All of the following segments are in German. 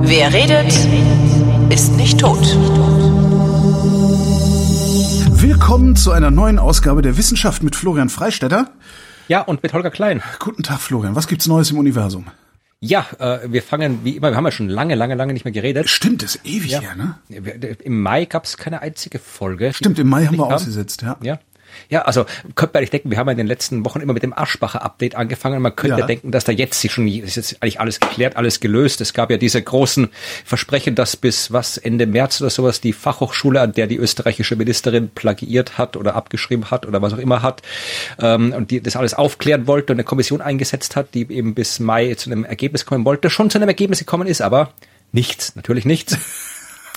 Wer redet, ist nicht tot. Willkommen zu einer neuen Ausgabe der Wissenschaft mit Florian Freistetter. Ja, und mit Holger Klein. Guten Tag, Florian. Was gibt's Neues im Universum? Ja, äh, wir fangen wie immer, wir haben ja schon lange, lange, lange nicht mehr geredet. Stimmt, ist ewig Ja. her, ne? Im Mai gab's keine einzige Folge. Stimmt, im Mai haben wir Nicht ausgesetzt, ja. Ja. Ja, also könnte man eigentlich denken, wir haben ja in den letzten Wochen immer mit dem Aschbacher-Update angefangen. Man könnte Ja. denken, dass da jetzt sich schon, ist jetzt eigentlich alles geklärt, alles gelöst. Es gab ja diese großen Versprechen, dass bis was Ende März oder sowas die Fachhochschule, an der die österreichische Ministerin plagiiert hat oder abgeschrieben hat oder was auch immer hat, ähm, und die das alles aufklären wollte und eine Kommission eingesetzt hat, die eben bis Mai zu einem Ergebnis kommen wollte, schon zu einem Ergebnis gekommen ist, aber nichts, natürlich nichts.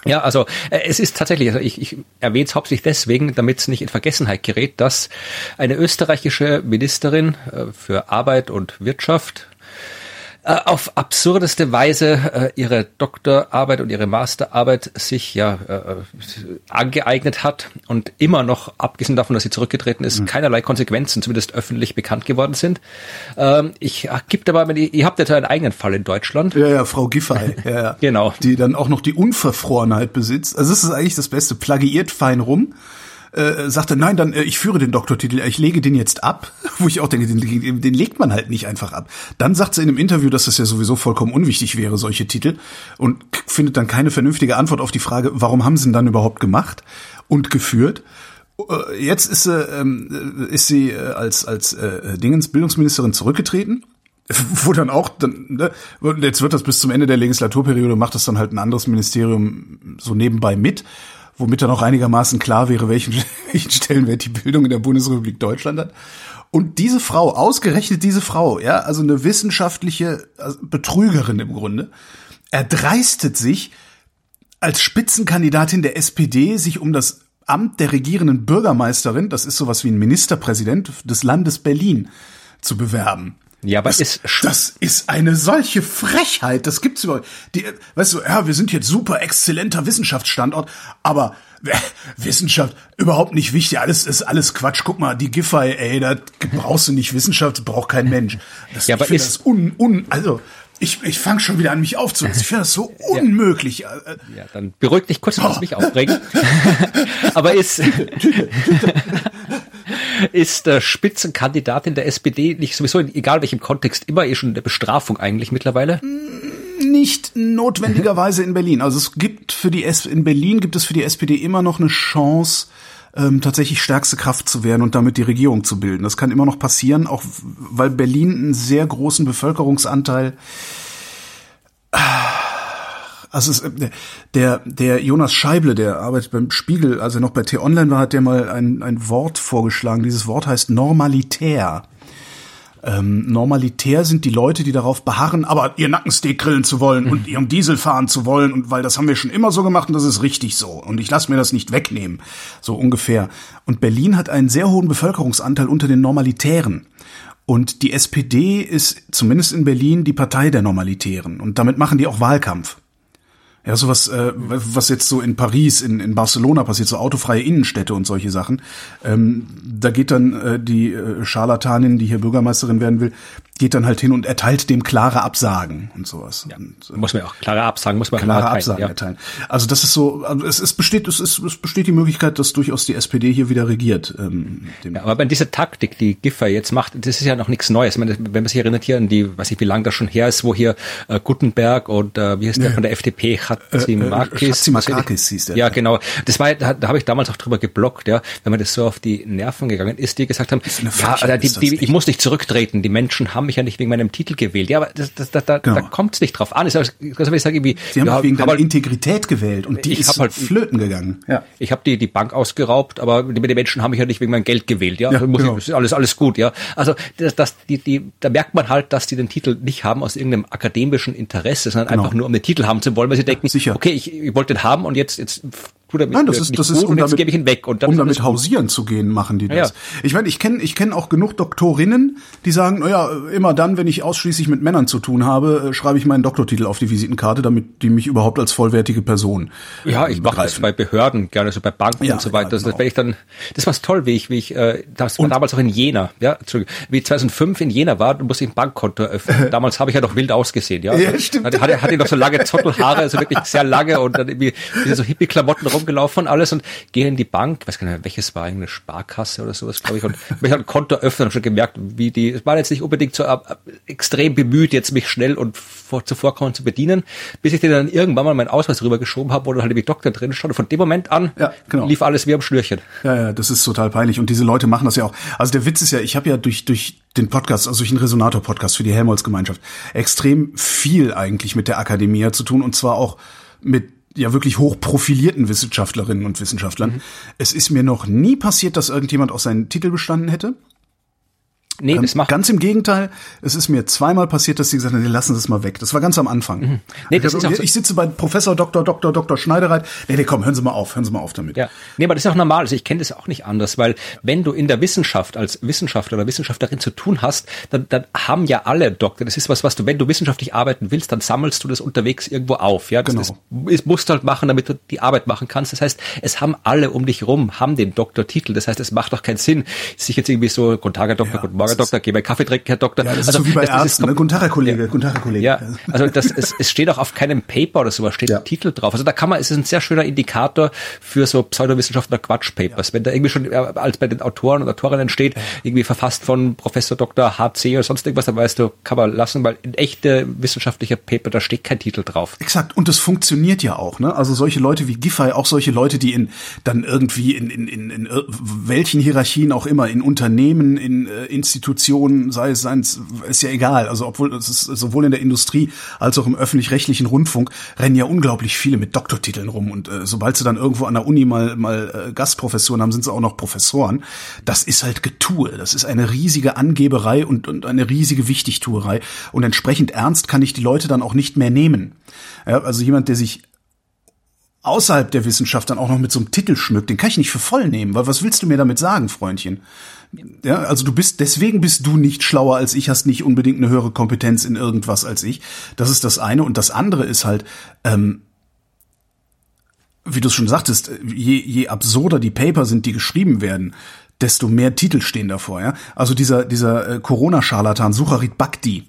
Ja, also äh, es ist tatsächlich, also ich, ich erwähne es hauptsächlich deswegen, damit es nicht in Vergessenheit gerät, dass eine österreichische Ministerin äh, für Arbeit und Wirtschaft äh, auf absurdeste Weise äh, ihre Doktorarbeit und ihre Masterarbeit sich ja äh, angeeignet hat und immer noch, abgesehen davon, dass sie zurückgetreten ist, keinerlei Konsequenzen zumindest öffentlich bekannt geworden sind. Ähm, ich gibt aber, ihr, habt ja einen eigenen Fall in Deutschland. Ja, ja, Frau Giffey. Ja, ja. Genau. Die dann auch noch die Unverfrorenheit besitzt. Also das ist eigentlich das Beste. Plagiiert fein rum. Äh, sagte, nein, dann äh, ich führe den Doktortitel, ich lege den jetzt ab, wo ich auch denke, den, den legt man halt nicht einfach ab. Dann sagt sie in einem Interview, dass das ja sowieso vollkommen unwichtig wäre, solche Titel, und findet dann keine vernünftige Antwort auf die Frage, warum haben sie ihn dann überhaupt gemacht und geführt. Äh, Jetzt ist sie, ähm, ist sie äh, als als äh, Dingens Bildungsministerin zurückgetreten wo dann auch, dann, ne, jetzt wird das bis zum Ende der Legislaturperiode, macht das dann halt ein anderes Ministerium so nebenbei mit, womit dann auch einigermaßen klar wäre, welchen, welchen Stellenwert die Bildung in der Bundesrepublik Deutschland hat. Und diese Frau, ausgerechnet diese Frau, ja, also eine wissenschaftliche also Betrügerin im Grunde, erdreistet sich, als Spitzenkandidatin der SPD sich um das Amt der regierenden Bürgermeisterin, das ist sowas wie ein Ministerpräsident des Landes Berlin, zu bewerben. Ja, aber Das, ist das ist eine solche Frechheit, das gibt's überhaupt. Die, weißt du, ja, wir sind jetzt super exzellenter Wissenschaftsstandort, aber äh, Wissenschaft überhaupt nicht wichtig, alles ist alles Quatsch. Guck mal, die Giffey, ey, da brauchst du nicht Wissenschaft, braucht kein Mensch. Das, Ja, ich aber finde ist- das un, un, also ich, ich fange schon wieder an mich aufzulösen. Ich finde das so unmöglich. Äh, Ja, dann beruhig dich kurz, lass mich aufregen. Aber ist, ist äh, Spitzenkandidatin der SPD nicht sowieso, in egal welchem Kontext, immer eh schon eine Bestrafung eigentlich mittlerweile? nicht notwendigerweise in Berlin. Also es gibt für die S in Berlin gibt es für die SPD immer noch eine Chance, ähm, tatsächlich stärkste Kraft zu werden und damit die Regierung zu bilden. Das kann immer noch passieren, auch weil Berlin einen sehr großen Bevölkerungsanteil also es, äh, der, der Jonas Scheible, der arbeitet beim Spiegel, als er noch bei T-Online war, hat der mal ein, ein Wort vorgeschlagen. Dieses Wort heißt normalitär. Ähm, normalitär sind die Leute, die darauf beharren, aber ihr Nackensteak grillen zu wollen und ihren Diesel fahren zu wollen und weil das haben wir schon immer so gemacht und das ist richtig so und ich lasse mir das nicht wegnehmen, so ungefähr. Und Berlin hat einen sehr hohen Bevölkerungsanteil unter den Normalitären. Und die SPD ist zumindest in Berlin die Partei der Normalitären und damit machen die auch Wahlkampf. Ja, sowas, äh, was jetzt so in Paris, in, in Barcelona passiert, so autofreie Innenstädte und solche Sachen. Ähm, da geht dann äh, die äh, Scharlatanin, die hier Bürgermeisterin werden will, geht dann halt hin und erteilt dem klare Absagen und sowas. Und, äh, Muss man auch klare Absagen, muss man klare erteilen, Absagen ja. erteilen. Also das ist so, also es, es besteht, es, ist, es besteht die Möglichkeit, dass durchaus die SPD hier wieder regiert. Ähm, Ja, aber diese Taktik, die Giffey jetzt macht, das ist ja noch nichts Neues. Meine, wenn man sich erinnert hier an die, weiß ich, wie lange das schon her ist, wo hier äh, Gutenberg und äh, wie heißt der von der FDP, Hatzimakis. äh, Hatzimakakis hieß der. Ja, genau. Das war, da, da habe ich damals auch drüber geblockt, ja, wenn man das so auf die Nerven gegangen ist, die gesagt haben, ja, die, die, ich muss nicht zurücktreten. Die Menschen haben mich ja nicht wegen meinem Titel gewählt. Ja, aber das, das, das, da, Genau. da kommt es nicht drauf an. Ist, also, das ich sage, irgendwie, Sie haben ja, wegen hab deiner halt- Integrität gewählt und die Ich ist halt- flöten gegangen. Ja. ich habe die, die Bank ausgeraubt, aber die, die Menschen haben mich ja nicht wegen meinem Geld gewählt, ja. Ja, Also genau. ich, alles, alles gut, ja. Also das, das, die, die, da merkt man halt, dass die den Titel nicht haben aus irgendeinem akademischen Interesse, sondern Genau. einfach nur um den Titel haben zu wollen, weil sie denken, sicher. okay, ich, ich wollte den haben und jetzt, jetzt tu damit Nein, das ist, das gut ist, und um jetzt damit, gebe ich ihn weg. Und dann um damit hausieren zu gehen, machen die das. Ja. Ich meine, ich kenne ich kenn auch genug Doktorinnen, die sagen, naja, immer dann, wenn ich ausschließlich mit Männern zu tun habe, äh, schreibe ich meinen Doktortitel auf die Visitenkarte, damit die mich überhaupt als vollwertige Person Ja, ich mache das bei Behörden gerne, so bei Banken Ja, und so weiter. ja, das, genau. wenn ich dann, das war toll, wie ich, wie ich, äh, das war damals auch in Jena, ja, wie ich 2005 in Jena war, musste ich ein Bankkonto öffnen. Damals habe ich ja noch wild ausgesehen, ja. Ja, stimmt. Hatte, hatte, ich noch so lange Zottelhaare, also wirklich sehr lange und dann irgendwie so Hippie-Klamotten rumgelaufen und alles und gehe in die Bank, weiß gar nicht mehr, welches war, eine Sparkasse oder sowas, glaube ich, und mich ein Konto öffnen und schon gemerkt, wie die, es war jetzt nicht unbedingt so äh, extrem bemüht, jetzt mich schnell und vor, zuvorkommen zu bedienen, bis ich dir dann irgendwann mal meinen Ausweis rübergeschoben habe, wo dann halt wie Doktor drin stand und von dem Moment an Ja, genau. lief alles wie am Schnürchen. Ja, ja, das ist total peinlich. Und diese Leute machen das ja auch. Also der Witz ist ja, ich habe ja durch, durch den Podcast, also durch den Resonator-Podcast für die Helmholtz-Gemeinschaft, extrem viel eigentlich mit der Akademie zu tun und zwar auch mit ja wirklich hochprofilierten Wissenschaftlerinnen und Wissenschaftlern. Es ist mir noch nie passiert, dass irgendjemand auch seinen Titel bestanden hätte. Nee, das macht Ganz im Gegenteil, es ist mir zweimal passiert, dass sie gesagt haben, nee, lassen Sie es mal weg. Das war ganz am Anfang. Mhm. Nee, das ich, ist auch so- ich sitze bei Professor Dr. Dr. Dr. Schneidereit. Nee, nee, komm, hören Sie mal auf, hören Sie mal auf damit. Ja, nee, aber das ist auch normal. Also ich kenne das auch nicht anders, weil wenn du in der Wissenschaft als Wissenschaftler oder Wissenschaftlerin zu tun hast, dann, dann haben ja alle Doktor. Das ist was, was du, wenn du wissenschaftlich arbeiten willst, dann sammelst du das unterwegs irgendwo auf. Ja, das, Genau. das ist, musst du halt machen, damit du die Arbeit machen kannst. Das heißt, es haben alle um dich rum, haben den Doktortitel. Das heißt, es macht doch keinen Sinn, sich jetzt irgendwie so, guten Tag, Herr Doktor, Ja, guten Morgen, Herr Doktor, geh mal Kaffee trinken, Herr Doktor. Ja, das ist so wie bei das- das ist Ärzten. Ne? Guten Tag, Herr Kollege. Guten Tag, Herr Kollege. ja, also das, es, es steht auch auf keinem Paper oder sowas, steht Ja. ein Titel drauf. Also da kann man, es ist ein sehr schöner Indikator für so Pseudowissenschaftler Quatschpapers. Wenn da irgendwie schon, äh, als bei den Autoren und Autorinnen steht, irgendwie verfasst von Professor Dr. HC oder sonst irgendwas, dann weißt du, kann man lassen, weil in echte wissenschaftliche Paper, da steht kein Titel drauf. Exakt. Und das funktioniert ja auch, ne? Also solche Leute wie Giffey, auch solche Leute, die in dann irgendwie in, in, in, in ir- welchen Hierarchien auch immer, in Unternehmen, in äh, Institutionen, sei es seins, ist ja egal. Also obwohl es ist sowohl in der Industrie als auch im öffentlich-rechtlichen Rundfunk rennen ja unglaublich viele mit Doktortiteln rum. Und äh, sobald sie dann irgendwo an der Uni mal mal äh, Gastprofessoren haben, sind sie auch noch Professoren. Das ist halt Getue. Das ist eine riesige Angeberei und, und eine riesige Wichtigtuerei. Und entsprechend ernst kann ich die Leute dann auch nicht mehr nehmen. Ja, also jemand, der sich außerhalb der Wissenschaft dann auch noch mit so einem Titel schmückt, den kann ich nicht für voll nehmen, weil was willst du mir damit sagen, Freundchen? Ja, also du bist, deswegen bist du nicht schlauer als ich, hast nicht unbedingt eine höhere Kompetenz in irgendwas als ich. Das ist das eine. Und das andere ist halt, ähm, wie du es schon sagtest, je, je absurder die Paper sind, die geschrieben werden, desto mehr Titel stehen davor, ja. Also dieser, dieser äh, Corona-Scharlatan Sucharit Bhakti,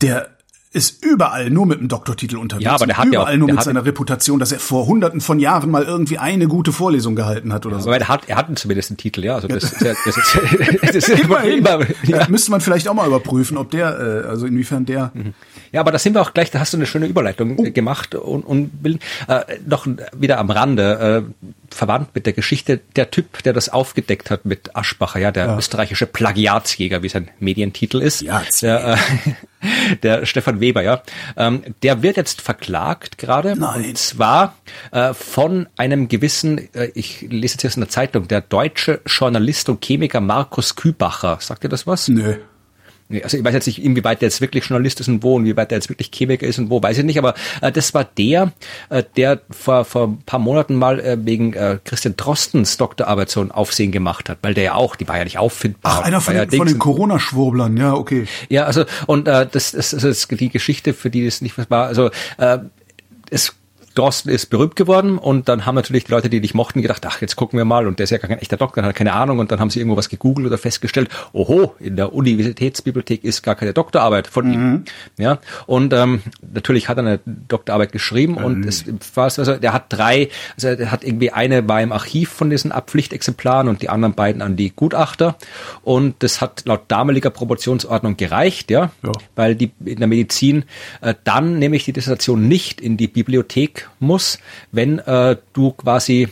der ist überall nur mit dem Doktortitel unterwegs. Ja, aber der hat ja auch- überall nur mit seiner Reputation, dass er vor hunderten von Jahren mal irgendwie eine gute Vorlesung gehalten hat oder so. Aber er hat, er hat zumindest einen Titel, ja. Also das, ja- das, ist, das ist Immerhin. immer, ja. Müsste man vielleicht auch mal überprüfen, ob der, äh, also inwiefern der. Ja, aber da sind wir auch gleich, da hast du eine schöne Überleitung äh, gemacht und, und will, äh, noch wieder am Rande, äh, verwandt mit der Geschichte, der Typ, der das aufgedeckt hat mit Aschbacher, ja, der Ja. österreichische Plagiatsjäger, wie sein Medientitel ist. Plagiatsjäger. Der, äh, der Stefan Weber, ja. Ähm, der wird jetzt verklagt gerade. Nein. Und zwar äh, von einem gewissen, äh, ich lese jetzt hier aus einer Zeitung, der deutsche Journalist und Chemiker Markus Kübacher. Sagt ihr das was? Nö. Also ich weiß jetzt nicht, inwieweit der jetzt wirklich Journalist ist und wo, und inwieweit der jetzt wirklich Chemiker ist und wo, weiß ich nicht, aber äh, das war der, äh, der vor, vor ein paar Monaten mal äh, wegen äh, Christian Drostens Doktorarbeit so ein Aufsehen gemacht hat, weil der ja auch, die war ja nicht auffindbar. Ach, einer von, den, von den Corona-Schwurblern, ja, okay. ja, also und äh, das, das, das ist die Geschichte, für die das nicht was war. Also äh, es Drosten ist berühmt geworden und dann haben natürlich die Leute, die dich mochten, gedacht, ach, jetzt gucken wir mal und der ist ja gar kein echter Doktor, hat keine Ahnung und dann haben sie irgendwo was gegoogelt oder festgestellt, oho, in der Universitätsbibliothek ist gar keine Doktorarbeit von ihm. Ja, und ähm, natürlich hat er eine Doktorarbeit geschrieben und es war also, der hat drei, also der hat irgendwie eine war im Archiv von diesen Abpflichtexemplaren und die anderen beiden an die Gutachter und das hat laut damaliger Proportionsordnung gereicht, ja, Ja. weil die in der Medizin äh, dann nämlich die Dissertation nicht in die Bibliothek muss, wenn äh, du quasi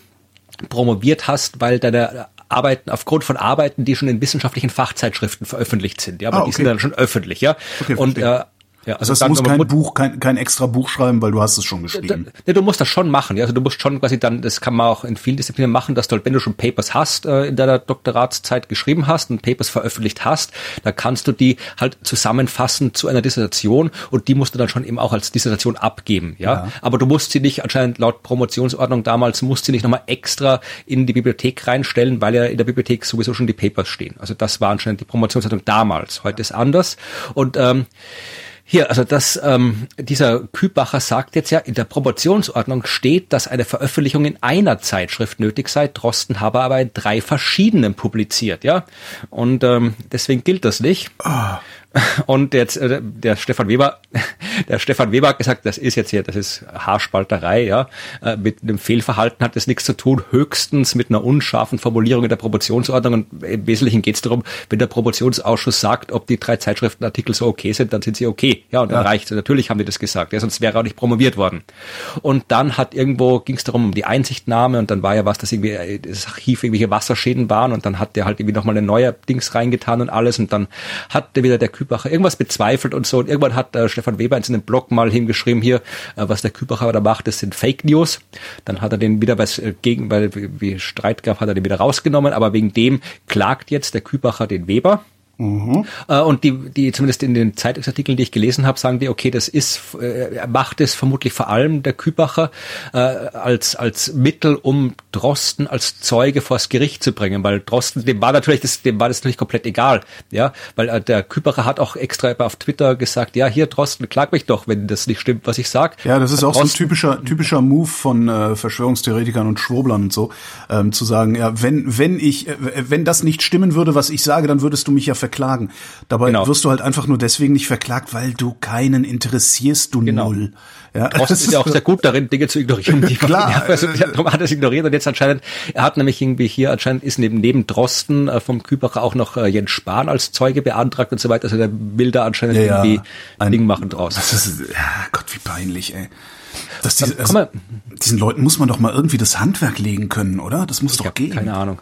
promoviert hast, weil deine Arbeiten aufgrund von Arbeiten, die schon in wissenschaftlichen Fachzeitschriften veröffentlicht sind, ja, aber Ah, die okay. sind dann schon öffentlich, ja. Okay, und äh, Ja, also das heißt, du musst kein Buch, kein, kein extra Buch schreiben, weil du hast es schon geschrieben. Da, du musst das schon machen. Ja? Also du musst schon quasi dann, das kann man auch in vielen Disziplinen machen, dass du halt, wenn du schon Papers hast, äh, in deiner Doktoratszeit geschrieben hast und Papers veröffentlicht hast, da kannst du die halt zusammenfassen zu einer Dissertation und die musst du dann schon eben auch als Dissertation abgeben. Ja, ja. aber du musst sie nicht anscheinend laut Promotionsordnung damals musst sie nicht nochmal extra in die Bibliothek reinstellen, weil ja in der Bibliothek sowieso schon die Papers stehen. Also das war anscheinend die Promotionsordnung damals. Heute ist anders und ähm, hier, also das, ähm, dieser Kübacher sagt jetzt ja, in der Promotionsordnung steht, dass eine Veröffentlichung in einer Zeitschrift nötig sei. Drosten habe aber in drei verschiedenen publiziert, ja. Und ähm, deswegen gilt das nicht. Oh. Und jetzt äh, der Stefan Weber, der Stefan Weber hat gesagt, das ist jetzt hier, das ist Haarspalterei, ja. Äh, mit einem Fehlverhalten hat das nichts zu tun, höchstens mit einer unscharfen Formulierung in der Promotionsordnung. Und im Wesentlichen geht es darum, wenn der Promotionsausschuss sagt, ob die drei Zeitschriftenartikel so okay sind, dann sind sie okay. Ja, und dann ja. reicht Natürlich haben die das gesagt, ja, sonst wäre auch nicht promoviert worden. Und dann hat irgendwo ging es darum um die Einsichtnahme und dann war ja was, dass irgendwie äh, das Archiv irgendwelche Wasserschäden waren und dann hat der halt irgendwie nochmal eine neue Dings reingetan und alles und dann hat der wieder der Kübacher irgendwas bezweifelt und so. Und irgendwann hat äh, Stefan Weber in seinem Blog mal hingeschrieben hier, äh, was der Kübacher da macht, das sind Fake News. Dann hat er den wieder, es äh, gegen, weil wie Streit gab, hat er den wieder rausgenommen. Aber wegen dem klagt jetzt der Kübacher den Weber. Mhm. Und die, die zumindest in den Zeitungsartikeln, die ich gelesen habe, sagen die, okay, das ist, äh, er macht es vermutlich vor allem der Kübacher äh, als als Mittel, um Drosten als Zeuge vors Gericht zu bringen, weil Drosten, dem war natürlich das, dem war das natürlich komplett egal, ja, weil äh, der Kübacher hat auch extra auf Twitter gesagt, ja, hier Drosten, klag mich doch, wenn das nicht stimmt, was ich sag. Ja, das ist auch Drosten, so ein typischer typischer Move von äh, Verschwörungstheoretikern und Schwurblern und so, ähm, zu sagen, ja, wenn wenn ich äh, wenn das nicht stimmen würde, was ich sage, dann würdest du mich ja verklagen. Dabei genau. wirst du halt einfach nur deswegen nicht verklagt, weil du keinen interessierst, du genau. null. Ja, Drosten ist ja auch sehr gut darin, Dinge zu ignorieren. Die Klar. Also, darum hat er es ignoriert und jetzt anscheinend, er hat nämlich irgendwie hier anscheinend ist neben, neben Drosten äh, vom Kübacher auch noch äh, Jens Spahn als Zeuge beantragt und so weiter. Also der will da anscheinend ja, irgendwie ein Ding machen draus. Das ist, ja, Gott, wie peinlich, ey. Das, diese, also, diesen Leuten muss man doch mal irgendwie das Handwerk legen können, oder? Das muss doch gehen. Keine Ahnung.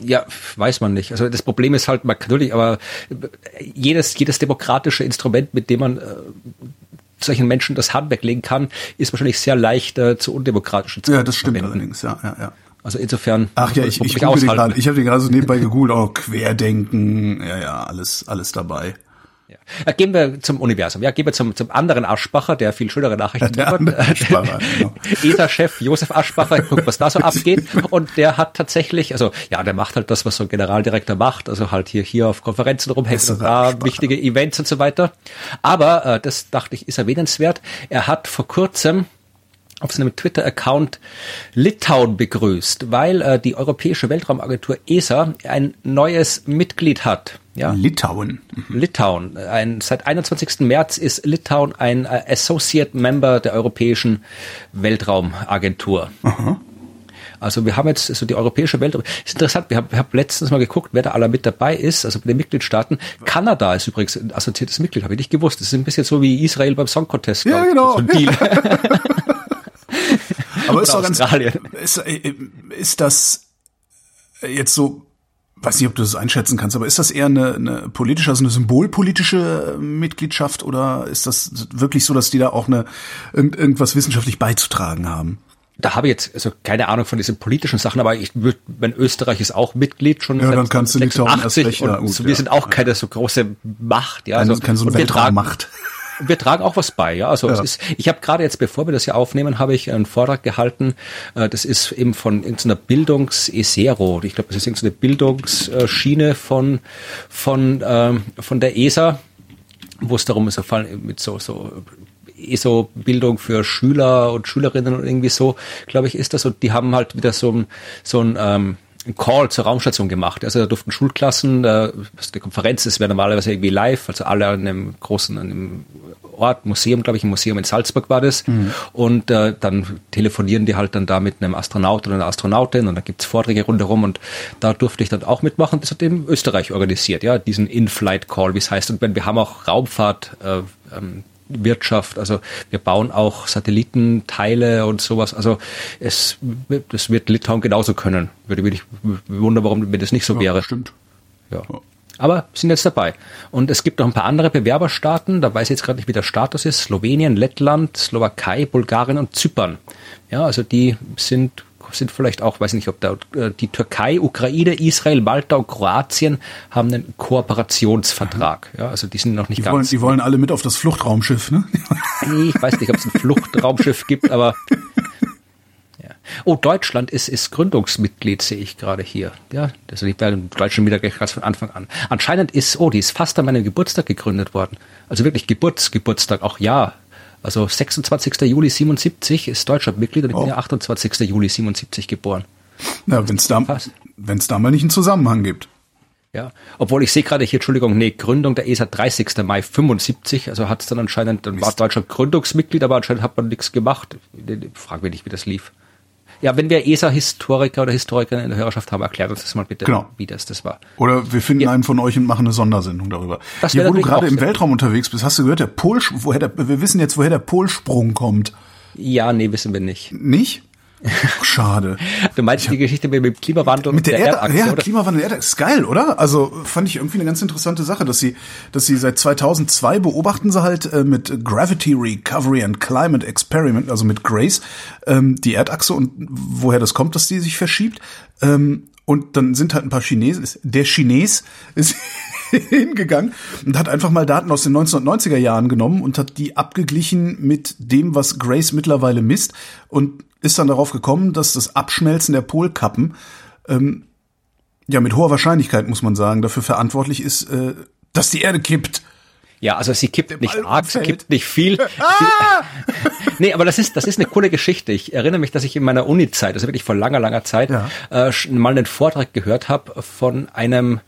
Ja, weiß man nicht. Also das Problem ist halt, man natürlich, aber jedes, jedes demokratische Instrument, mit dem man äh, solchen Menschen das Handwerk legen kann, ist wahrscheinlich sehr leicht äh, zu undemokratischen Zwecken Ja, das stimmt allerdings, ja, ja, ja. Also insofern. Ach ja, ich, ich, ich, ich habe die gerade so nebenbei gegoogelt, auch Querdenken, ja, ja, alles, alles dabei. Ja. Gehen wir zum Universum. Ja, gehen wir zum, zum anderen Aschbacher, der viel schönere Nachrichten ja, genau. ESA-Chef Josef Aschbacher, guckt, was da so abgeht. Und der hat tatsächlich, also ja, der macht halt das, was so ein Generaldirektor macht, also halt hier, hier auf Konferenzen rumhängen und da Aschbacher. wichtige Events und so weiter. Aber, äh, das dachte ich, ist erwähnenswert. Er hat vor kurzem auf seinem Twitter-Account Litauen begrüßt, weil äh, die Europäische Weltraumagentur ESA ein neues Mitglied hat. Ja. Litauen. Mhm. Litauen. Ein, seit 21. März ist Litauen ein äh, Associate Member der Europäischen Weltraumagentur. Aha. Also wir haben jetzt so die europäische Welt. Ist interessant. Wir haben, wir haben letztens mal geguckt, wer da aller mit dabei ist. Also bei den Mitgliedstaaten. Kanada ist übrigens ein assoziiertes Mitglied. Habe ich nicht gewusst. Das ist ein bisschen so wie Israel beim Song Contest. Ja, genau. So. Aber ist doch ganz. Ist, äh, ist das jetzt so weiß nicht, ob du das einschätzen kannst, aber ist das eher eine, eine politische, also eine symbolpolitische Mitgliedschaft oder ist das wirklich so, dass die da auch eine irgend, irgendwas wissenschaftlich beizutragen haben? Da habe ich jetzt also keine Ahnung von diesen politischen Sachen, aber ich würde, wenn Österreich ist auch Mitglied schon ja, dann kannst du nicht erst recht, und gut, wir ja. sind auch keine so große Macht, ja, also, keine so eine Weltraummacht wir tragen auch was bei, ja. Also ja. es ist, ich habe gerade jetzt, bevor wir das hier aufnehmen, habe ich einen Vortrag gehalten. Äh, das ist eben von irgendeiner Bildungs-Esero. Ich glaube, das ist irgendeine Bildungsschiene von von ähm, von der ESA, wo es darum ist, mit so so ESO-Bildung für Schüler und Schülerinnen und irgendwie so, glaube ich, ist das. Und die haben halt wieder so ein so ein ähm, einen Call zur Raumstation gemacht. Also da durften Schulklassen, da, die Konferenz ist wäre normalerweise irgendwie live, also alle an einem großen, an einem Ort, Museum, glaube ich, ein Museum in Salzburg war das. Mhm. Und äh, dann telefonieren die halt dann da mit einem Astronaut oder einer Astronautin und da gibt's Vorträge rundherum und da durfte ich dann auch mitmachen. Das hat eben Österreich organisiert, ja, diesen In-Flight-Call, wie es heißt. Und wenn wir haben auch Raumfahrt äh, ähm, Wirtschaft. Also wir bauen auch Satellitenteile und sowas. Also es, das wird Litauen genauso können. Würde mich wundern, warum wenn das nicht so wäre. stimmt. Ja. Aber sind jetzt dabei. Und es gibt noch ein paar andere Bewerberstaaten, da weiß ich jetzt gerade nicht, wie der Status ist. Slowenien, Lettland, Slowakei, Bulgarien und Zypern. Ja, also die sind sind vielleicht auch, weiß nicht, ob da äh, die Türkei, Ukraine, Israel, Malta und Kroatien haben einen Kooperationsvertrag. Ja, also die sind noch nicht die ganz. Wollen, die wollen alle mit auf das Fluchtraumschiff, ne? Ich weiß nicht, ob es ein Fluchtraumschiff gibt, aber Oh, Deutschland ist, ist Gründungsmitglied, sehe ich gerade hier. Ja, das liegt in Deutschland wieder gleich ganz von Anfang an. Anscheinend ist, oh, die ist fast an meinem Geburtstag gegründet worden. Also wirklich Geburtsgeburtstag, auch ja. Also 26. Juli 77 ist Deutschland Mitglied und ich oh. bin ja 28. Juli 77 geboren. Na, wenn es da, wenn's da mal nicht einen Zusammenhang gibt. Ja, obwohl ich sehe gerade hier, Entschuldigung, nee, Gründung der ESA 30. Mai 75, also hat es dann anscheinend, dann war Deutschland Gründungsmitglied, aber anscheinend hat man nichts gemacht. Frag mich nicht, wie das lief. Ja, wenn wir ESA-Historiker oder Historiker in der Hörerschaft haben, erklärt uns das mal bitte, genau. wie das das war. Oder wir finden ja. einen von euch und machen eine Sondersendung darüber. Das Hier, wo du gerade im Weltraum unterwegs bist, hast du gehört, der Pol, woher der, wir wissen jetzt, woher der Polsprung kommt. Ja, nee, wissen wir nicht. Nicht? Schade. Du meinst die Geschichte mit dem Klimawandel mit der, der Erdachse, ja, oder? Klimawandel Erdachse ist geil, oder? Also fand ich irgendwie eine ganz interessante Sache, dass sie, dass sie seit 2002 beobachten sie halt äh, mit Gravity Recovery and Climate Experiment, also mit Grace, ähm, die Erdachse und woher das kommt, dass die sich verschiebt. Ähm, und dann sind halt ein paar Chinesen, der Chines ist hingegangen und hat einfach mal Daten aus den 1990er Jahren genommen und hat die abgeglichen mit dem, was Grace mittlerweile misst und ist dann darauf gekommen, dass das Abschmelzen der Polkappen ähm, ja mit hoher Wahrscheinlichkeit, muss man sagen, dafür verantwortlich ist, äh, dass die Erde kippt. Ja, also sie kippt nicht arg, sie kippt nicht viel. Ah! nee, aber das ist, das ist eine coole Geschichte. Ich erinnere mich, dass ich in meiner Uni-Zeit, also wirklich vor langer, langer Zeit, ja. äh, mal einen Vortrag gehört habe von einem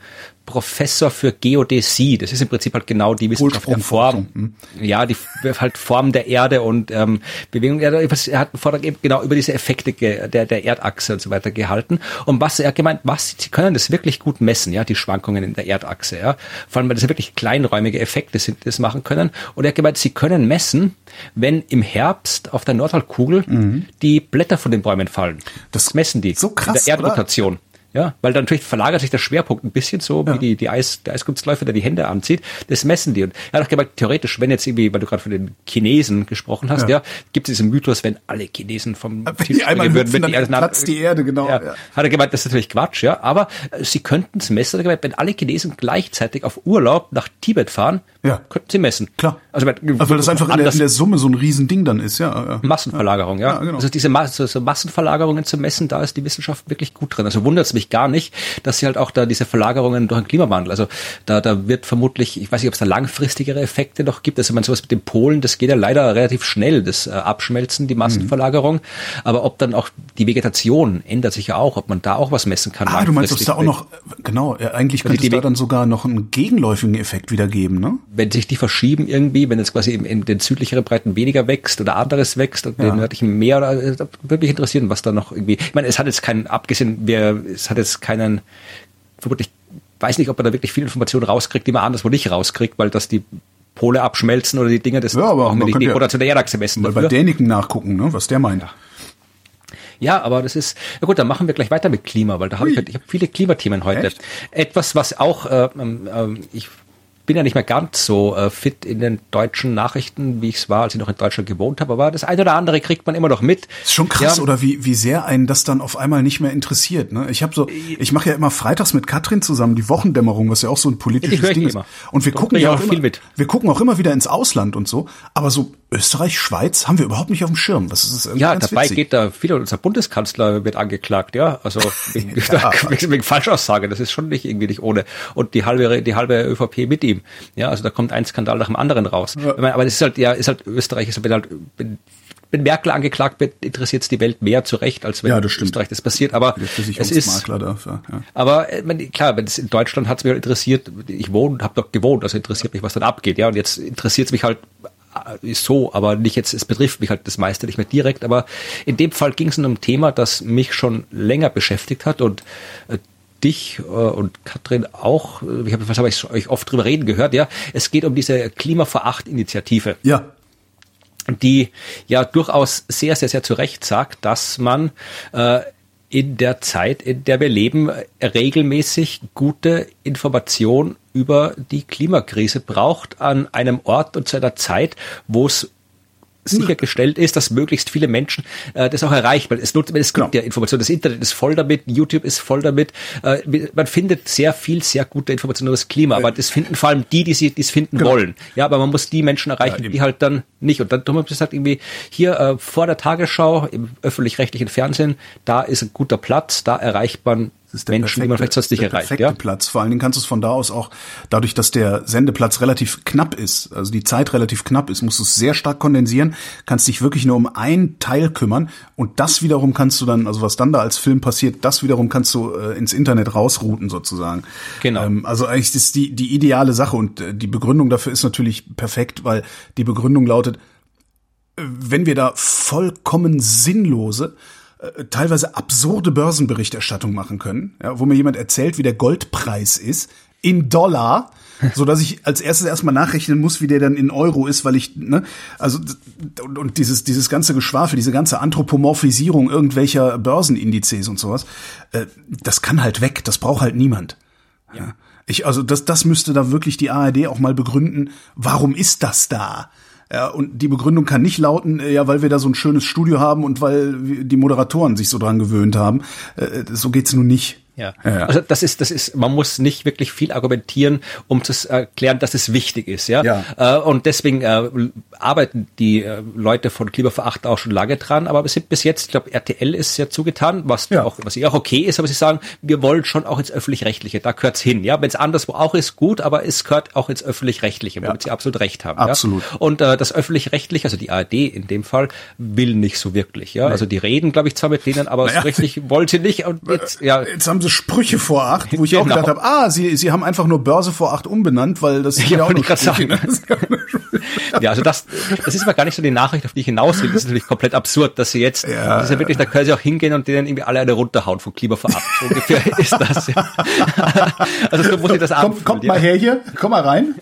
Professor für Geodäsie. Das ist im Prinzip halt genau die Wissenschaft der Form. Hm. Ja, die halt Form der Erde und ähm, Bewegung. Er hat einen Vortrag eben genau über diese Effekte der, der Erdachse und so weiter gehalten. Und was er gemeint, was, sie können das wirklich gut messen, ja, die Schwankungen in der Erdachse, ja. Vor allem, weil das ja wirklich kleinräumige Effekte sind, die das machen können. Und er hat gemeint, sie können messen, wenn im Herbst auf der Nordhalbkugel mhm. die Blätter von den Bäumen fallen. Das messen die. So krass. In der Erdrotation. Oder? Ja, weil dann natürlich verlagert sich der Schwerpunkt ein bisschen so, ja. wie die, die Eis, der Eiskunstläufer, der die Hände anzieht. Das messen die. Und er hat auch gemeint, theoretisch, wenn jetzt irgendwie, weil du gerade von den Chinesen gesprochen hast, ja, ja gibt es diesen Mythos, wenn alle Chinesen vom wenn Tisch die einmal würden, wenn die Erde platzt die Erde, genau. Ja, ja. Hat er gemeint, das ist natürlich Quatsch, ja. Aber äh, sie könnten es messen, gemeint, wenn alle Chinesen gleichzeitig auf Urlaub nach Tibet fahren, ja. könnten sie messen. Klar. Also, also weil das einfach in der, in der, Summe so ein Riesending dann ist, ja. Massenverlagerung, ja. genau. Also diese Mas so Massenverlagerungen zu messen, da ist die Wissenschaft wirklich gut drin. Also wundert es mich gar nicht, dass sie halt auch da diese Verlagerungen durch den Klimawandel, also da, da wird vermutlich, ich weiß nicht, ob es da langfristigere Effekte noch gibt, also man sowas mit den Polen, das geht ja leider relativ schnell, das äh, Abschmelzen, die Massenverlagerung, mhm. aber ob dann auch die Vegetation ändert sich ja auch, ob man da auch was messen kann. Ah, du meinst, dass da auch noch, genau, eigentlich könnte es da dann sogar noch einen gegenläufigen Effekt wieder geben, ne? Wenn sich die verschieben irgendwie, wenn es quasi in, in den südlicheren Breiten weniger wächst oder anderes wächst und ja. den nördlichen mehr, oder, äh, würde mich interessieren, was da noch irgendwie, ich meine, es hat jetzt keinen, abgesehen, wer, es hat jetzt keinen, vermutlich weiß nicht, ob man da wirklich viel Informationen rauskriegt, die man anderswo nicht rauskriegt, weil das die Pole abschmelzen oder die Dinge, das ja, aber man die, die Rotation der Erdachse messen. Mal bei Däniken nachgucken, ne, was der meint. Ja. Ja, aber das ist, ja gut, dann machen wir gleich weiter mit Klima, weil da habe ich, ich hab viele Klimathemen heute. Echt? Etwas, was auch, äh, äh, ich bin ja nicht mehr ganz so äh, fit in den deutschen Nachrichten, wie ich es war, als ich noch in Deutschland gewohnt habe. Aber das eine oder andere kriegt man immer noch mit. Ist schon krass, ja. oder wie, wie sehr einen das dann auf einmal nicht mehr interessiert. Ne? Ich habe so, ich mache ja immer freitags mit Katrin zusammen die Wochendämmerung, was ja auch so ein politisches Ding ist. Und wir Doch, gucken ja auch, immer, mit. wir gucken auch immer wieder ins Ausland und so. Aber so Österreich, Schweiz haben wir überhaupt nicht auf dem Schirm. Das ist ja dabei witzig. geht da viel. Unser Bundeskanzler wird angeklagt, ja, also wegen, ja. wegen Falschaussage. Das ist schon nicht irgendwie nicht ohne. Und die halbe die halbe ÖVP mit ihm. Ja, also da kommt ein Skandal nach dem anderen raus. Ja. Aber das ist halt, ja, ist halt Österreich, ist halt, halt wenn, wenn Merkel angeklagt wird, interessiert es die Welt mehr zu Recht, als wenn ja, das Österreich das passiert. Aber es ist, dafür, ja. aber äh, klar, wenn es in Deutschland hat es mich halt interessiert. Ich wohne, habe dort gewohnt, also interessiert mich, was dann abgeht. Ja, und jetzt interessiert es mich halt ist so, aber nicht jetzt, es betrifft mich halt das meiste nicht mehr direkt, aber in dem Fall ging es um ein Thema, das mich schon länger beschäftigt hat und äh, dich äh, und Katrin auch, äh, ich habe was habe ich euch oft drüber reden gehört, ja, es geht um diese Klima vor acht Initiative. Ja. Die ja durchaus sehr, sehr, sehr zu Recht sagt, dass man äh, in der Zeit, in der wir leben, regelmäßig gute Information über die Klimakrise braucht an einem Ort und zu einer Zeit, wo es sichergestellt ist, dass möglichst viele Menschen äh, das auch erreichen. Weil es, nutzt, es gibt genau. ja Informationen. Das Internet ist voll damit, YouTube ist voll damit. Äh, man findet sehr viel, sehr gute Informationen über das Klima, aber das finden vor allem die, die sie es finden genau. wollen. Ja, aber man muss die Menschen erreichen, ja, die halt dann nicht. Und dann haben wir gesagt, irgendwie hier äh, vor der Tagesschau im öffentlich-rechtlichen Fernsehen, da ist ein guter Platz, da erreicht man das ist der Menschen, perfekte, die man vielleicht sonst nicht der erreicht. Ja? Platz. Vor allen Dingen kannst du es von da aus auch, dadurch, dass der Sendeplatz relativ knapp ist, also die Zeit relativ knapp ist, musst du es sehr stark kondensieren, kannst dich wirklich nur um ein Teil kümmern und das wiederum kannst du dann, also was dann da als Film passiert, das wiederum kannst du äh, ins Internet rausrouten sozusagen. Genau. Ähm, also eigentlich ist die, die ideale Sache und äh, die Begründung dafür ist natürlich perfekt, weil die Begründung lautet, äh, wenn wir da vollkommen sinnlose äh, teilweise absurde Börsenberichterstattung machen können, ja, wo mir jemand erzählt, wie der Goldpreis ist in Dollar, so dass ich als erstes erstmal nachrechnen muss, wie der dann in Euro ist, weil ich ne, also und, und dieses dieses ganze Geschwafel, diese ganze Anthropomorphisierung irgendwelcher Börsenindizes und sowas, äh, das kann halt weg, das braucht halt niemand. Ja. Ich also das das müsste da wirklich die ARD auch mal begründen, warum ist das da? Ja, und die Begründung kann nicht lauten, äh, ja, weil wir da so ein schönes Studio haben und weil die Moderatoren sich so dran gewöhnt haben. Äh, so geht's nun nicht. Ja. ja. Also das ist, das ist, man muss nicht wirklich viel argumentieren, um zu erklären, dass es wichtig ist, ja. ja. Äh, und deswegen äh, arbeiten die äh, Leute von Klimaveracht auch schon lange dran, aber wir sind bis jetzt, ich glaube, RTL ist sehr zugetan, was ja. auch, was auch okay ist, aber sie sagen, wir wollen schon auch ins öffentlich-rechtliche, da gehört's hin, ja. Wenn es anderswo auch ist, gut, aber es gehört auch ins öffentlich-rechtliche, womit ja. sie absolut recht haben. Absolut. Ja? Und äh, das öffentlich-rechtliche, also die ARD in dem Fall, will nicht so wirklich, ja. Nee. Also die reden, glaube ich, zwar mit denen, aber naja. so richtig wollen sie nicht. Und jetzt, ja. Jetzt haben sie Sprüche vor acht, wo ich genau. auch gedacht habe, ah, sie, sie haben einfach nur Börse vor acht umbenannt, weil das ist ja, auch nicht sagen. Ne? ja, also das, das ist aber gar nicht so die Nachricht, auf die ich hinaus will. Das ist natürlich komplett absurd, dass sie jetzt, ja, das ist ja wirklich, da können sie auch hingehen und denen irgendwie alle eine runterhauen von Klima vor acht. So ungefähr ist das. Ja. Also so muss ich das Kommt, kommt mal her hier, komm mal rein.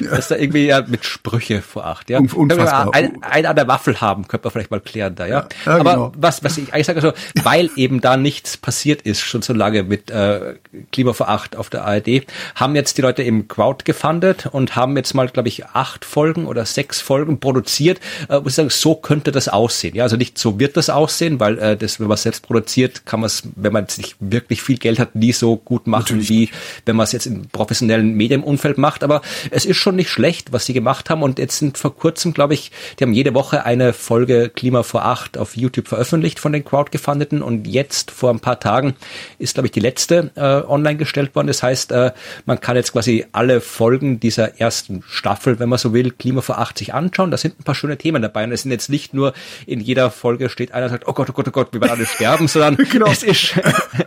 Dass da irgendwie ja mit Sprüche vor acht, ja. Unfassbar. Ein, ein an der Waffel haben, könnte man vielleicht mal klären da, ja. ja, ja Aber genau. was, was ich eigentlich sage, also, weil eben da nichts passiert ist, schon so lange mit äh, Klima vor acht auf der ARD, haben jetzt die Leute im Crowd gefundet und haben jetzt mal, glaube ich, acht Folgen oder sechs Folgen produziert, äh, wo ich sagen, so könnte das aussehen. Ja, also nicht so wird das aussehen, weil äh, das, wenn man es selbst produziert, kann man es, wenn man jetzt nicht wirklich viel Geld hat, nie so gut machen, Natürlich. wie wenn man es jetzt im professionellen Medienumfeld macht. Aber es ist schon nicht schlecht, was sie gemacht haben. Und jetzt sind vor kurzem, glaube ich, die haben jede Woche eine Folge Klima vor acht auf YouTube veröffentlicht von den Crowdgefundeten. Und jetzt vor ein paar Tagen ist, glaube ich, die letzte äh, online gestellt worden. Das heißt, äh, man kann jetzt quasi alle Folgen dieser ersten Staffel, wenn man so will, Klima vor acht sich anschauen. Da sind ein paar schöne Themen dabei. Und es sind jetzt nicht nur in jeder Folge steht einer sagt, oh Gott, oh Gott, oh Gott, wir werden alle sterben, sondern genau. es ist...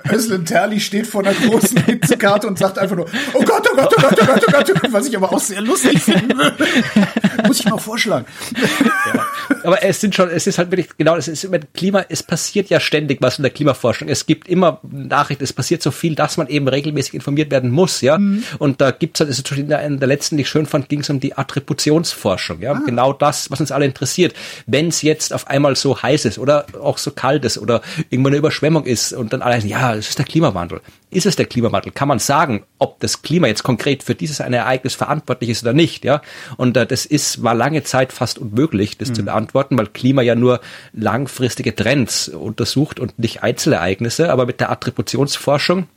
President Terli steht vor einer großen Hitzekarte und sagt einfach nur, oh Gott, oh Gott, oh Gott, oh Gott, oh Gott, oh Gott, was ich aber auch sehr lustig finden würde. Muss ich mal vorschlagen. Ja. Aber es sind schon, es ist halt wirklich, genau, es ist mit Klima, es passiert ja ständig was in der Klimaforschung. Es gibt immer Nachrichten, es passiert so viel, dass man eben regelmäßig informiert werden muss, ja. Mhm. Und da gibt's halt, es ist in der, in der letzten, die ich schön fand, ging es um die Attributionsforschung, ja. Ah. Genau das, was uns alle interessiert. Wenn es jetzt auf einmal so heiß ist oder auch so kalt ist oder irgendwo eine Überschwemmung ist und dann alle sagen, ja, es ist der Klimawandel. Ist es der Klimawandel? Kann man sagen, ob das Klima jetzt konkret für dieses eine Ereignis verantwortlich ist oder nicht, ja? Und äh, das ist, war lange Zeit fast unmöglich, das mhm. zu beantworten, weil Klima ja nur langfristige Trends untersucht und nicht Einzelereignisse. Aber mit der Attributionsforschung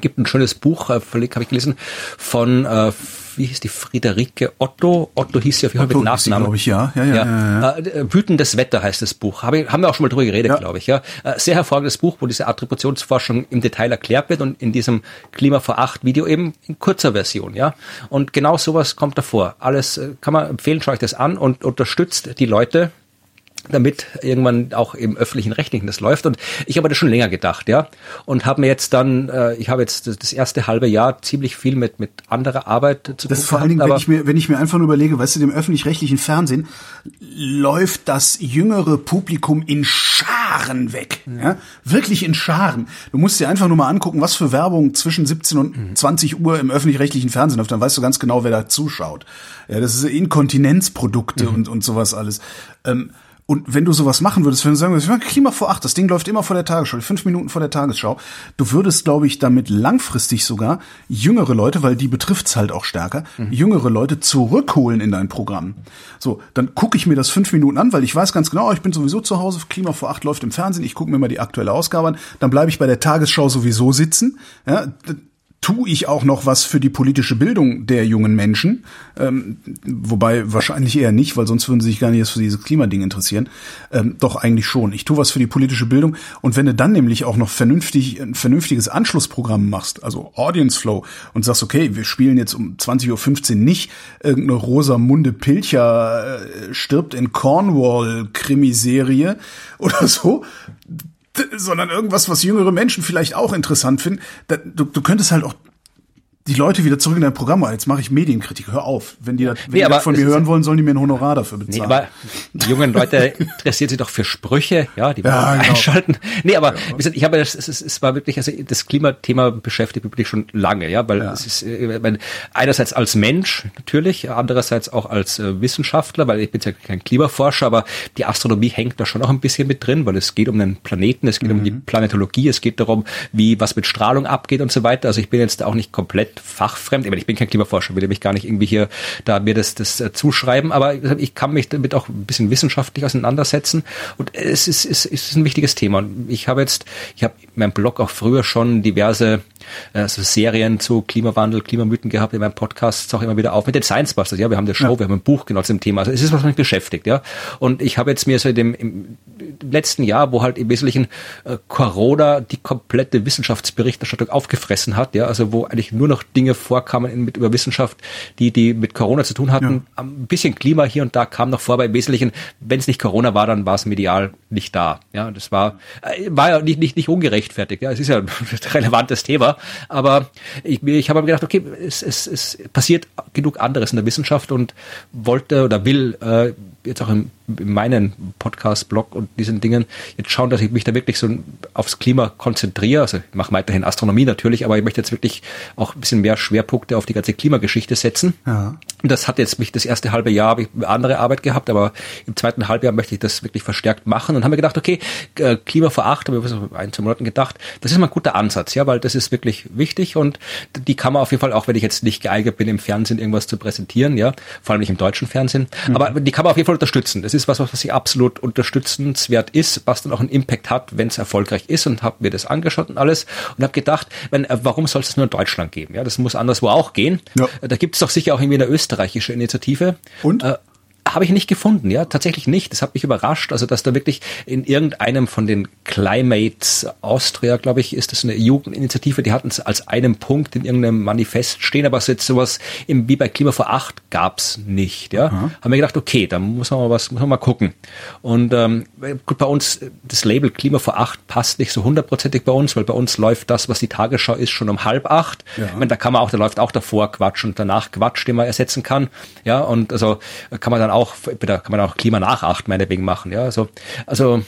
gibt ein schönes Buch, äh, habe ich gelesen, von äh, wie hieß die Friederike Otto? Otto hieß sie auf jeden Fall mit Nachnamen. glaube ich, ja. Ja, ja, ja. ja, ja. Äh, Wütendes Wetter heißt das Buch. Hab ich, haben wir auch schon mal drüber geredet, ja. glaube ich. Ja. Äh, sehr hervorragendes Buch, wo diese Attributionsforschung im Detail erklärt wird und in diesem Klima vor acht Video eben in kurzer Version. Ja. Und genau sowas kommt davor. Alles äh, kann man empfehlen, schaut euch das an und unterstützt die Leute, damit irgendwann auch im öffentlichen Rechtlichen das läuft. Und ich habe das schon länger gedacht, ja. Und habe mir jetzt dann, äh, ich habe jetzt das, erste halbe Jahr ziemlich viel mit mit anderer Arbeit zu tun. Das vor allen Dingen, wenn ich mir, wenn ich mir einfach nur überlege, weißt du, dem öffentlich-rechtlichen Fernsehen läuft das jüngere Publikum in Scharen weg, mhm. ja, wirklich in Scharen. Du musst dir einfach nur mal angucken, was für Werbung zwischen 17 und mhm. 20 Uhr im öffentlich-rechtlichen Fernsehen läuft. Dann weißt du ganz genau, wer da zuschaut. Ja, das ist Inkontinenzprodukte mhm. und und sowas alles. Ähm, Und wenn du sowas machen würdest, wenn du sagen würdest, Klima vor acht, das Ding läuft immer vor der Tagesschau, fünf Minuten vor der Tagesschau, du würdest, glaube ich, damit langfristig sogar jüngere Leute, weil die betrifft's halt auch stärker, mhm. jüngere Leute zurückholen in dein Programm. So, dann gucke ich mir das fünf Minuten an, weil ich weiß ganz genau, ich bin sowieso zu Hause, Klima vor acht läuft im Fernsehen, ich gucke mir mal die aktuelle Ausgabe an, dann bleibe ich bei der Tagesschau sowieso sitzen. Ja, tue ich auch noch was für die politische Bildung der jungen Menschen, ähm, wobei wahrscheinlich eher nicht, weil sonst würden sie sich gar nicht erst für dieses Klimading interessieren. Ähm, doch eigentlich schon. Ich tue was für die politische Bildung und wenn du dann nämlich auch noch vernünftig ein vernünftiges Anschlussprogramm machst, also Audience Flow und sagst, okay, wir spielen jetzt um 20:15 Uhr nicht irgendeine Rosamunde Pilcher äh, stirbt in Cornwall Krimiserie oder so, sondern irgendwas, was jüngere Menschen vielleicht auch interessant finden. du, du könntest halt auch die Leute wieder zurück in dein Programm. Jetzt mache ich Medienkritik. Hör auf. Wenn die das, wenn nee, die das von mir hören wollen, sollen die mir ein Honorar dafür bezahlen. Nee, aber die jungen Leute interessieren sich doch für Sprüche, ja, die ja, genau. einschalten. Nee, aber ja. gesagt, ich habe das, es, es war wirklich, also das Klimathema beschäftigt mich wirklich schon lange, ja, weil ja. es ist äh, meine, einerseits als Mensch natürlich, andererseits auch als äh, Wissenschaftler, weil ich bin ja kein Klimaforscher, aber die Astronomie hängt da schon noch ein bisschen mit drin, weil es geht um den Planeten, es geht mhm. um die mhm. Planetologie, es geht darum, wie was mit Strahlung abgeht und so weiter. Also ich bin jetzt auch nicht komplett fachfremd. Ich, meine, ich bin kein Klimaforscher, will mich gar nicht irgendwie hier da mir das, das äh, zuschreiben, aber ich kann mich damit auch ein bisschen wissenschaftlich auseinandersetzen und es ist, es ist ein wichtiges Thema. Und ich habe jetzt, ich habe in meinem Blog auch früher schon diverse äh, so Serien zu Klimawandel, Klimamythen gehabt, in meinem Podcast auch immer wieder auf mit den Science Busters. Ja, wir haben eine Show, ja. wir haben ein Buch genau zum Thema. Also es ist was mich beschäftigt, ja. Und ich habe jetzt mir so in dem im letzten Jahr, wo halt im Wesentlichen äh, Corona die komplette Wissenschaftsberichterstattung aufgefressen hat, ja, also wo eigentlich nur noch Dinge vorkamen mit über Wissenschaft, die die mit Corona zu tun hatten. Ja. Ein bisschen Klima hier und da kam noch vor, aber im Wesentlichen, wenn es nicht Corona war, dann war es medial nicht da. Ja, das war äh, war ja nicht nicht nicht ungerechtfertigt. Ja, es ist ja ein relevantes Thema, aber ich, ich habe mir gedacht, okay, es, es, es passiert genug anderes in der Wissenschaft und wollte oder will äh, jetzt auch in, in meinen Podcast-Blog und diesen Dingen jetzt schauen, dass ich mich da wirklich so aufs Klima konzentriere. Also ich mache weiterhin Astronomie natürlich, aber ich möchte jetzt wirklich auch ein bisschen mehr Schwerpunkte auf die ganze Klimageschichte setzen. Ja. Und das hat jetzt mich das erste halbe Jahr habe ich andere Arbeit gehabt, aber im zweiten Halbjahr möchte ich das wirklich verstärkt machen und haben mir gedacht, okay, äh, Klima vor acht, habe ich vor ein, zwei Monaten gedacht, das ist mal ein guter Ansatz, ja, weil das ist wirklich wichtig und die kann man auf jeden Fall, auch wenn ich jetzt nicht geeignet bin, im Fernsehen irgendwas zu präsentieren, ja, vor allem nicht im deutschen Fernsehen, mhm. aber die kann man auf jeden Fall unterstützen. Das ist was, was ich absolut unterstützenswert ist, was dann auch einen Impact hat, wenn es erfolgreich ist und habe mir das angeschaut und alles und habe gedacht, wenn, äh, warum soll es nur in Deutschland geben? Ja, das muss anderswo auch gehen. Ja. Da gibt es doch sicher auch irgendwie eine österreichische Initiative. Und? Äh, habe ich nicht gefunden, ja, tatsächlich nicht. Das hat mich überrascht, also dass da wirklich in irgendeinem von den Climates Austria, glaube ich, ist das eine Jugendinitiative, die hatten es als einen Punkt in irgendeinem Manifest stehen, aber jetzt sowas im, wie bei Klima vor acht gab's nicht, ja. Mhm. Haben wir gedacht, okay, da muss man mal was, muss man mal gucken. Und ähm, gut, bei uns, das Label Klima vor acht passt nicht so hundertprozentig bei uns, weil bei uns läuft das, was die Tagesschau ist, schon um halb acht. Ja. Ich meine, da kann man auch, da läuft auch davor Quatsch und danach Quatsch, den man ersetzen kann. Ja, und also kann man dann auch, da kann man auch Klima nachacht meinetwegen machen, ja. Also, also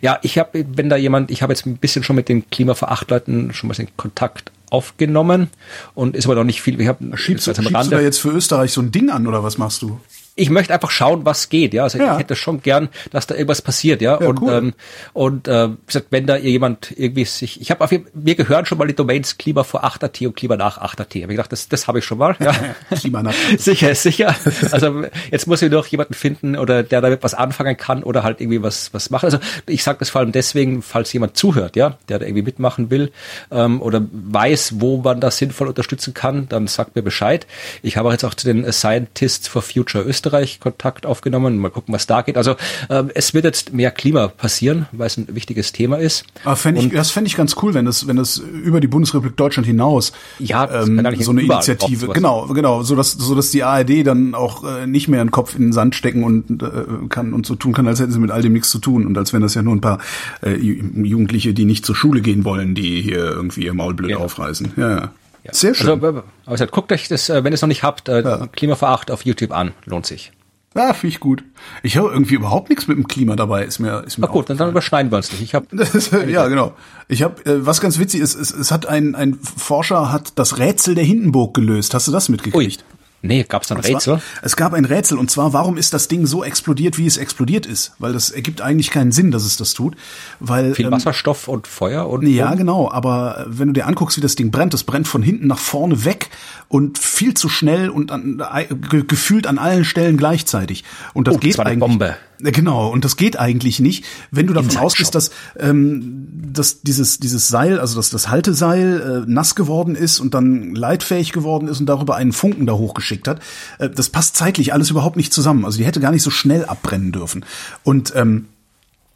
ja, ich habe, wenn da jemand, ich habe jetzt ein bisschen schon mit den Klimaverachtleuten schon mal in Kontakt aufgenommen und ist aber noch nicht viel. Ich habe schiebst, schiebst du da jetzt für Österreich so ein Ding an oder was machst du? Ich möchte einfach schauen, was geht, ja. Also ja. ich hätte schon gern, dass da irgendwas passiert, ja. ja und cool. ähm, und äh, gesagt, wenn da jemand irgendwie sich, ich habe auf mir gehören schon mal die Domains Klima vor 8.at und Klima nach 8.at. Habe ich gedacht, das, das habe ich schon mal. Ja. Klima nach. sicher, sicher. Also jetzt muss ich noch jemanden finden oder der damit was anfangen kann oder halt irgendwie was was machen. Also ich sage das vor allem deswegen, falls jemand zuhört, ja, der da irgendwie mitmachen will ähm, oder weiß, wo man das sinnvoll unterstützen kann, dann sagt mir Bescheid. Ich habe auch jetzt auch zu den Scientists for Future Österreich Österreich Kontakt aufgenommen. Mal gucken, was da geht. Also äh, es wird jetzt mehr Klima passieren, weil es ein wichtiges Thema ist. Aber fänd ich, das fände ich ganz cool, wenn das, wenn das über die Bundesrepublik Deutschland hinaus ja, ähm, so eine Initiative, genau, genau, so dass so dass die ARD dann auch äh, nicht mehr einen Kopf in den Sand stecken und äh, kann und so tun kann, als hätten sie mit all dem nichts zu tun und als wenn das ja nur ein paar äh, Jugendliche, die nicht zur Schule gehen wollen, die hier irgendwie ihr Maul blöd genau. aufreißen. Ja, ja. Sehr schön. Also, also guckt euch das, äh, wenn ihr es noch nicht habt, äh, ja. Klima vor auf YouTube an. Lohnt sich. Ja, finde ich gut. Ich höre irgendwie überhaupt nichts mit dem Klima dabei. Ist mir, ist mir Ach gut, dann, dann überschneiden wir uns nicht. Ich hab ja genau. Ich habe äh, was ganz witzig ist. Es, es hat ein ein Forscher hat das Rätsel der Hindenburg gelöst. Hast du das mitgekriegt? Ui. Nee, gab es ein Rätsel? Zwar, es gab ein Rätsel und zwar, warum ist das Ding so explodiert, wie es explodiert ist? Weil das ergibt eigentlich keinen Sinn, dass es das tut. Weil, Viel ähm, Wasserstoff und Feuer und. Ja, und? genau, aber wenn du dir anguckst, wie das Ding brennt, das brennt von hinten nach vorne weg und viel zu schnell und an, äh, gefühlt an allen Stellen gleichzeitig. Und das oh, geht das war eine. Bombe. Genau, und das geht eigentlich nicht, wenn du davon ausgehst, dass, ähm, dass dieses, dieses Seil, also dass das Halteseil äh, nass geworden ist und dann leitfähig geworden ist und darüber einen Funken da hochgeschickt hat. Äh, das passt zeitlich alles überhaupt nicht zusammen. Also die hätte gar nicht so schnell abbrennen dürfen. Und ähm,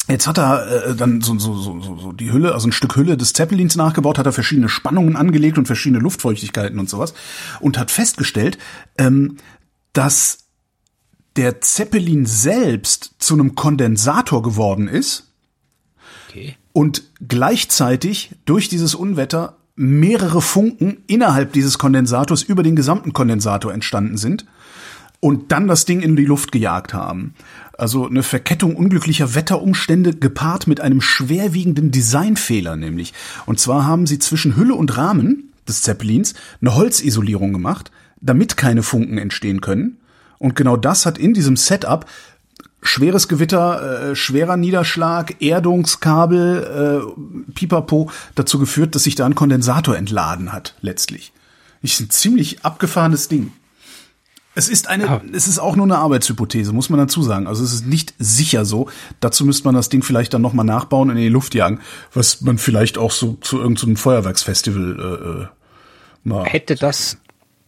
Jetzt hat er äh, dann so, so, so, so die Hülle, also ein Stück Hülle des Zeppelins nachgebaut, hat er verschiedene Spannungen angelegt und verschiedene Luftfeuchtigkeiten und sowas und hat festgestellt, ähm, dass der Zeppelin selbst zu einem Kondensator geworden ist okay. und gleichzeitig durch dieses Unwetter mehrere Funken innerhalb dieses Kondensators über den gesamten Kondensator entstanden sind und dann das Ding in die Luft gejagt haben. Also eine Verkettung unglücklicher Wetterumstände gepaart mit einem schwerwiegenden Designfehler nämlich. Und zwar haben sie zwischen Hülle und Rahmen des Zeppelins eine Holzisolierung gemacht, damit keine Funken entstehen können. Und genau das hat in diesem Setup schweres Gewitter, äh, schwerer Niederschlag, Erdungskabel, äh, Pipapo dazu geführt, dass sich da ein Kondensator entladen hat, letztlich. Ist ein ziemlich abgefahrenes Ding. Es ist eine, ah. es ist auch nur eine Arbeitshypothese, muss man dazu sagen. Also es ist nicht sicher so. Dazu müsste man das Ding vielleicht dann nochmal nachbauen und in die Luft jagen, was man vielleicht auch so zu irgendeinem Feuerwerksfestival äh, äh mal. Hätte das,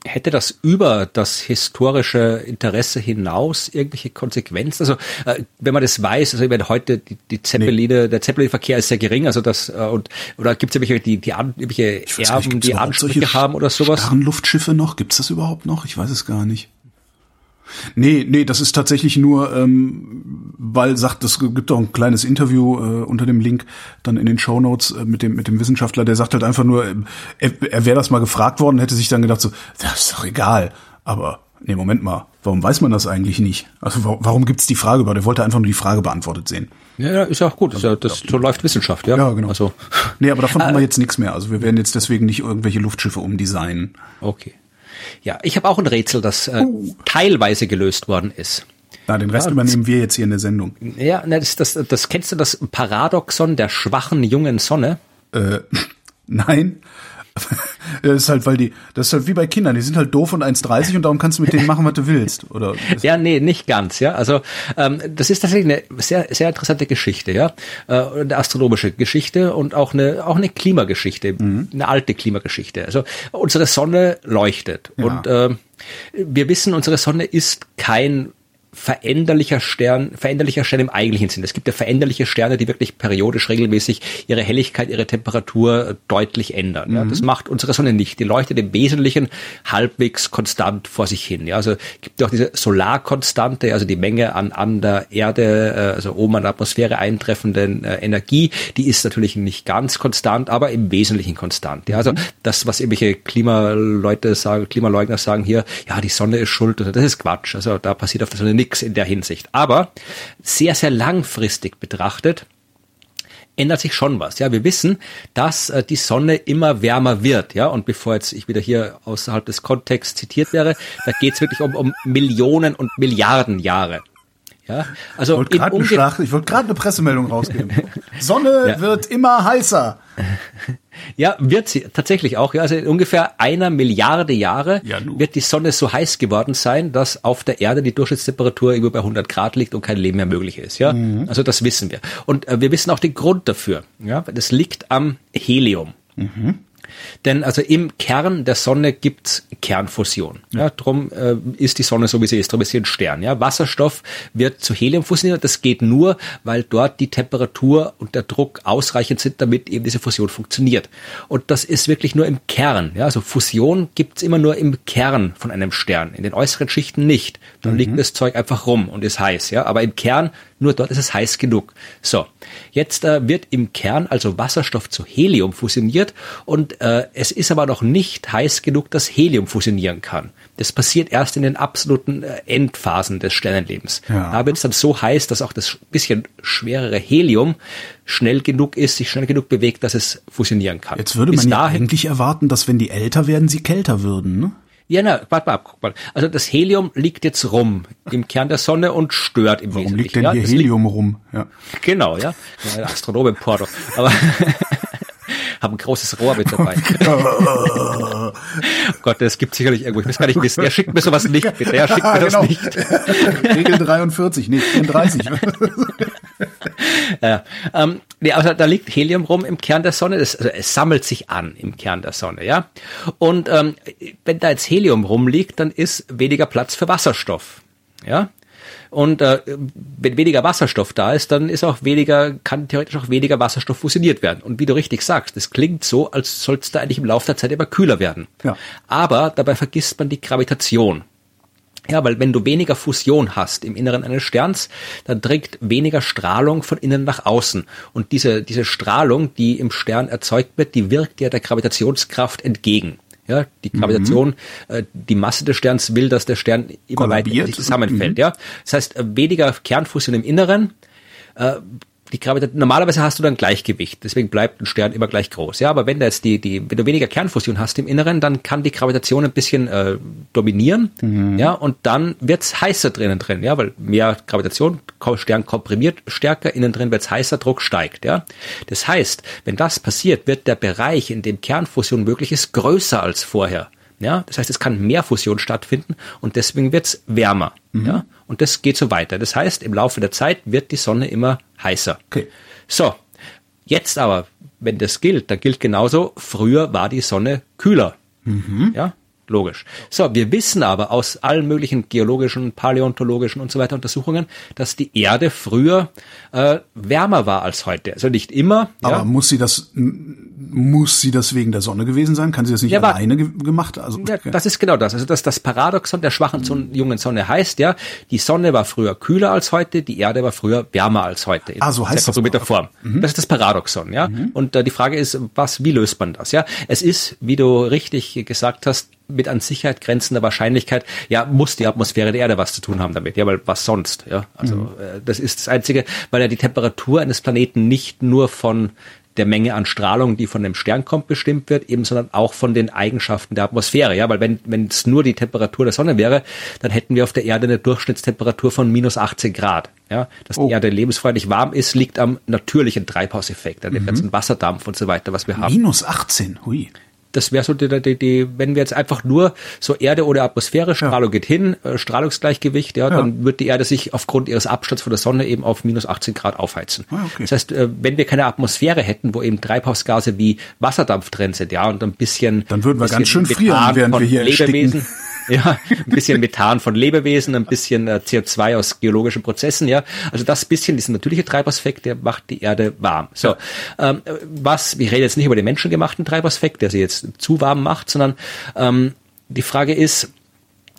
hätte das über das historische Interesse hinaus irgendwelche Konsequenzen? Also äh, wenn man das weiß, also wenn heute die, die Zeppeline, nee. der Zeppelinverkehr ist sehr gering, also das äh, und oder gibt es irgendwelche die die an, irgendwelche Erben, nicht, die Ansprüche haben oder sowas? Starren Luftschiffe noch? Gibt es das überhaupt noch? Ich weiß es gar nicht. Nee, nee, das ist tatsächlich nur, ähm, weil sagt, es gibt auch ein kleines Interview äh, unter dem Link dann in den Show Notes äh, mit dem mit dem Wissenschaftler, der sagt halt einfach nur, äh, er, er wäre das mal gefragt worden, hätte sich dann gedacht so, das ist doch egal. Aber nee, Moment mal, warum weiß man das eigentlich nicht? Also warum, warum gibt's die Frage über? Der wollte einfach nur die Frage beantwortet sehen. Ja, ist ja auch gut. Ja, das so läuft Wissenschaft, ja. Ja, genau. Also. Nee, aber davon haben wir jetzt nichts mehr. Also wir werden jetzt deswegen nicht irgendwelche Luftschiffe umdesignen. Okay. Ja, ich habe auch ein Rätsel, das äh, uh. teilweise gelöst worden ist. Na, den Rest ja, übernehmen wir jetzt hier in der Sendung. Ja, das, das, das kennst du das Paradoxon der schwachen jungen Sonne? Äh, nein. Das ist halt, weil die, das ist halt wie bei Kindern, die sind halt doof und 1,30 und darum kannst du mit denen machen, was du willst, oder? Ja, nee, nicht ganz, ja. Also ähm, das ist tatsächlich eine sehr, sehr interessante Geschichte, ja. Äh, eine astronomische Geschichte und auch eine, auch eine Klimageschichte, mhm. eine alte Klimageschichte. Also unsere Sonne leuchtet ja. und äh, wir wissen, unsere Sonne ist kein veränderlicher Stern, veränderlicher Stern im eigentlichen Sinn. Es gibt ja veränderliche Sterne, die wirklich periodisch regelmäßig ihre Helligkeit, ihre Temperatur deutlich ändern. Mhm. Ja, das macht unsere Sonne nicht. Die leuchtet im Wesentlichen halbwegs konstant vor sich hin. Ja, also gibt auch diese Solarkonstante, also die Menge an, an der Erde, äh, also oben an der Atmosphäre eintreffenden äh, Energie, die ist natürlich nicht ganz konstant, aber im Wesentlichen konstant. Ja, also mhm. das, was irgendwelche Klimaleute sagen, Klimaleugner sagen hier, ja, die Sonne ist schuld, das ist Quatsch. Also da passiert auf der Sonne nichts in der Hinsicht. Aber sehr, sehr langfristig betrachtet, ändert sich schon was. Ja, wir wissen, dass äh, die Sonne immer wärmer wird. Ja, und bevor jetzt ich wieder hier außerhalb des Kontexts zitiert wäre, da geht es wirklich um, um Millionen und Milliarden Jahre. Ja, also ich wollte gerade wollt eine Pressemeldung rausgeben. Sonne ja. wird immer heißer. Ja, wird sie tatsächlich auch. Ja, also in ungefähr einer Milliarde Jahre ja, wird die Sonne so heiß geworden sein, dass auf der Erde die Durchschnittstemperatur über bei 100 Grad liegt und kein Leben mehr möglich ist. Ja, mhm. also das wissen wir. Und äh, wir wissen auch den Grund dafür. Ja, das liegt am Helium. Mhm. Denn also im Kern der Sonne gibt's Kernfusion. Ja. ja drum äh, ist die Sonne so wie sie ist, drum ist sie ein Stern. Ja, Wasserstoff wird zu Helium fusioniert. Das geht nur, weil dort die Temperatur und der Druck ausreichend sind, damit eben diese Fusion funktioniert. Und das ist wirklich nur im Kern. Ja, also Fusion gibt's immer nur im Kern von einem Stern. In den äußeren Schichten nicht. Dann mhm. liegt das Zeug einfach rum und ist heiß. Ja, aber im Kern nur dort ist es heiß genug. So, jetzt äh, wird im Kern also Wasserstoff zu Helium fusioniert und äh, es ist aber noch nicht heiß genug, dass Helium fusionieren kann. Das passiert erst in den absoluten äh, Endphasen des Sternenlebens. Ja. Da wird es dann so heiß, dass auch das bisschen schwerere Helium schnell genug ist, sich schnell genug bewegt, dass es fusionieren kann. Jetzt würde Bis man ja eigentlich erwarten, dass wenn die älter werden, sie kälter würden, ne? Ja, na, warte mal ab, guck mal. Also das Helium liegt jetzt rum im Kern der Sonne und stört im Warum Wesentlichen. liegt denn ja? hier Das Helium rum? Ja. Genau, ja. ja Astronom im Porto. Aber haben ein großes Rohr mit dabei. oh Gott, das gibt sicherlich irgendwo. Ich weiß gar nicht wissen. Der schickt mir sowas nicht. Der schickt mir das Genau. nicht. Regel 43, nee, 34. Ja, ähm, nee, also da liegt Helium rum im Kern der Sonne. Das, also es sammelt sich an im Kern der Sonne, ja. Und ähm, wenn da jetzt Helium rumliegt, dann ist weniger Platz für Wasserstoff, ja. Und äh, wenn weniger Wasserstoff da ist, dann ist auch weniger, kann theoretisch auch weniger Wasserstoff fusioniert werden. Und wie du richtig sagst, das klingt so, als soll es da eigentlich im Laufe der Zeit immer kühler werden. Ja. Aber dabei vergisst man die Gravitation. Ja, weil wenn du weniger Fusion hast im Inneren eines Sterns, dann dringt weniger Strahlung von innen nach außen. Und diese, diese Strahlung, die im Stern erzeugt wird, die wirkt ja der Gravitationskraft entgegen. Ja, die Gravitation, äh, die Masse des Sterns will, dass der Stern immer weiter Kollabiert. sich zusammenfällt. Ja, das heißt äh, weniger Kernfusion im Inneren. Äh, die Gravitation, normalerweise hast du dann Gleichgewicht, deswegen bleibt ein Stern immer gleich groß. Ja, aber wenn du jetzt die, die, wenn du weniger Kernfusion hast im Inneren, dann kann die Gravitation ein bisschen äh, dominieren. Ja, und dann wird's heißer drinnen drin, ja, weil mehr Gravitation, Stern komprimiert stärker, innen drin wird's heißer, Druck steigt. Ja, das heißt, wenn das passiert, wird der Bereich, in dem Kernfusion möglich ist, größer als vorher. Ja, das heißt, es kann mehr Fusion stattfinden und deswegen wird's wärmer. Ja, und das geht so weiter. Das heißt, im Laufe der Zeit wird die Sonne immer heißer. Okay. So, jetzt aber, wenn das gilt, dann gilt genauso, früher war die Sonne kühler. Ja, logisch. So, wir wissen aber aus allen möglichen geologischen, paläontologischen und so weiter Untersuchungen, dass die Erde früher äh, wärmer war als heute. Also nicht immer. Aber ja. muss sie das, muss sie das wegen der Sonne gewesen sein? Kann sie das nicht Ja, alleine ge gemacht? Also, Ja, das ist genau das. Also das, das Paradoxon der schwachen Son jungen Sonne heißt ja, die Sonne war früher kühler als heute, die Erde war früher wärmer als heute. In Ah, so heißt das komprimierter auch. Form. Das ist das Paradoxon, ja. Und äh, die Frage ist, was, wie löst man das? Ja, es ist, wie du richtig gesagt hast, mit an Sicherheit grenzender Wahrscheinlichkeit, ja, muss die Atmosphäre der Erde was zu tun haben damit, ja, weil was sonst, ja. Also äh, das ist das Einzige, weil ja die Temperatur eines Planeten nicht nur von der Menge an Strahlung, die von dem Stern kommt, bestimmt wird, eben, sondern auch von den Eigenschaften der Atmosphäre. Ja, weil wenn wenn es nur die Temperatur der Sonne wäre, dann hätten wir auf der Erde eine Durchschnittstemperatur von minus 18 Grad. Ja, dass Oh. die Erde lebensfreundlich warm ist, liegt am natürlichen Treibhauseffekt, an dem ganzen Wasserdampf und so weiter, was wir haben minus 18, hui. Das wäre so die, die, die, wenn wir jetzt einfach nur so Erde oder Atmosphäre, Strahlung geht hin, äh, Strahlungsgleichgewicht, ja, dann wird die Erde sich aufgrund ihres Abstands von der Sonne eben auf minus 18 Grad aufheizen. Ah, okay. Das heißt, äh, wenn wir keine Atmosphäre hätten, wo eben Treibhausgase wie Wasserdampf drin sind, ja, und ein bisschen Dann würden wir ganz schön frieren, während wir hier Lebewesen. Ja, ein bisschen Methan von Lebewesen, ein bisschen äh, CO2 aus geologischen Prozessen, ja. Also das bisschen, dieser natürliche Treibhauseffekt, der macht die Erde warm. So, ähm, was, wir reden jetzt nicht über den menschengemachten Treibhauseffekt, der sie jetzt zu warm macht, sondern ähm, die Frage ist,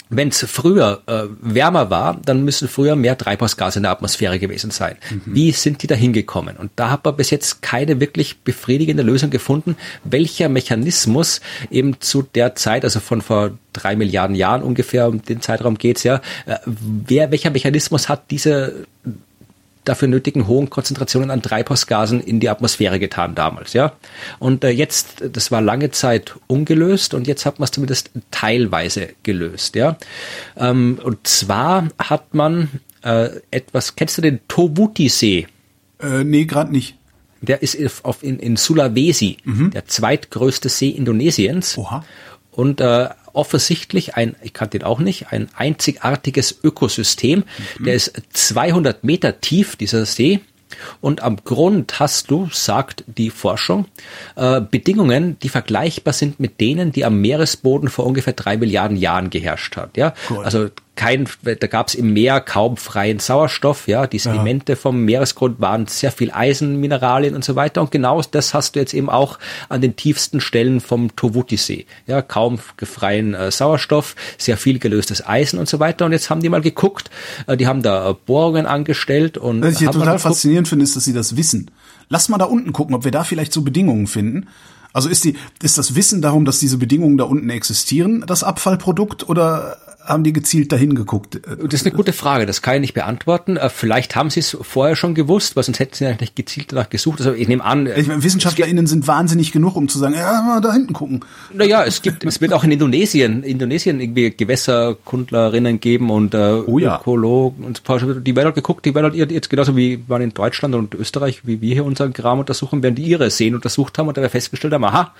wenn es früher äh, wärmer war, dann müssen früher mehr Treibhausgase in der Atmosphäre gewesen sein. Wie sind die da hingekommen? Und da hat man bis jetzt keine wirklich befriedigende Lösung gefunden, welcher Mechanismus eben zu der Zeit, also von vor drei Milliarden Jahren ungefähr, um den Zeitraum geht's ja, äh, wer, welcher Mechanismus hat diese dafür nötigen hohen Konzentrationen an Treibhausgasen in die Atmosphäre getan damals, ja. Und äh, jetzt, das war lange Zeit ungelöst und jetzt hat man es zumindest teilweise gelöst, ja. Ähm, und zwar hat man äh, etwas, kennst du den Tobuti-See? Äh, nee, gerade nicht. Der ist auf, in, in Sulawesi, der zweitgrößte See Indonesiens. Oha. Und äh, offensichtlich ein, ich kannte den auch nicht, ein einzigartiges Ökosystem. Der ist 200 Meter tief, dieser See. Und am Grund hast du, sagt die Forschung, äh, Bedingungen, die vergleichbar sind mit denen, die am Meeresboden vor ungefähr drei Milliarden Jahren geherrscht hat. Ja, Gut. also kein, da gab es im Meer kaum freien Sauerstoff. Ja, die Sedimente vom Meeresgrund waren sehr viel Eisen, Mineralien und so weiter. Und genau das hast du jetzt eben auch an den tiefsten Stellen vom Tovuti-See. Ja, kaum freien äh, Sauerstoff, sehr viel gelöstes Eisen und so weiter. Und jetzt haben die mal geguckt, äh, die haben da äh, Bohrungen angestellt und Was ich hier total faszinierend finde, ist, dass sie das wissen. Lass mal da unten gucken, ob wir da vielleicht so Bedingungen finden. Also ist die, ist das Wissen darum, dass diese Bedingungen da unten existieren, das Abfallprodukt oder haben die gezielt dahin geguckt? Das ist eine gute Frage, das kann ich nicht beantworten. Äh, vielleicht haben sie es vorher schon gewusst, weil sonst hätten sie nicht gezielt danach gesucht. Also ich nehme an. Ich meine, WissenschaftlerInnen sind wahnsinnig genug, um zu sagen, ja, mal da hinten gucken. Naja, es gibt, es wird auch in Indonesien, Indonesien irgendwie Gewässerkundlerinnen geben und äh, Oh ja. Ökologen und die werden halt geguckt, die werden halt jetzt genauso wie man in Deutschland und Österreich, wie wir hier unseren Kram untersuchen, werden die ihre Seen untersucht haben und dabei festgestellt haben, aha,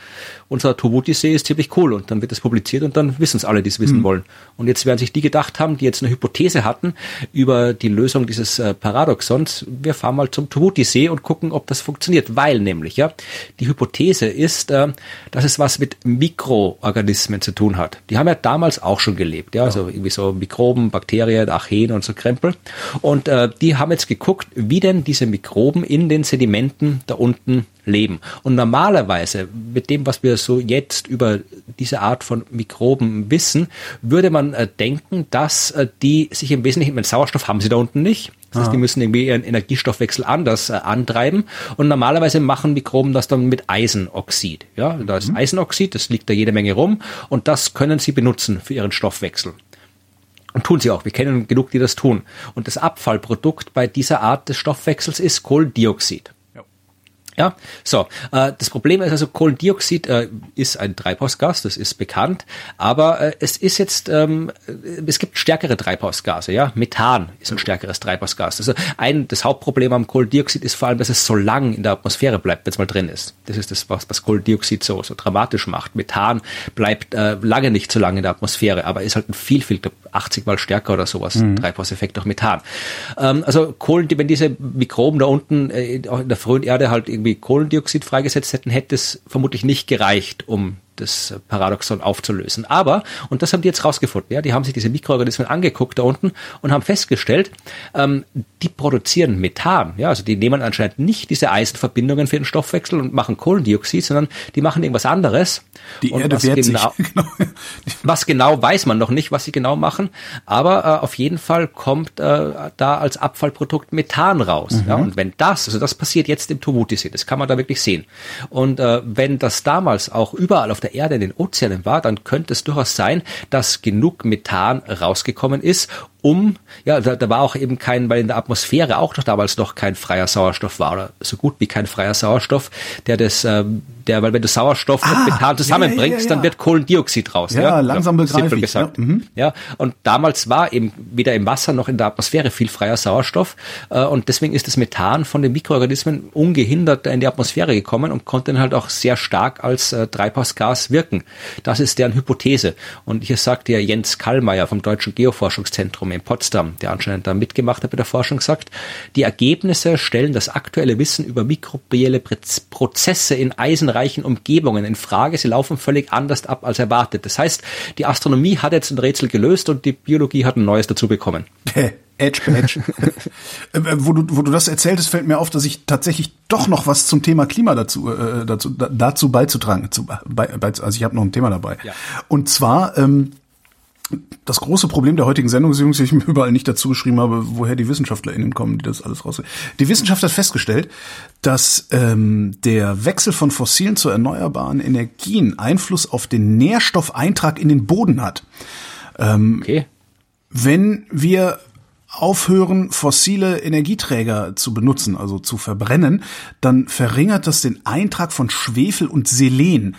unser Tobuti-See ist ziemlich cool und dann wird das publiziert und dann wissen es alle, die es wissen wollen. Und jetzt werden sich die gedacht haben, die jetzt eine Hypothese hatten über die Lösung dieses äh, Paradoxons, wir fahren mal zum Tobuti-See und gucken, ob das funktioniert, weil nämlich, ja, die Hypothese ist, äh, dass es was mit Mikroorganismen zu tun hat. Die haben ja damals auch schon gelebt, ja, also irgendwie so Mikroben, Bakterien, Archeen und so Krempel. Und äh, die haben jetzt geguckt, wie denn diese Mikroben in den Sedimenten da unten leben. Und normalerweise, mit dem, was wir so jetzt über diese Art von Mikroben wissen, würde man äh, denken, dass äh, die sich im Wesentlichen mit Sauerstoff haben sie da unten nicht. Das heißt, die müssen irgendwie ihren Energiestoffwechsel anders äh, antreiben. Und normalerweise machen Mikroben das dann mit Eisenoxid. Ja, da ist Eisenoxid, das liegt da jede Menge rum und das können sie benutzen für ihren Stoffwechsel. Und tun sie auch. Wir kennen genug, die das tun. Und das Abfallprodukt bei dieser Art des Stoffwechsels ist Kohlendioxid. Ja, so. Äh, das Problem ist also, Kohlendioxid äh, ist ein Treibhausgas, das ist bekannt, aber äh, es ist jetzt, ähm, es gibt stärkere Treibhausgase, ja. Methan ist ein stärkeres Treibhausgas. Also ein, das Hauptproblem am Kohlendioxid ist vor allem, dass es so lang in der Atmosphäre bleibt, wenn es mal drin ist. Das ist das, was, was Kohlendioxid so, so dramatisch macht. Methan bleibt äh, lange nicht so lange in der Atmosphäre, aber ist halt ein viel, viel, 80 mal stärker oder sowas, mhm. Treibhauseffekt durch Methan. Ähm, also Kohlen, wenn diese Mikroben da unten äh, in der frühen Erde halt irgendwie Kohlendioxid freigesetzt hätten, hätte es vermutlich nicht gereicht, um das Paradoxon aufzulösen. Aber, und das haben die jetzt rausgefunden, ja, die haben sich diese Mikroorganismen angeguckt da unten und haben festgestellt, ähm, die produzieren Methan, ja, also die nehmen anscheinend nicht diese Eisenverbindungen für den Stoffwechsel und machen Kohlendioxid, sondern die machen irgendwas anderes. Die und Erde was wehrt genau, sich. Genau. was genau weiß man noch nicht, was sie genau machen, aber äh, auf jeden Fall kommt äh, da als Abfallprodukt Methan raus. Ja, und wenn das, also das passiert jetzt im Tomuti-See, das kann man da wirklich sehen. Und äh, wenn das damals auch überall auf der Erde in den Ozeanen war, dann könnte es durchaus sein, dass genug Methan rausgekommen ist, um, ja, da, da war auch eben kein, weil in der Atmosphäre auch noch damals noch kein freier Sauerstoff war oder so gut wie kein freier Sauerstoff, der das, ähm, der, weil wenn du Sauerstoff Ah, mit Methan zusammenbringst, ja, ja, ja. dann wird Kohlendioxid raus. Ja, langsam simpel begreiflich, gesagt. ja, mhm. Ja, und damals war eben weder im Wasser noch in der Atmosphäre viel freier Sauerstoff äh, und deswegen ist das Methan von den Mikroorganismen ungehindert in die Atmosphäre gekommen und konnte dann halt auch sehr stark als äh, Treibhausgas wirken. Das ist deren Hypothese. Und hier sagt der Jens Kallmeier vom Deutschen Geoforschungszentrum in Potsdam, der anscheinend da mitgemacht hat bei der Forschung, sagt, die Ergebnisse stellen das aktuelle Wissen über mikrobielle Prozesse in eisenreichen Umgebungen in Frage. Sie laufen völlig anders ab als erwartet. Das heißt, die Astronomie hat jetzt ein Rätsel gelöst und die Biologie hat ein neues dazu bekommen. Edge, Edge. Äh, wo, du, wo du das erzähltest, fällt mir auf, dass ich tatsächlich doch noch was zum Thema Klima dazu, äh, dazu, da, dazu beizutragen. Zu, bei, also ich habe noch ein Thema dabei. Ja. Und zwar ähm, das große Problem der heutigen Sendung ist, dass ich mir überall nicht dazu geschrieben habe, woher die WissenschaftlerInnen kommen, die das alles raus. Die Wissenschaft hat festgestellt, dass ähm, der Wechsel von fossilen zu erneuerbaren Energien Einfluss auf den Nährstoffeintrag in den Boden hat. Okay. Wenn wir aufhören, fossile Energieträger zu benutzen, also zu verbrennen, dann verringert das den Eintrag von Schwefel und Selen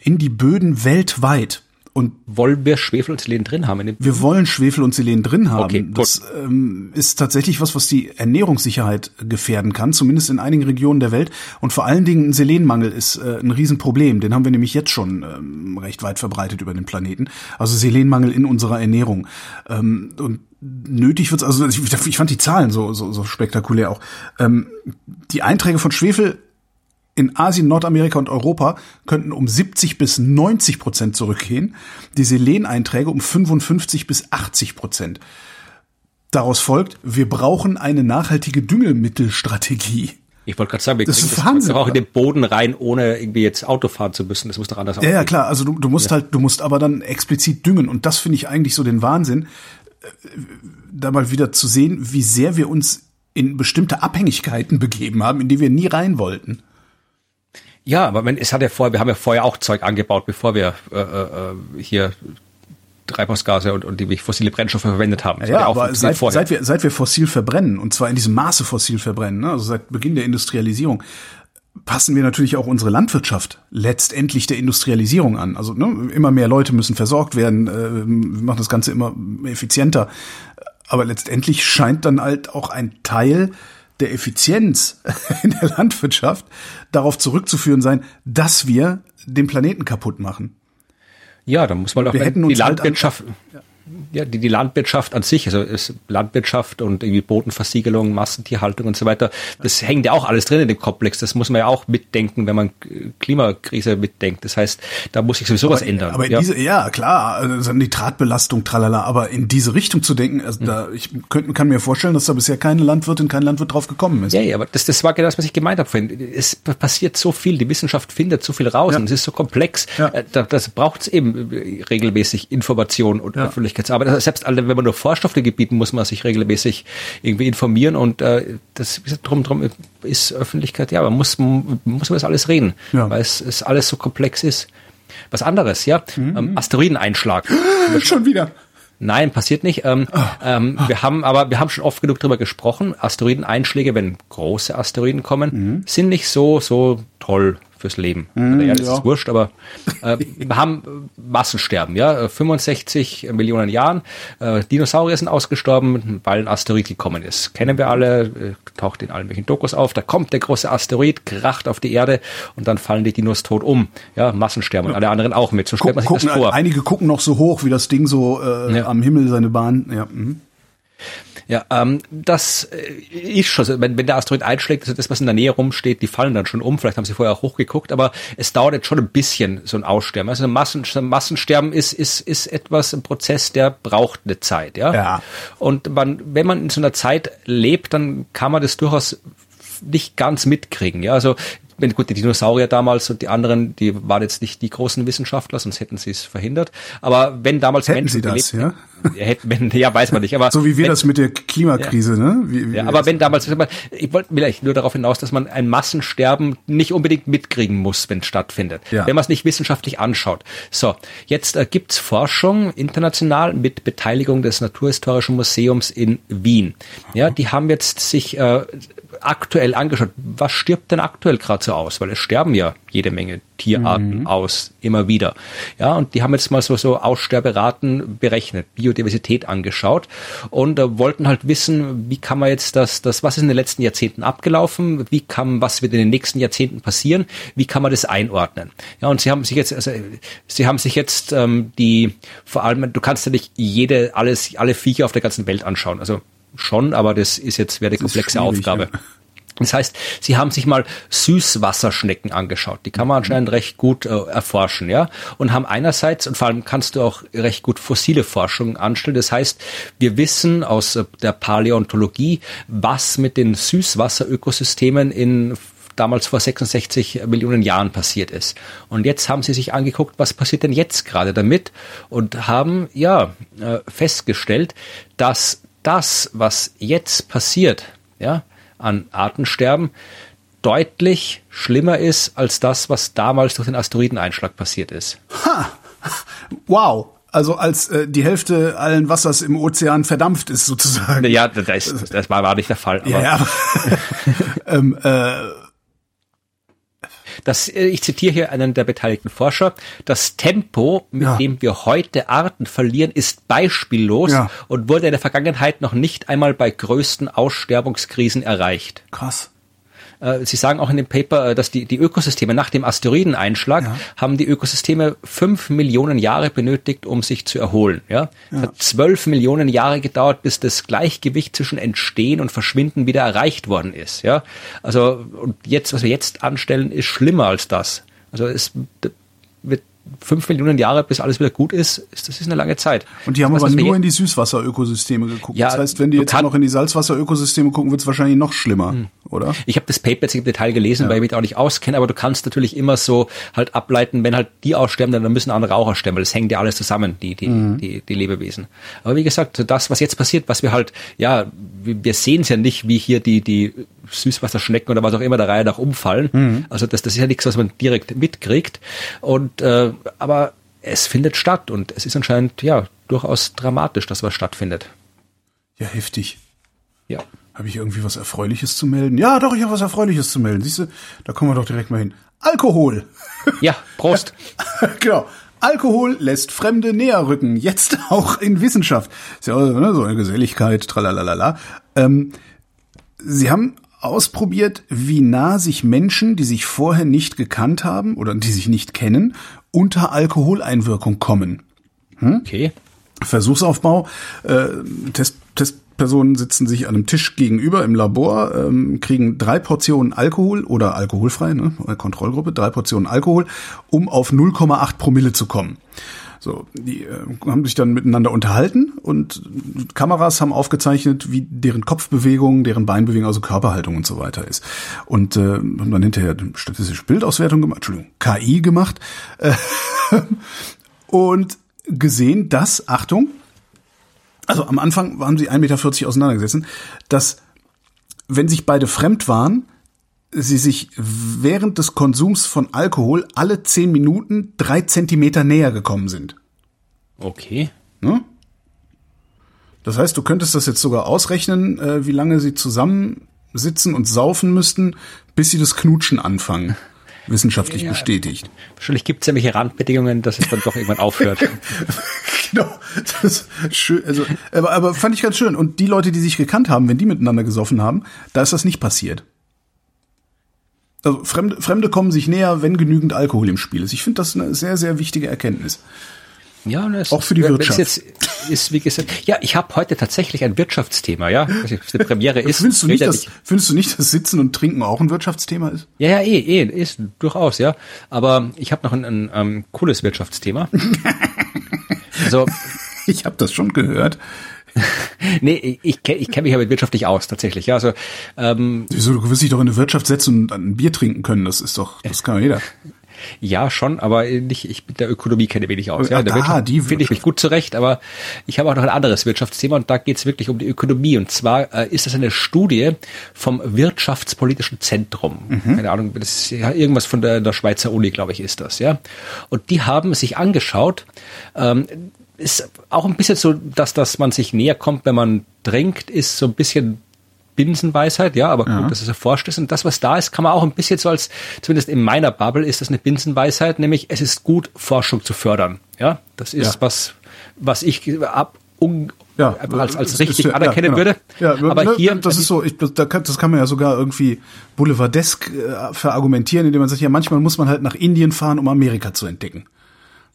in die Böden weltweit. Und Wollen wir Schwefel und Selen drin haben? Wir wollen Schwefel und Selen drin haben. Okay, gut. das ähm, ist tatsächlich was, was die Ernährungssicherheit gefährden kann, zumindest in einigen Regionen der Welt. Und vor allen Dingen ein Selenmangel ist äh, ein Riesenproblem. Den haben wir nämlich jetzt schon ähm, recht weit verbreitet über den Planeten. Also Selenmangel in unserer Ernährung. Ähm, und nötig wird's also ich, ich fand die Zahlen so, so, so spektakulär auch. Ähm, die Einträge von Schwefel in Asien, Nordamerika und Europa könnten um 70 bis 90 Prozent zurückgehen, die Seleneinträge um 55 bis 80 Prozent. Daraus folgt, wir brauchen eine nachhaltige Düngemittelstrategie. Ich wollte gerade sagen, wir Das ist das Wahnsinn, auch in den Boden rein, ohne irgendwie jetzt Auto fahren zu müssen. Das muss doch anders Ja, ja, aussehen. klar. Also du, du musst halt, du musst aber dann explizit düngen. Und das finde ich eigentlich so den Wahnsinn, äh, da mal wieder zu sehen, wie sehr wir uns in bestimmte Abhängigkeiten begeben haben, in die wir nie rein wollten. Ja, aber man, es hat ja vorher, wir haben ja vorher auch Zeug angebaut, bevor wir äh, äh, hier Treibhausgase und, und die fossile Brennstoffe verwendet haben. Das ja, aber seit, seit, wir, seit wir fossil verbrennen, und zwar in diesem Maße fossil verbrennen, ne, also seit Beginn der Industrialisierung, passen wir natürlich auch unsere Landwirtschaft letztendlich der Industrialisierung an. Also ne, immer mehr Leute müssen versorgt werden, äh, wir machen das Ganze immer effizienter. Aber letztendlich scheint dann halt auch ein Teil der Effizienz in der Landwirtschaft darauf zurückzuführen sein, dass wir den Planeten kaputt machen. Ja, dann muss man auch wir die halt Landwirtschaft. Halt an, ja ja, die, die Landwirtschaft an sich, also ist Landwirtschaft und irgendwie Bodenversiegelung, Massentierhaltung und so weiter, das hängt ja auch alles drin in dem Komplex. Das muss man ja auch mitdenken, wenn man Klimakrise mitdenkt. Das heißt, da muss sich sowieso aber, was ändern. Aber ja. diese, ja klar, also Nitratbelastung, tralala, aber in diese Richtung zu denken, also mhm. da, ich könnte, kann mir vorstellen, dass da bisher keine Landwirtin, kein Landwirt drauf gekommen ist. Ja, ja, aber das, das war genau das, was ich gemeint habe. Es passiert so viel, die Wissenschaft findet so viel raus ja. und es ist so komplex. Ja. Äh, da, das braucht es eben regelmäßig Information und ja. Öffentlichkeitsarbeit selbst alle, wenn man nur Vorstoffe gebieten, muss man sich regelmäßig irgendwie informieren und äh, das drum drum ist Öffentlichkeit, ja, man muss man muss über das alles reden, ja. weil es, es alles so komplex ist. Was anderes, ja, mhm. ähm, Asteroideneinschlag. Schon wieder. Nein, passiert nicht. Ähm, oh. ähm, wir haben aber, wir haben schon oft genug darüber gesprochen. Asteroideneinschläge, wenn große Asteroiden kommen, mhm. sind nicht so, so toll fürs Leben. Mm, ja, das ja. ist wurscht, aber äh, wir haben Massensterben, ja, 65 Millionen Jahren. Äh, Dinosaurier sind ausgestorben, weil ein Asteroid gekommen ist. Kennen wir alle, äh, taucht in allen möglichen Dokus auf. Da kommt der große Asteroid, kracht auf die Erde und dann fallen die Dinos tot um. Ja, Massensterben und alle anderen auch mit. So stellt man sich gucken, das vor. Einige gucken noch so hoch, wie das Ding so äh, ja. am Himmel seine Bahn. Ja. Mhm. Ja, ähm, das äh, ist schon, wenn, wenn der Asteroid einschlägt, also das, was in der Nähe rumsteht, die fallen dann schon um. Vielleicht haben sie vorher auch hochgeguckt, aber es dauert jetzt schon ein bisschen, so ein Aussterben. Also ein Massen, Massensterben ist, ist, ist etwas, ein Prozess, der braucht eine Zeit, ja. ja. Und man, wenn man in so einer Zeit lebt, dann kann man das durchaus nicht ganz mitkriegen, ja. Also wenn gut, die Dinosaurier damals und die anderen, die waren jetzt nicht die großen Wissenschaftler, sonst hätten sie es verhindert. Aber wenn damals hätten Menschen sie das, gelebt, ja? hätten, wenn, ja, weiß man nicht. Aber so wie wir wenn, das mit der Klimakrise, ja, ne? Wie, wie ja, aber wenn damals, ich wollte vielleicht nur darauf hinaus, dass man ein Massensterben nicht unbedingt mitkriegen muss, wenn es stattfindet, ja. wenn man es nicht wissenschaftlich anschaut. So, jetzt äh, gibt's Forschung international mit Beteiligung des Naturhistorischen Museums in Wien. Ja, die haben jetzt sich äh, aktuell angeschaut. Was stirbt denn aktuell gerade so aus? Weil es sterben ja jede Menge Tierarten mhm. aus, immer wieder. Ja, und die haben jetzt mal so, so Aussterberaten berechnet, Biodiversität angeschaut und äh, wollten halt wissen, wie kann man jetzt das, das, was ist in den letzten Jahrzehnten abgelaufen, wie kann, was wird in den nächsten Jahrzehnten passieren, wie kann man das einordnen? Ja, und sie haben sich jetzt, also, sie haben sich jetzt ähm, die, vor allem, du kannst ja nicht jede, alles, alle Viecher auf der ganzen Welt anschauen. Also schon, aber das ist jetzt wäre eine komplexe Aufgabe. Ja. Das heißt, sie haben sich mal Süßwasserschnecken angeschaut. Die kann man anscheinend recht gut äh, erforschen, ja. Und haben einerseits, und vor allem kannst du auch recht gut fossile Forschung anstellen. Das heißt, wir wissen aus äh, der Paläontologie, was mit den Süßwasserökosystemen in damals vor 66 Millionen Jahren passiert ist. Und jetzt haben sie sich angeguckt, was passiert denn jetzt gerade damit und haben, ja, äh, festgestellt, dass das, was jetzt passiert, ja, an Artensterben, deutlich schlimmer ist als das, was damals durch den Asteroideneinschlag passiert ist. Ha! Wow! Also als äh, die Hälfte allen Wassers im Ozean verdampft ist sozusagen. Ja, das, das war, war nicht der Fall. Aber ja, aber, ähm, äh, das, äh, ich zitiere hier einen der beteiligten Forscher, das Tempo, mit ja. dem wir heute Arten verlieren, ist beispiellos ja. und wurde in der Vergangenheit noch nicht einmal bei größten Aussterbungskrisen erreicht. Krass. Äh, Sie sagen auch in dem Paper, äh, dass die, die Ökosysteme nach dem Asteroideneinschlag ja. haben die Ökosysteme fünf Millionen Jahre benötigt, um sich zu erholen. Ja? ja. Es hat zwölf Millionen Jahre gedauert, bis das Gleichgewicht zwischen Entstehen und Verschwinden wieder erreicht worden ist. Ja? Also, und jetzt, was wir jetzt anstellen, ist schlimmer als das. Also es wird fünf Millionen Jahre, bis alles wieder gut ist, das ist eine lange Zeit. Und die haben aber nur in die Süßwasserökosysteme geguckt. Ja, das heißt, wenn die jetzt noch in die Salzwasserökosysteme gucken, wird es wahrscheinlich noch schlimmer, hm. oder? Ich habe das Paper jetzt im Detail gelesen, ja. weil ich mich auch nicht auskenne, aber du kannst natürlich immer so halt ableiten, wenn halt die aussterben, dann müssen andere auch aussterben, weil das hängt ja alles zusammen, die, die, mhm. die, die Lebewesen. Aber wie gesagt, das, was jetzt passiert, was wir halt, ja, wir sehen es ja nicht, wie hier die, die Süßwasserschnecken oder was auch immer der Reihe nach umfallen. Mhm. Also das, das ist ja nichts, was man direkt mitkriegt. Und äh, aber es findet statt und es ist anscheinend ja durchaus dramatisch, dass was stattfindet. Ja, heftig. Ja. Habe ich irgendwie was Erfreuliches zu melden? Ja, doch, ich habe was Erfreuliches zu melden. Siehst du, da kommen wir doch direkt mal hin. Alkohol. Ja, Prost. genau. Alkohol lässt Fremde näher rücken, jetzt auch in Wissenschaft. Ist ja ne, so eine Geselligkeit, tralalala. Ähm, sie haben ausprobiert, wie nah sich Menschen, die sich vorher nicht gekannt haben oder die sich nicht kennen, unter Alkoholeinwirkung kommen. Hm? Okay. Versuchsaufbau. Äh, Test, Testpersonen sitzen sich an einem Tisch gegenüber im Labor, ähm, kriegen drei Portionen Alkohol oder alkoholfrei, ne, Kontrollgruppe, drei Portionen Alkohol, um auf 0,8 Promille zu kommen. So, die äh, haben sich dann miteinander unterhalten und Kameras haben aufgezeichnet, wie deren Kopfbewegungen, deren Beinbewegungen, also Körperhaltung und so weiter ist. Und äh, haben dann hinterher statistische Bildauswertung gemacht, Entschuldigung, KI gemacht äh, und gesehen, dass, Achtung, also am Anfang waren sie 1,40 Meter auseinandergesessen, dass wenn sich beide fremd waren, sie sich während des Konsums von Alkohol alle zehn Minuten drei Zentimeter näher gekommen sind. Okay. Ne? Das heißt, du könntest das jetzt sogar ausrechnen, äh, wie lange sie zusammen sitzen und saufen müssten, bis sie das Knutschen anfangen. Wissenschaftlich ja, bestätigt. Wahrscheinlich gibt es ja welche Randbedingungen, dass es dann doch irgendwann aufhört. genau. Das ist schön. Also, aber, aber fand ich ganz schön. Und die Leute, die sich gekannt haben, wenn die miteinander gesoffen haben, da ist das nicht passiert. Also Fremde, Fremde kommen sich näher, wenn genügend Alkohol im Spiel ist. Ich finde das eine sehr, sehr wichtige Erkenntnis. Ja, das auch für die Wirtschaft. Jetzt ist, wie gesagt, ja, ich habe heute tatsächlich ein Wirtschaftsthema, ja. Also die Premiere ist. findest du nicht, dass, findest du nicht, dass Sitzen und Trinken auch ein Wirtschaftsthema ist? Ja, ja, eh, eh, ist durchaus, ja. Aber ich habe noch ein, ein, ein ähm, cooles Wirtschaftsthema. also, ich habe das schon gehört. nee, ich, ich, kenne mich ja mit Wirtschaft nicht aus, tatsächlich. Ja, also, ähm, Wieso, du wirst dich doch in eine Wirtschaft setzen und ein Bier trinken können, das ist doch, das kann jeder. Ja, schon, aber nicht, ich mit der Ökonomie kenne wenig aus. Ja, in der Wirtschaft finde ich mich gut zurecht, aber ich habe auch noch ein anderes Wirtschaftsthema und da geht es wirklich um die Ökonomie. Und zwar äh, ist das eine Studie vom Wirtschaftspolitischen Zentrum. Mhm. Keine Ahnung, das ist ja irgendwas von der, der Schweizer Uni, glaube ich, ist das, ja. Und die haben sich angeschaut, ähm, ist auch ein bisschen so, dass, dass man sich näher kommt, wenn man trinkt, ist so ein bisschen Binsenweisheit, ja, aber gut, ja. dass es erforscht ist. Und das, was da ist, kann man auch ein bisschen so als, zumindest in meiner Bubble ist das eine Binsenweisheit, nämlich es ist gut, Forschung zu fördern. Ja, das ist ja. was, was ich ab, un, ja, als, als richtig ist, anerkennen ja, genau. würde. Ja, aber ne, hier. Das ist so, ich, das, kann, das kann man ja sogar irgendwie boulevardesk äh, verargumentieren, indem man sagt, ja, manchmal muss man halt nach Indien fahren, um Amerika zu entdecken.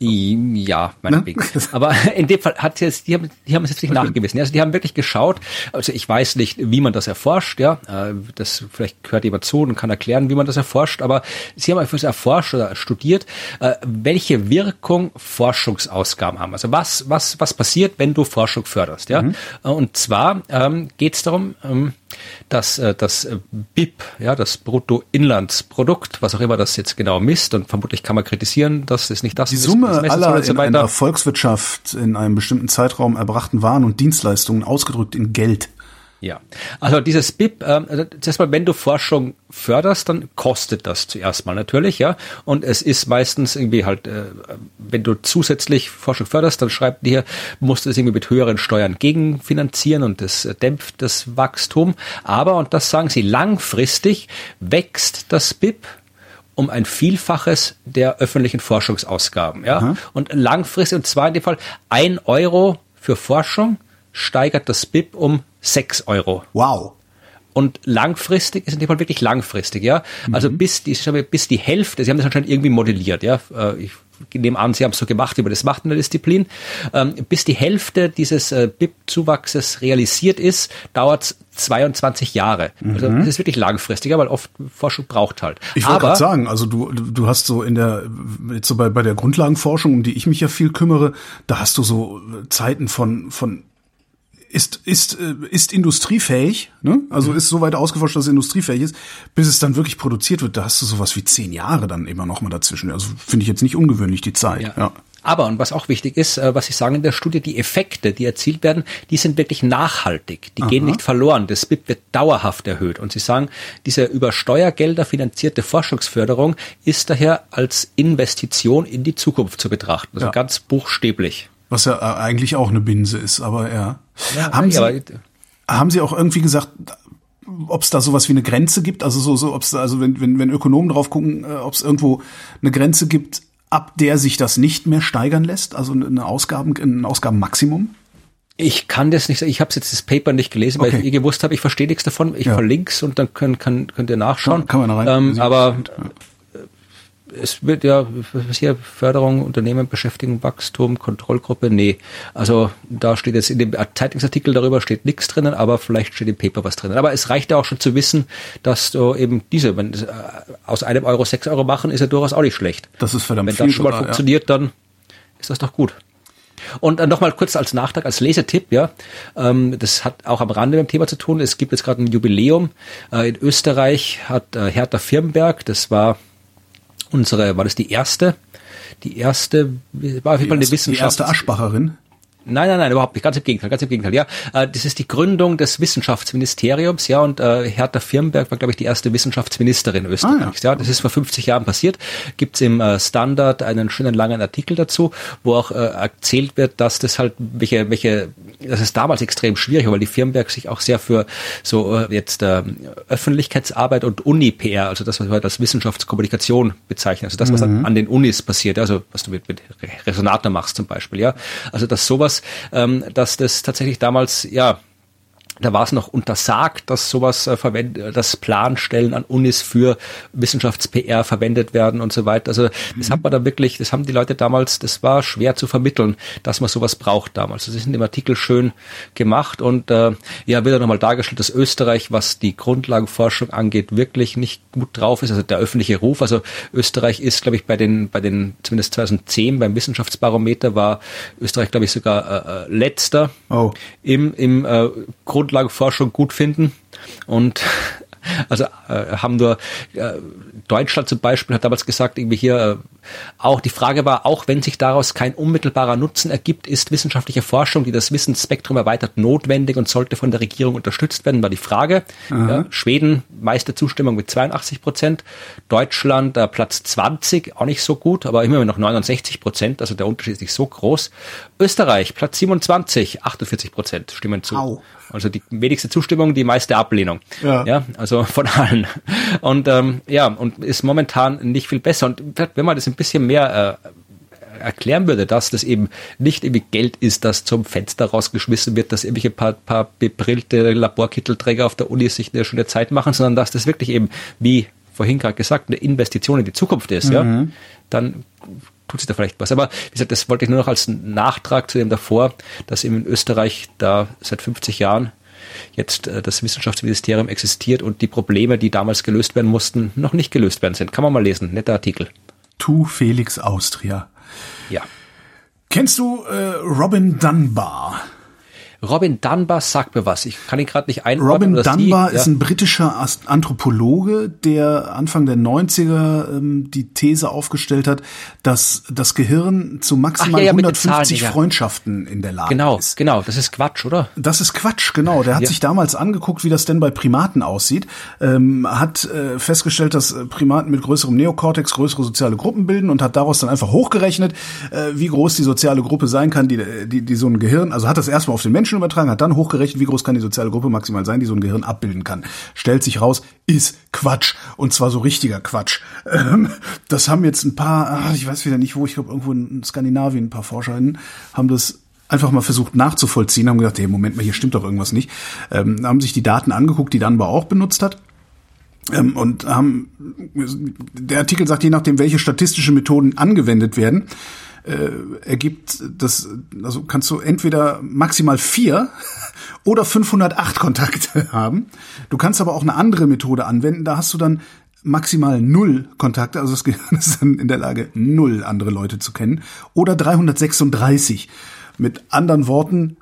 Ja, meinetwegen. Ne? Aber in dem Fall hat jetzt, die haben, die haben es jetzt nicht nachgewiesen. Also die haben wirklich geschaut. Also ich weiß nicht, wie man das erforscht, ja. Äh, das vielleicht hört jemand zu und kann erklären, wie man das erforscht. Aber sie haben einfach erforscht oder studiert, äh, welche Wirkung Forschungsausgaben haben. Also was, was, was passiert, wenn du Forschung förderst, ja. Mhm. Und zwar ähm, geht es darum, ähm, dass äh, das BIP, ja, das Bruttoinlandsprodukt, was auch immer das jetzt genau misst, und vermutlich kann man kritisieren, dass es nicht das Die Summe ist, aller in einer Volkswirtschaft in einem bestimmten Zeitraum erbrachten Waren und Dienstleistungen ausgedrückt in Geld. Ja, also dieses BIP, äh, zuerst mal, wenn du Forschung förderst, dann kostet das zuerst mal natürlich, ja. Und es ist meistens irgendwie halt, äh, wenn du zusätzlich Forschung förderst, dann schreibt dir, musst du es irgendwie mit höheren Steuern gegenfinanzieren und das dämpft das Wachstum. Aber, und das sagen sie, langfristig wächst das BIP um ein Vielfaches der öffentlichen Forschungsausgaben, ja. Mhm. Und langfristig, und zwar in dem Fall ein Euro für Forschung steigert das BIP um 6 Euro. Wow. Und langfristig ist in dem Fall wirklich langfristig, ja. Also mhm. bis die, bis die Hälfte, sie haben das anscheinend irgendwie modelliert, ja. Äh, ich nehme an, sie haben es so gemacht, wie man das macht in der Disziplin. Ähm, bis die Hälfte dieses äh, BIP-Zuwachses realisiert ist, dauert es 22 Jahre. Also mhm. das ist wirklich langfristiger, weil oft Forschung braucht halt. Ich wollte gerade sagen, also du, du hast so in der, jetzt so bei, bei der Grundlagenforschung, um die ich mich ja viel kümmere, da hast du so Zeiten von, von ist, ist, äh, ist industriefähig, ne? also mhm. ist so weit ausgeforscht, dass es industriefähig ist, bis es dann wirklich produziert wird, da hast du sowas wie zehn Jahre dann immer noch mal dazwischen. Also finde ich jetzt nicht ungewöhnlich, die Zeit. Ja. ja. Aber, und was auch wichtig ist, äh, was Sie sagen in der Studie, die Effekte, die erzielt werden, die sind wirklich nachhaltig. Die Aha. gehen nicht verloren. Das BIP wird dauerhaft erhöht. Und Sie sagen, diese über Steuergelder finanzierte Forschungsförderung ist daher als Investition in die Zukunft zu betrachten. Also ja. ganz buchstäblich. Was ja äh, eigentlich auch eine Binse ist, aber ja. ja haben, Sie, haben Sie auch irgendwie gesagt, ob es da sowas wie eine Grenze gibt? Also so, so ob es also wenn, wenn, wenn Ökonomen drauf gucken, äh, ob es irgendwo eine Grenze gibt, ab der sich das nicht mehr steigern lässt? Also eine Ausgaben, ein Ausgabenmaximum? Ich kann das nicht sagen. Ich habe jetzt das Paper nicht gelesen, weil okay. ich eh gewusst habe, ich verstehe nichts davon. Ich ja. verlinke es und dann kann, könnt ihr nachschauen. Ja, kann man da rein. Ähm, aber ja es wird ja, was hier, Förderung, Unternehmen, Beschäftigung, Wachstum, Kontrollgruppe, nee. Also da steht jetzt in dem Zeitungsartikel darüber steht nichts drinnen, aber vielleicht steht im Paper was drinnen. Aber es reicht ja auch schon zu wissen, dass du eben diese, wenn äh, aus einem Euro sechs Euro machen, ist ja durchaus auch nicht schlecht. Das ist verdammt Wenn das schon mal sogar, funktioniert, ja. dann ist das doch gut. Und dann nochmal kurz als Nachtrag, als Lesetipp, ja, ähm, das hat auch am Rande mit dem Thema zu tun. Es gibt jetzt gerade ein Jubiläum. Äh, in Österreich hat äh, Hertha Firmenberg, das war unsere, war das die erste? Die erste, war auf jeden Fall eine Wissenschaft. Die erste Aschbacherin? Nein, nein, nein, überhaupt nicht. Ganz im Gegenteil, ganz im Gegenteil. Ja, äh, das ist die Gründung des Wissenschaftsministeriums, ja, und äh, Hertha Firnberg war, glaube ich, die erste Wissenschaftsministerin Österreichs. Ah, ja. ja. das ist vor 50 Jahren passiert. Gibt's im äh, Standard einen schönen langen Artikel dazu, wo auch äh, erzählt wird, dass das halt welche, welche, das ist damals extrem schwierig, weil die Firnberg sich auch sehr für so äh, jetzt äh, Öffentlichkeitsarbeit und Uni-PR, also das, was wir heute als Wissenschaftskommunikation bezeichnen, also das, was mhm. an den Unis passiert, also was du mit, mit Resonator machst zum Beispiel, ja, also dass sowas ähm, dass das tatsächlich damals, ja, da war es noch untersagt, dass sowas äh, verwendet, dass Planstellen an Unis für Wissenschafts-PR verwendet werden und so weiter. Also das mhm. hat man da wirklich, das haben die Leute damals, das war schwer zu vermitteln, dass man sowas braucht damals. Das ist in dem Artikel schön gemacht und äh, ja, wird auch nochmal dargestellt, dass Österreich, was die Grundlagenforschung angeht, wirklich nicht gut drauf ist. Also der öffentliche Ruf. Also Österreich ist, glaube ich, bei den, bei den, zumindest 2010 beim Wissenschaftsbarometer war Österreich, glaube ich, sogar äh, äh letzter oh. im, im äh, Grund Grundlagenforschung gut finden und also äh, haben nur äh, Deutschland zum Beispiel hat damals gesagt, irgendwie hier äh, auch die Frage war, auch wenn sich daraus kein unmittelbarer Nutzen ergibt, ist wissenschaftliche Forschung, die das Wissensspektrum erweitert, notwendig und sollte von der Regierung unterstützt werden, war die Frage. Ja, Schweden meiste Zustimmung mit 82 Prozent, Deutschland äh, Platz 20, auch nicht so gut, aber immer noch 69 Prozent, also der Unterschied ist nicht so groß. Österreich Platz 27, 48 Prozent stimmen zu. Au. Also die wenigste Zustimmung, die meiste Ablehnung. Ja. ja also von allen. Und ähm, ja, und ist momentan nicht viel besser. Und wenn man das ein bisschen mehr äh, erklären würde, dass das eben nicht irgendwie Geld ist, das zum Fenster rausgeschmissen wird, dass irgendwelche paar, paar bebrillte Laborkittelträger auf der Uni sich eine schöne Zeit machen, sondern dass das wirklich eben, wie vorhin gerade gesagt, eine Investition in die Zukunft ist, mhm. ja, dann tut sich da vielleicht was. Aber wie gesagt, das wollte ich nur noch als Nachtrag zu dem davor, dass eben in Österreich da seit 50 Jahren jetzt äh, das Wissenschaftsministerium existiert und die Probleme, die damals gelöst werden mussten, noch nicht gelöst werden sind. Kann man mal lesen, netter Artikel. Tu Felix Austria. Ja. Kennst du äh, Robin Dunbar? Robin Dunbar sagt mir was. Ich kann ihn gerade nicht einordnen. Robin Dunbar die, ist ja. ein britischer Anthropologe, der Anfang der 90er ähm, die These aufgestellt hat, dass das Gehirn zu maximal ja, ja, 150 Zahlen, Freundschaften in der Lage genau, ist. Genau, genau. Das ist Quatsch, oder? Das ist Quatsch, genau. Der hat sich damals angeguckt, wie das denn bei Primaten aussieht, ähm, hat äh, festgestellt, dass äh, Primaten mit größerem Neokortex größere soziale Gruppen bilden und hat daraus dann einfach hochgerechnet, äh, wie groß die soziale Gruppe sein kann, die, die, die so ein Gehirn, also hat das erstmal auf den Menschen Menschen übertragen, hat dann hochgerechnet, wie groß kann die soziale Gruppe maximal sein, die so ein Gehirn abbilden kann. Stellt sich raus, ist Quatsch. Und zwar so richtiger Quatsch. Ähm, das haben jetzt ein paar, ach, ich weiß wieder nicht wo, ich glaube irgendwo in Skandinavien ein paar ForscherInnen haben das einfach mal versucht nachzuvollziehen, haben gedacht, hey, Moment mal, hier stimmt doch irgendwas nicht. Ähm, haben sich die Daten angeguckt, die Dunbar auch benutzt hat. Ähm, und haben, der Artikel sagt, je nachdem, welche statistische Methoden angewendet werden, äh, ergibt das, also kannst du entweder maximal vier oder 508 Kontakte haben. Du kannst aber auch eine andere Methode anwenden, da hast du dann maximal null Kontakte, also das Gehirn ist dann in der Lage, null andere Leute zu kennen, oder 336. Mit anderen Worten,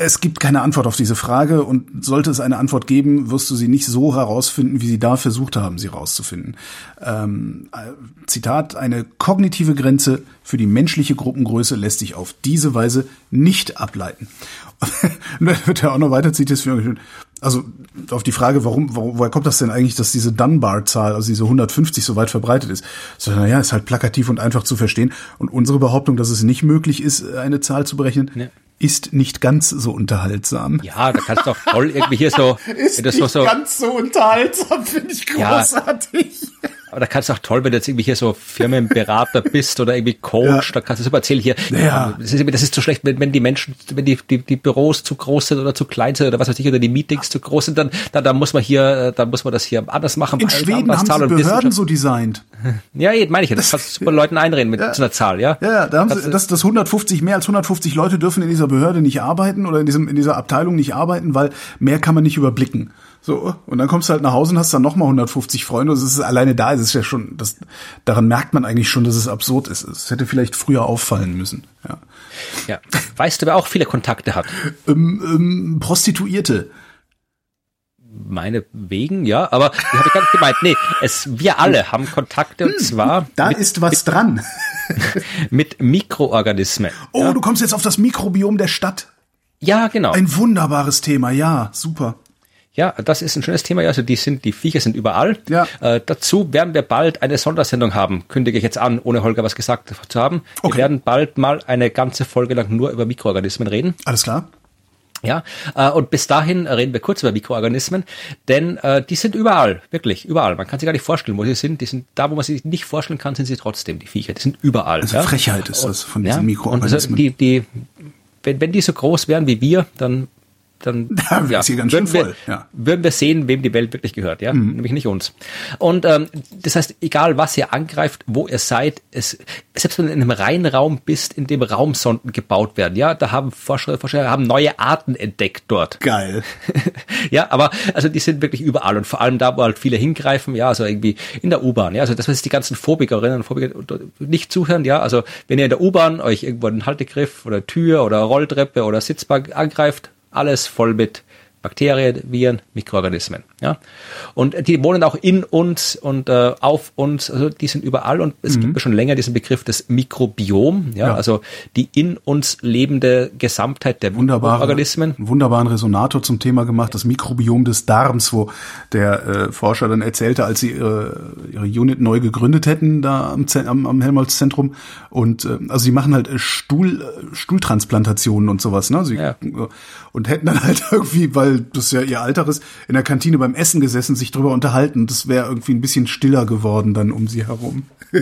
Es gibt keine Antwort auf diese Frage und sollte es eine Antwort geben, wirst du sie nicht so herausfinden, wie sie da versucht haben, sie herauszufinden. Ähm, äh, Zitat, eine kognitive Grenze für die menschliche Gruppengröße lässt sich auf diese Weise nicht ableiten. und dann wird er auch noch weiter zitiert, also auf die Frage, warum, woher kommt das denn eigentlich, dass diese Dunbar-Zahl, also diese 150 so weit verbreitet ist? So, naja, ist halt plakativ und einfach zu verstehen. Und unsere Behauptung, dass es nicht möglich ist, eine Zahl zu berechnen, ja ist nicht ganz so unterhaltsam. Ja, da kannst du auch toll irgendwie hier so. ist das nicht so, ganz so unterhaltsam, finde ich großartig. Ja, aber da kannst du auch toll, wenn du jetzt irgendwie hier so Firmenberater bist oder irgendwie Coach, ja. da kannst du super erzählen hier. Ja. Das ist, das ist zu schlecht, wenn, wenn die Menschen, wenn die, die, die Büros zu groß sind oder zu klein sind oder was weiß ich, oder die Meetings zu groß sind, dann, dann, dann muss man hier, dann muss man das hier anders machen. In Schweden haben sie Behörden so designt. Ja, meine ich ja. Das kannst du super Leuten einreden mit ja. so einer Zahl, ja? Ja, ja da haben sie, das, das 150, mehr als 150 Leute dürfen in dieser Behörde nicht arbeiten oder in diesem, in dieser Abteilung nicht arbeiten, weil mehr kann man nicht überblicken. So, und dann kommst du halt nach Hause und hast dann nochmal 150 Freunde. Das ist alleine da, ist es ja schon, das, daran merkt man eigentlich schon, dass es absurd ist. Es hätte vielleicht früher auffallen müssen. Ja. ja. Weißt du, wer auch viele Kontakte hat? Ähm, ähm, Prostituierte meine wegen, ja, aber ich habe gar nicht gemeint, nee, es, wir alle haben Kontakte und hm, zwar. Da mit, ist was mit, dran. mit Mikroorganismen. Oh, ja. du kommst jetzt auf das Mikrobiom der Stadt. Ja, genau. Ein wunderbares Thema, ja, super. Ja, das ist ein schönes Thema. Also die sind, die Viecher sind überall. Ja. Äh, dazu werden wir bald eine Sondersendung haben. Kündige ich jetzt an, ohne Holger was gesagt zu haben. Okay. Wir werden bald mal eine ganze Folge lang nur über Mikroorganismen reden. Alles klar. Ja, äh, und bis dahin reden wir kurz über Mikroorganismen, denn äh, die sind überall, wirklich überall. Man kann sich gar nicht vorstellen, wo sie sind. Die sind da, wo man sich nicht vorstellen kann, sind sie trotzdem die Viecher. Die sind überall. Also ja? Frechheit ist das von diesen ja? Mikroorganismen. Und also die, die, wenn, wenn die so groß wären wie wir, dann dann da ja, ganz schön voll. Wir, ja. würden wir sehen, wem die Welt wirklich gehört, ja, mhm. nämlich nicht uns. Und ähm, das heißt, egal was ihr angreift, wo ihr seid, es, selbst wenn du in einem Reinraum bist, in dem Raumsonden gebaut werden, ja, da haben Forscher, Forscher haben neue Arten entdeckt dort. Geil. ja, aber also die sind wirklich überall und vor allem da, wo halt viele hingreifen, ja, also irgendwie in der U-Bahn, ja, also das was die ganzen Phobikerinnen und Phobiker nicht zuhören, ja, also wenn ihr in der U-Bahn euch irgendwo einen Haltegriff oder Tür oder Rolltreppe oder Sitzbank angreift, alles voll mit Bakterien, Viren, Mikroorganismen. Ja? Und die wohnen auch in uns und äh, auf uns, also die sind überall und es mhm. gibt ja schon länger diesen Begriff des Mikrobiom, ja? ja, also die in uns lebende Gesamtheit der Wunderbare, Organismen. Einen wunderbaren Resonator zum Thema gemacht, das Mikrobiom des Darms, wo der äh, Forscher dann erzählte, als sie ihre, ihre Unit neu gegründet hätten, da am, am, am Helmholtz-Zentrum und äh, also sie machen halt Stuhl, Stuhltransplantationen und sowas, ne? Sie, ja. Und hätten dann halt irgendwie, weil das ja ihr Alter ist, in der Kantine beim Essen gesessen, sich drüber unterhalten. Das wäre irgendwie ein bisschen stiller geworden dann um sie herum.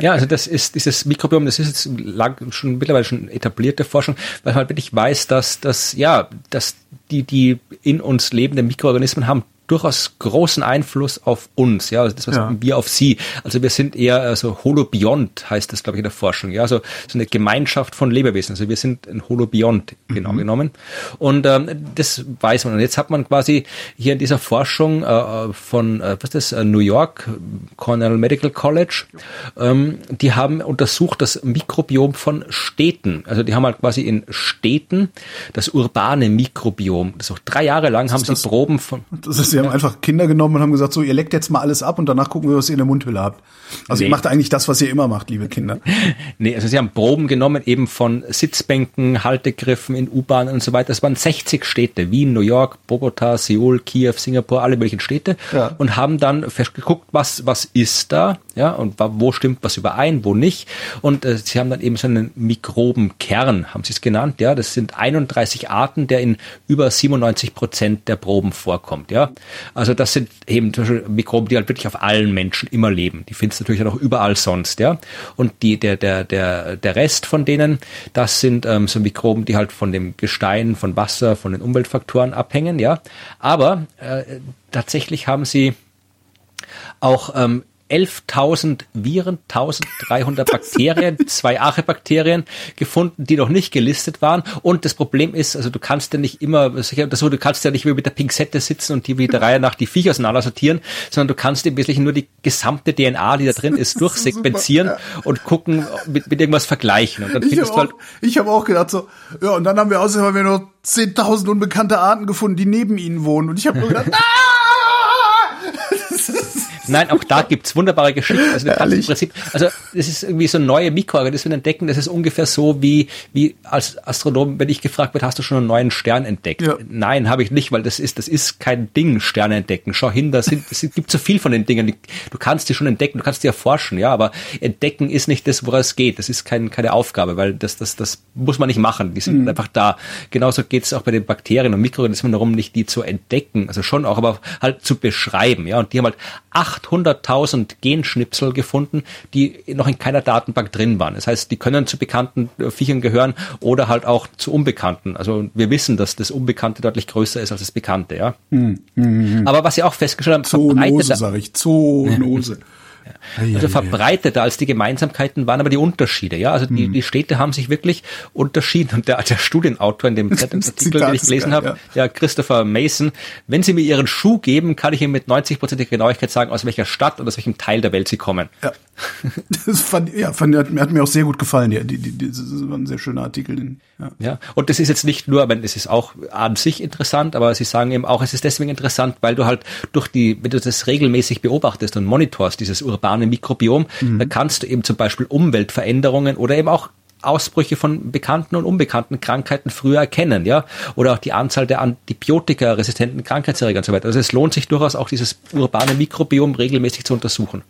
ja, also das ist dieses Mikrobiom, das ist jetzt lang, schon mittlerweile schon etablierte Forschung, weil man halt wirklich weiß, dass dass ja, dass die die in uns lebenden Mikroorganismen haben durchaus großen Einfluss auf uns, ja, also das was ja. wir auf sie. Also wir sind eher also Holobiont heißt das, glaube ich, in der Forschung, ja, also so eine Gemeinschaft von Lebewesen. Also wir sind ein Holobiont genau mhm. genommen. Und ähm, das weiß man. Und jetzt hat man quasi hier in dieser Forschung äh, von äh, was ist das, äh, New York Cornell Medical College, ähm, die haben untersucht das Mikrobiom von Städten. Also die haben halt quasi in Städten das urbane Mikrobiom. Das auch drei Jahre lang haben sie Proben von. Das ist Sie haben einfach Kinder genommen und haben gesagt, so, ihr leckt jetzt mal alles ab und danach gucken wir, was ihr in der Mundhülle habt. Also nee. ihr macht eigentlich das, was ihr immer macht, liebe Kinder. Nee, also sie haben Proben genommen eben von Sitzbänken, Haltegriffen in U-Bahnen und so weiter. Das waren 60 Städte, Wien, New York, Bogota, Seoul, Kiew, Singapur, alle möglichen Städte ja. und haben dann geguckt, was, was ist da, ja, und wo stimmt was überein, wo nicht. Und äh, sie haben dann eben so einen Mikrobenkern, haben sie es genannt, ja. Das sind 31 Arten, der in über 97 Prozent der Proben vorkommt, ja. Also das sind eben Mikroben, die halt wirklich auf allen Menschen immer leben. Die findest du natürlich auch überall sonst, ja. Und die, der, der, der, der Rest von denen, das sind ähm, so Mikroben, die halt von dem Gestein, von Wasser, von den Umweltfaktoren abhängen, ja. Aber äh, tatsächlich haben sie auch ähm, 11.000 Viren, 1.300 Bakterien, zwei Archebakterien gefunden, die noch nicht gelistet waren. Und das Problem ist, also du kannst ja nicht immer, sicher, das so, du kannst ja nicht wie mit der Pinzette sitzen und die wie der Reihe nach die Viecher auseinander sortieren, sondern du kannst im Wesentlichen nur die gesamte DNA, die da drin ist, durchsegmentieren und gucken, mit, mit irgendwas vergleichen. Und dann ich findest habe du auch, halt, ich hab auch gedacht so, ja, und dann haben wir außerdem haben wir nur 10.000 unbekannte Arten gefunden, die neben ihnen wohnen. Und ich habe nur gedacht, ah! Nein, auch da gibt's wunderbare Geschichten. Also im? Prinzip, also es ist irgendwie so neue Mikroorganismen entdecken. Das ist ungefähr so wie wie als Astronom, wenn ich gefragt wird, hast du schon einen neuen Stern entdeckt? Ja. Nein, habe ich nicht, weil das ist das ist kein Ding, Sterne entdecken. Schau hin, da sind es gibt so viel von den Dingen. Du kannst die schon entdecken, du kannst die erforschen, ja, aber entdecken ist nicht das, woran es geht. Das ist kein, keine Aufgabe, weil das das das muss man nicht machen. Die sind einfach da. Genauso geht's auch bei den Bakterien und Mikroorganismen darum, nicht die zu entdecken, also schon auch, aber halt zu beschreiben, ja. Und die haben halt 800.000 Genschnipsel gefunden, die noch in keiner Datenbank drin waren. Das heißt, die können zu bekannten äh, Viechern gehören oder halt auch zu unbekannten. Also wir wissen, dass das Unbekannte deutlich größer ist als das Bekannte, ja. Aber was sie auch festgestellt haben, Zoonose, verbreiteter, sag ich. Zoonose. also verbreiteter als die Gemeinsamkeiten waren aber die Unterschiede, ja. Also die, die Städte haben sich wirklich unterschieden. Und der, der Studienautor in dem Zeitungsartikel, den ich gelesen habe, der Christopher Mason, wenn Sie mir Ihren Schuh geben, kann ich Ihnen mit 90%iger Genauigkeit sagen, aus welcher Stadt und aus welchem Teil der Welt Sie kommen. Ja. Das fand, ja, fand, hat, mir- hat mir auch sehr gut gefallen. Die, die, die, das war ein sehr schöner Artikel. Ja. Ja, und das ist jetzt nicht nur, wenn es ist auch an sich interessant, aber sie sagen eben auch, es ist deswegen interessant, weil du halt durch die, wenn du das regelmäßig beobachtest und monitorst, dieses urbane Mikrobiom, da kannst du eben zum Beispiel Umweltveränderungen oder eben auch Ausbrüche von bekannten und unbekannten Krankheiten früher erkennen, ja, oder auch die Anzahl der antibiotikaresistenten Krankheitserreger und so weiter. Also es lohnt sich durchaus auch dieses urbane Mikrobiom regelmäßig zu untersuchen.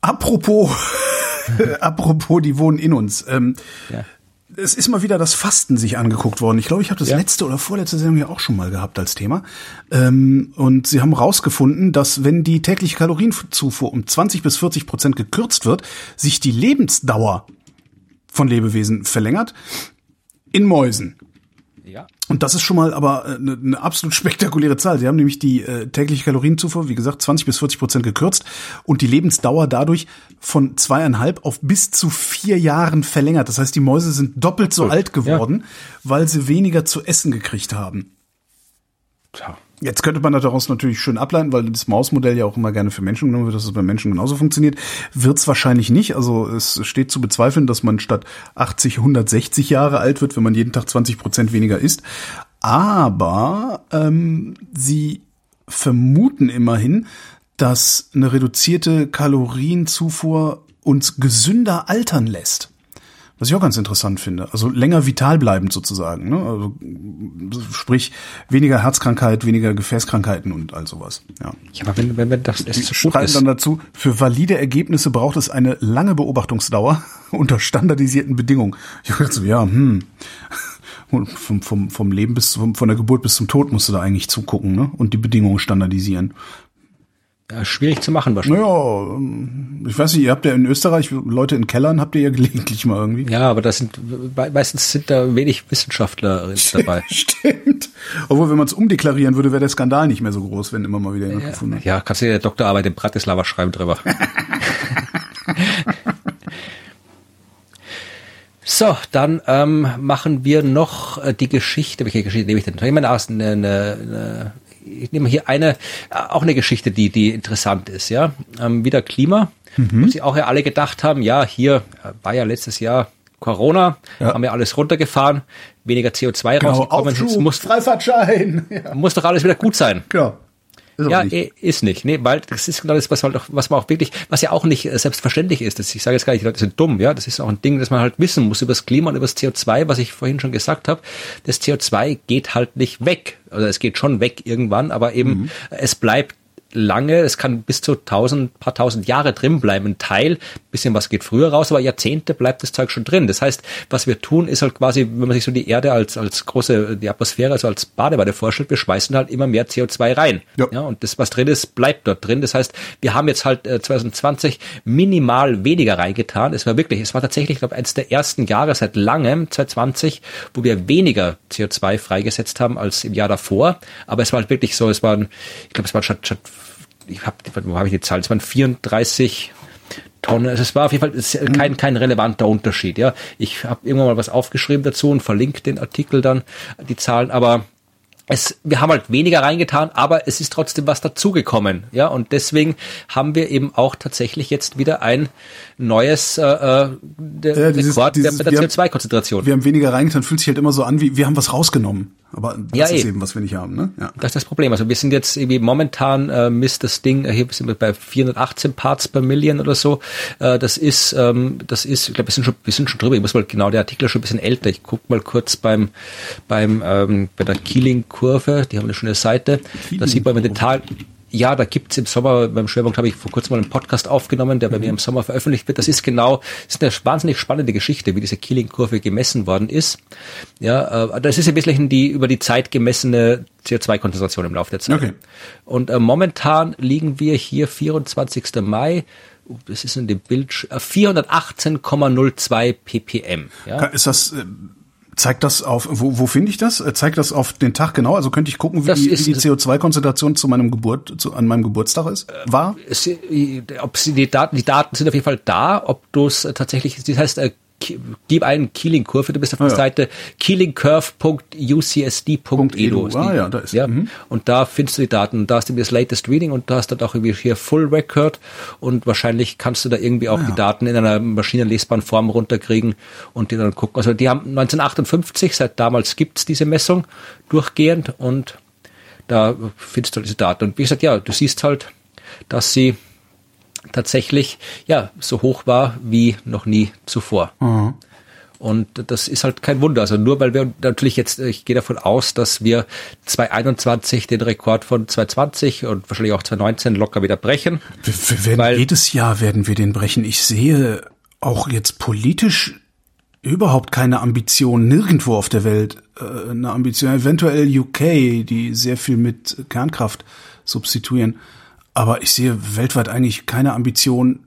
Apropos, apropos, die wohnen in uns. Ähm, Ja. Es ist mal wieder das Fasten sich angeguckt worden. Ich glaube, ich habe das Ja. letzte oder vorletzte Sendung ja auch schon mal gehabt als Thema. Ähm, und sie haben rausgefunden, dass wenn die tägliche Kalorienzufuhr um 20 bis 40 Prozent gekürzt wird, sich die Lebensdauer von Lebewesen verlängert. In Mäusen. Ja. Und das ist schon mal aber äh, eine, eine absolut spektakuläre Zahl. Sie haben nämlich die äh, tägliche Kalorienzufuhr, wie gesagt, 20 bis 40 Prozent gekürzt und die Lebensdauer dadurch von zweieinhalb auf bis zu vier Jahren verlängert. Das heißt, die Mäuse sind doppelt so alt geworden, weil sie weniger zu essen gekriegt haben. Tja. Jetzt könnte man daraus natürlich schön ableiten, weil das Mausmodell ja auch immer gerne für Menschen genommen wird, dass es bei Menschen genauso funktioniert. Wird's wahrscheinlich nicht. Also es steht zu bezweifeln, dass man statt 80 160 Jahre alt wird, wenn man jeden Tag 20 Prozent weniger isst. Aber ähm, sie vermuten immerhin, dass eine reduzierte Kalorienzufuhr uns gesünder altern lässt. Was ich auch ganz interessant finde. Also länger vital bleibend sozusagen. Ne? Also, sprich, weniger Herzkrankheit, weniger Gefäßkrankheiten und all sowas. Ja. Ja, aber wenn, wenn, wenn das, so gut schreiben ist, dann dazu, für valide Ergebnisse braucht es eine lange Beobachtungsdauer unter standardisierten Bedingungen. Ich dachte so, ja, hm. Vom, vom, vom Leben bis zum, von der Geburt bis zum Tod musst du da eigentlich zugucken, ne? Und die Bedingungen standardisieren. Ja, schwierig zu machen wahrscheinlich. Naja, ähm, ich weiß nicht, ihr habt ja in Österreich Leute in Kellern, habt ihr ja gelegentlich mal irgendwie. Ja, aber das sind meistens sind da wenig Wissenschaftler dabei. Stimmt. Obwohl, wenn man es umdeklarieren würde, wäre der Skandal nicht mehr so groß, wenn immer mal wieder jemand gefunden wird. Ja, kannst du eine Doktorarbeit in Bratislava schreiben drüber. so, dann ähm, machen wir noch äh, die Geschichte. Welche Geschichte nehme ich denn? Ich nehme eine, eine, eine, ich nehme hier eine, äh, auch eine Geschichte, die, die interessant ist, ja. Ähm, wieder Klima. Wo sie auch ja alle gedacht haben, ja, hier äh, war ja letztes Jahr Corona, Ja. haben wir alles runtergefahren, weniger CO2 Genau, rausgekommen. Aufschub, muss, Freifahrtschein. Ja, muss doch alles wieder gut sein. genau. Ist Ja, nicht. ist nicht. Nee, weil das ist genau das, was man, auch, was man auch wirklich, was ja auch nicht äh, selbstverständlich ist. Das, ich sage jetzt gar nicht, die Leute sind dumm, ja. Das ist auch ein Ding, das man halt wissen muss über das Klima und über das CO2, was ich vorhin schon gesagt habe. Das CO2 geht halt nicht weg. Also es geht schon weg irgendwann, aber eben Mhm. es bleibt lange, es kann bis zu tausend, paar tausend Jahre drin bleiben, ein Teil, bisschen was geht früher raus, aber Jahrzehnte bleibt das Zeug schon drin. Das heißt, was wir tun, ist halt quasi, wenn man sich so die Erde als, als große, die Atmosphäre, also als Badewanne vorstellt, wir schmeißen halt immer mehr CO2 rein. Ja. ja und das, was drin ist, bleibt dort drin. Das heißt, wir haben jetzt halt äh, 2020 minimal weniger reingetan. Es war wirklich, es war tatsächlich, ich glaube, eines der ersten Jahre seit langem, 2020, wo wir weniger CO2 freigesetzt haben als im Jahr davor. Aber es war halt wirklich so, es waren, ich glaube, es waren statt, statt ich habe, wo habe ich die Zahl? Es waren 34 Tonnen. Also es war auf jeden Fall kein, kein relevanter Unterschied. Ja, ich habe irgendwann mal was aufgeschrieben dazu und verlinkt den Artikel dann die Zahlen, aber es, wir haben halt weniger reingetan, aber es ist trotzdem was dazugekommen, ja, und deswegen haben wir eben auch tatsächlich jetzt wieder ein neues äh, äh der ja, dieses, Rekord dieses, der, der CO2-Konzentration. Wir haben weniger reingetan, fühlt sich halt immer so an, wie wir haben was rausgenommen. Aber das ja, ist eben. eben, was wir nicht haben, ne? Ja. Das ist das Problem. Also wir sind jetzt irgendwie momentan äh, misst das Ding, hier sind wir bei 418 Parts per Million oder so. Äh, das ist, ähm, das ist, ich glaube, wir sind schon, wir sind schon drüber. Ich muss mal genau, der Artikel ist schon ein bisschen älter. Ich guck mal kurz beim, beim, ähm, bei der Keeling-Kurve. Die haben eine schöne Seite. Da sieht man im Detail, ja, da gibt's im Sommer, beim Schwerpunkt habe ich vor kurzem mal einen Podcast aufgenommen, der bei mhm. mir im Sommer veröffentlicht wird. Das ist genau, das ist eine wahnsinnig spannende Geschichte, wie diese Keeling-Kurve gemessen worden ist. Ja, äh, das ist im Wesentlichen die über die Zeit gemessene CO2-Konzentration im Laufe der Zeit. Okay. Und äh, momentan liegen wir hier 24. Mai oh, das ist in dem Bild 418,02 ppm. Ja? Ist das äh, Zeigt das auf, wo, wo finde ich das? Äh, zeigt das auf den Tag genau? Also könnte ich gucken, wie, die, die CO2-Konzentration zu meinem Geburt, zu, an meinem Geburtstag ist, war? Es, ob sie die Daten, die Daten sind auf jeden Fall da, ob du es tatsächlich, das heißt, äh, gib einen Keeling-Kurve, du bist auf ah, der ja. Seite keelingcurve.ucsd.edu. Ah ja, da ist ja. Mhm. Und da findest du die Daten. Da hast du das Latest Reading und da hast du dann auch irgendwie hier Full Record und wahrscheinlich kannst du da irgendwie auch ah, ja. die Daten in einer maschinenlesbaren Form runterkriegen und die dann gucken. Also die haben 1958, seit damals gibt's diese Messung durchgehend und da findest du diese Daten. Und wie gesagt, ja, du siehst halt, dass sie tatsächlich ja so hoch war wie noch nie zuvor. Mhm. Und das ist halt kein Wunder. Also nur weil wir natürlich jetzt, ich gehe davon aus, dass wir 2021 den Rekord von 2020 und wahrscheinlich auch 2019 locker wieder brechen. Wir, wir werden weil, jedes Jahr werden wir den brechen. Ich sehe auch jetzt politisch überhaupt keine Ambition nirgendwo auf der Welt. Äh, eine Ambition, eventuell UK, die sehr viel mit Kernkraft substituieren. Aber ich sehe weltweit eigentlich keine Ambition,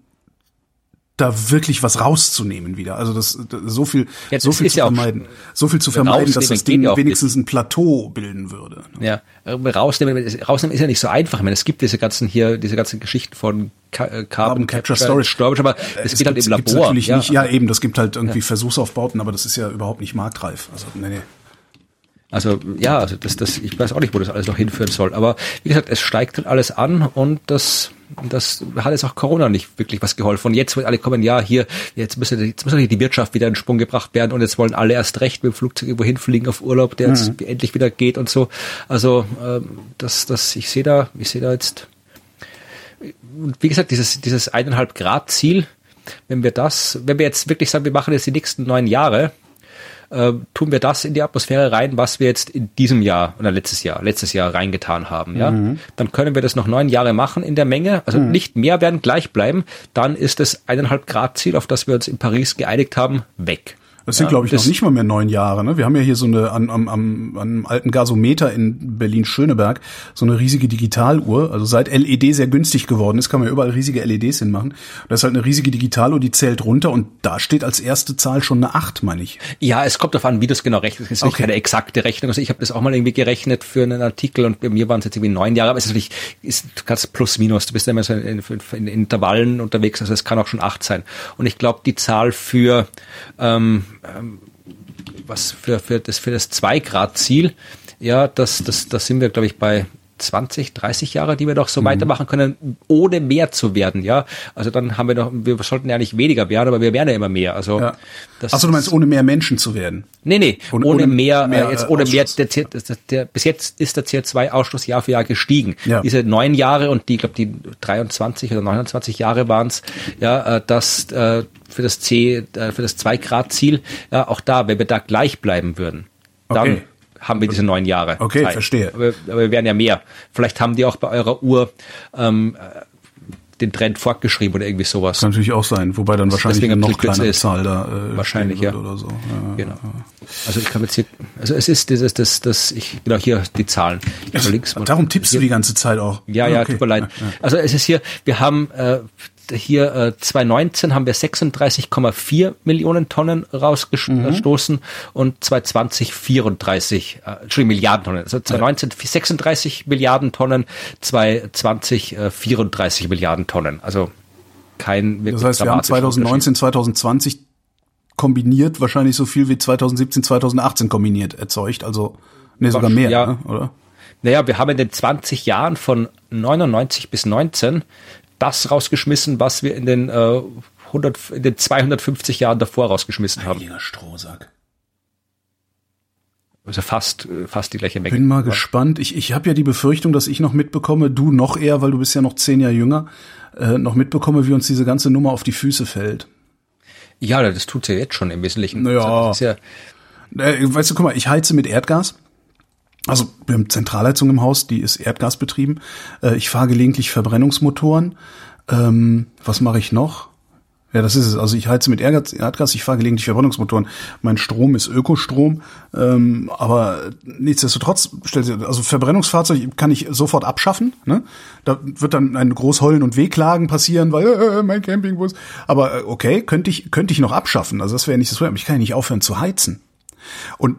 da wirklich was rauszunehmen wieder. Also das, das so viel, ja, so viel zu ja vermeiden, so viel zu vermeiden, dass das Ding ja wenigstens ein Plateau bilden würde. Ja, rausnehmen, rausnehmen ist ja nicht so einfach. Ich meine, es gibt diese ganzen hier, diese ganzen Geschichten von Carbon, Carbon Capture Storage, Storage, aber es geht halt im Labor. Natürlich ja. nicht, ja eben, das gibt halt irgendwie Versuchsaufbauten, aber das ist ja überhaupt nicht marktreif. Also nee, nee. Also ja, also das, das, ich weiß auch nicht, wo das alles noch hinführen soll. Aber wie gesagt, es steigt halt alles an und das, das hat jetzt auch Corona nicht wirklich was geholfen. Und jetzt, wo alle kommen, ja, hier, jetzt müssen, jetzt muss die Wirtschaft wieder in Sprung gebracht werden und jetzt wollen alle erst recht mit dem Flugzeug irgendwo hinfliegen auf Urlaub, der jetzt mhm. endlich wieder geht und so. Also ähm, das, das, ich sehe da, ich sehe da jetzt, und wie gesagt, dieses, dieses eineinhalb Grad Ziel, wenn wir das, wenn wir jetzt wirklich sagen, wir machen jetzt die nächsten neun Jahre, äh, tun wir das in die Atmosphäre rein, was wir jetzt in diesem Jahr oder letztes Jahr, letztes Jahr reingetan haben, ja, mhm. dann können wir das noch neun Jahre machen in der Menge, also mhm. nicht mehr werden gleich bleiben, dann ist das eineinhalb Grad Ziel, auf das wir uns in Paris geeinigt haben, weg. Das sind, ja, glaube ich, noch nicht mal mehr neun Jahre. Ne? Wir haben ja hier so eine an, am, am, am alten Gasometer in Berlin-Schöneberg so eine riesige Digitaluhr. Also seit LED sehr günstig geworden ist, kann man ja überall riesige LEDs hinmachen. Das ist halt eine riesige Digitaluhr, die zählt runter und da steht als erste Zahl schon eine acht, meine ich. Ja, es kommt darauf an, wie du es genau rechnest. Es ist okay. keine exakte Rechnung. Also ich habe das auch mal irgendwie gerechnet für einen Artikel und bei mir waren es jetzt irgendwie neun Jahre, aber es ist natürlich ist ganz plus minus. Du bist ja immer so in, in, in Intervallen unterwegs, also es kann auch schon acht sein. Und ich glaube, die Zahl für ähm, ähm, was für, für das, für das 2-Grad-Ziel, ja, das, das, das sind wir, glaube ich, bei 20, 30 Jahre, die wir doch so mhm. weitermachen können, ohne mehr zu werden, ja. Also dann haben wir doch, wir sollten ja nicht weniger werden, aber wir werden ja immer mehr. Also ja. das Achso, du meinst, ohne mehr Menschen zu werden? Nee, nee, ohne, ohne mehr, mehr, äh, jetzt ohne mehr, der, der, der, bis jetzt ist der CO2-Ausstoß Jahr für Jahr gestiegen. Ja. Diese neun Jahre und die, ich glaube, die 23 oder 29 Jahre waren es, ja, äh, das äh, für das C, äh, für das 2-Grad-Ziel, ja, auch da, wenn wir da gleich bleiben würden, dann okay haben wir diese neun Jahre. Okay, Zeit. verstehe. Aber, aber, wir werden ja mehr. Vielleicht haben die auch bei eurer Uhr ähm, den Trend fortgeschrieben oder irgendwie sowas. Kann natürlich auch sein, wobei dann wahrscheinlich eine noch kleinere ist. Zahl da äh, wahrscheinlich ja oder so. Ja, genau. Ja. Also ich kann jetzt hier, also es ist dieses, das, das, ich genau hier die Zahlen. Also, links, darum tippst hier, du die ganze Zeit auch. Ja, ja, okay. tut mir leid. Ja, also es ist hier, wir haben äh, hier äh, 2019 haben wir 36,4 Millionen Tonnen rausgestoßen mhm. und 2020 34, äh, Entschuldigung, Milliarden Tonnen. Also 2019 ja. 36 Milliarden Tonnen, 2020 äh, 34 Milliarden Tonnen. Also kein wirklich Das heißt, wir haben 2019, 2020 kombiniert wahrscheinlich so viel wie 2017, 2018 kombiniert erzeugt. Also, nee, sogar mehr, ja. ne, oder? Naja, wir haben in den 20 Jahren von 99 bis 19 das rausgeschmissen, was wir in den, äh, 100, in den 250 Jahren davor rausgeschmissen haben. Heiliger Strohsack. Also fast, äh, fast die gleiche Menge. Bin mal gespannt. Ich, ich habe ja die Befürchtung, dass ich noch mitbekomme, du noch eher, weil du bist ja noch zehn Jahre jünger, äh, noch mitbekomme, wie uns diese ganze Nummer auf die Füße fällt. Ja, das tut ja jetzt schon im Wesentlichen. Naja. Das ja äh, weißt du, guck mal, ich heize mit Erdgas. Also wir haben Zentralheizung im Haus, die ist erdgasbetrieben. Äh, ich fahre gelegentlich Verbrennungsmotoren. Ähm, was mache ich noch? Ja, das ist es. Also ich heize mit Erdgas, ich fahre gelegentlich Verbrennungsmotoren. Mein Strom ist Ökostrom, ähm, aber nichtsdestotrotz stellt sich, also Verbrennungsfahrzeug kann ich sofort abschaffen. Ne? Da wird dann ein groß Heulen und Wehklagen passieren, weil äh, mein Campingbus. Aber äh, okay, könnte ich könnte ich noch abschaffen. Also das wäre nicht das Problem. Ich kann ja nicht aufhören zu heizen. Und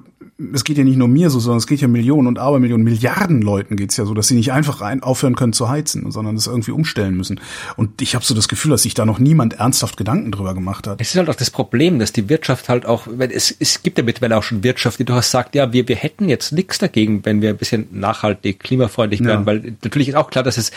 es geht ja nicht nur mir so, sondern es geht ja Millionen und Abermillionen, Milliarden Leuten geht's ja so, dass sie nicht einfach rein aufhören können zu heizen, sondern es irgendwie umstellen müssen. Und ich habe so das Gefühl, dass sich da noch niemand ernsthaft Gedanken drüber gemacht hat. Es ist halt auch das Problem, dass die Wirtschaft halt auch, es, es gibt ja mittlerweile auch schon Wirtschaft, die durchaus sagt, ja, wir, wir hätten jetzt nichts dagegen, wenn wir ein bisschen nachhaltig, klimafreundlich werden, ja. weil natürlich ist auch klar, dass es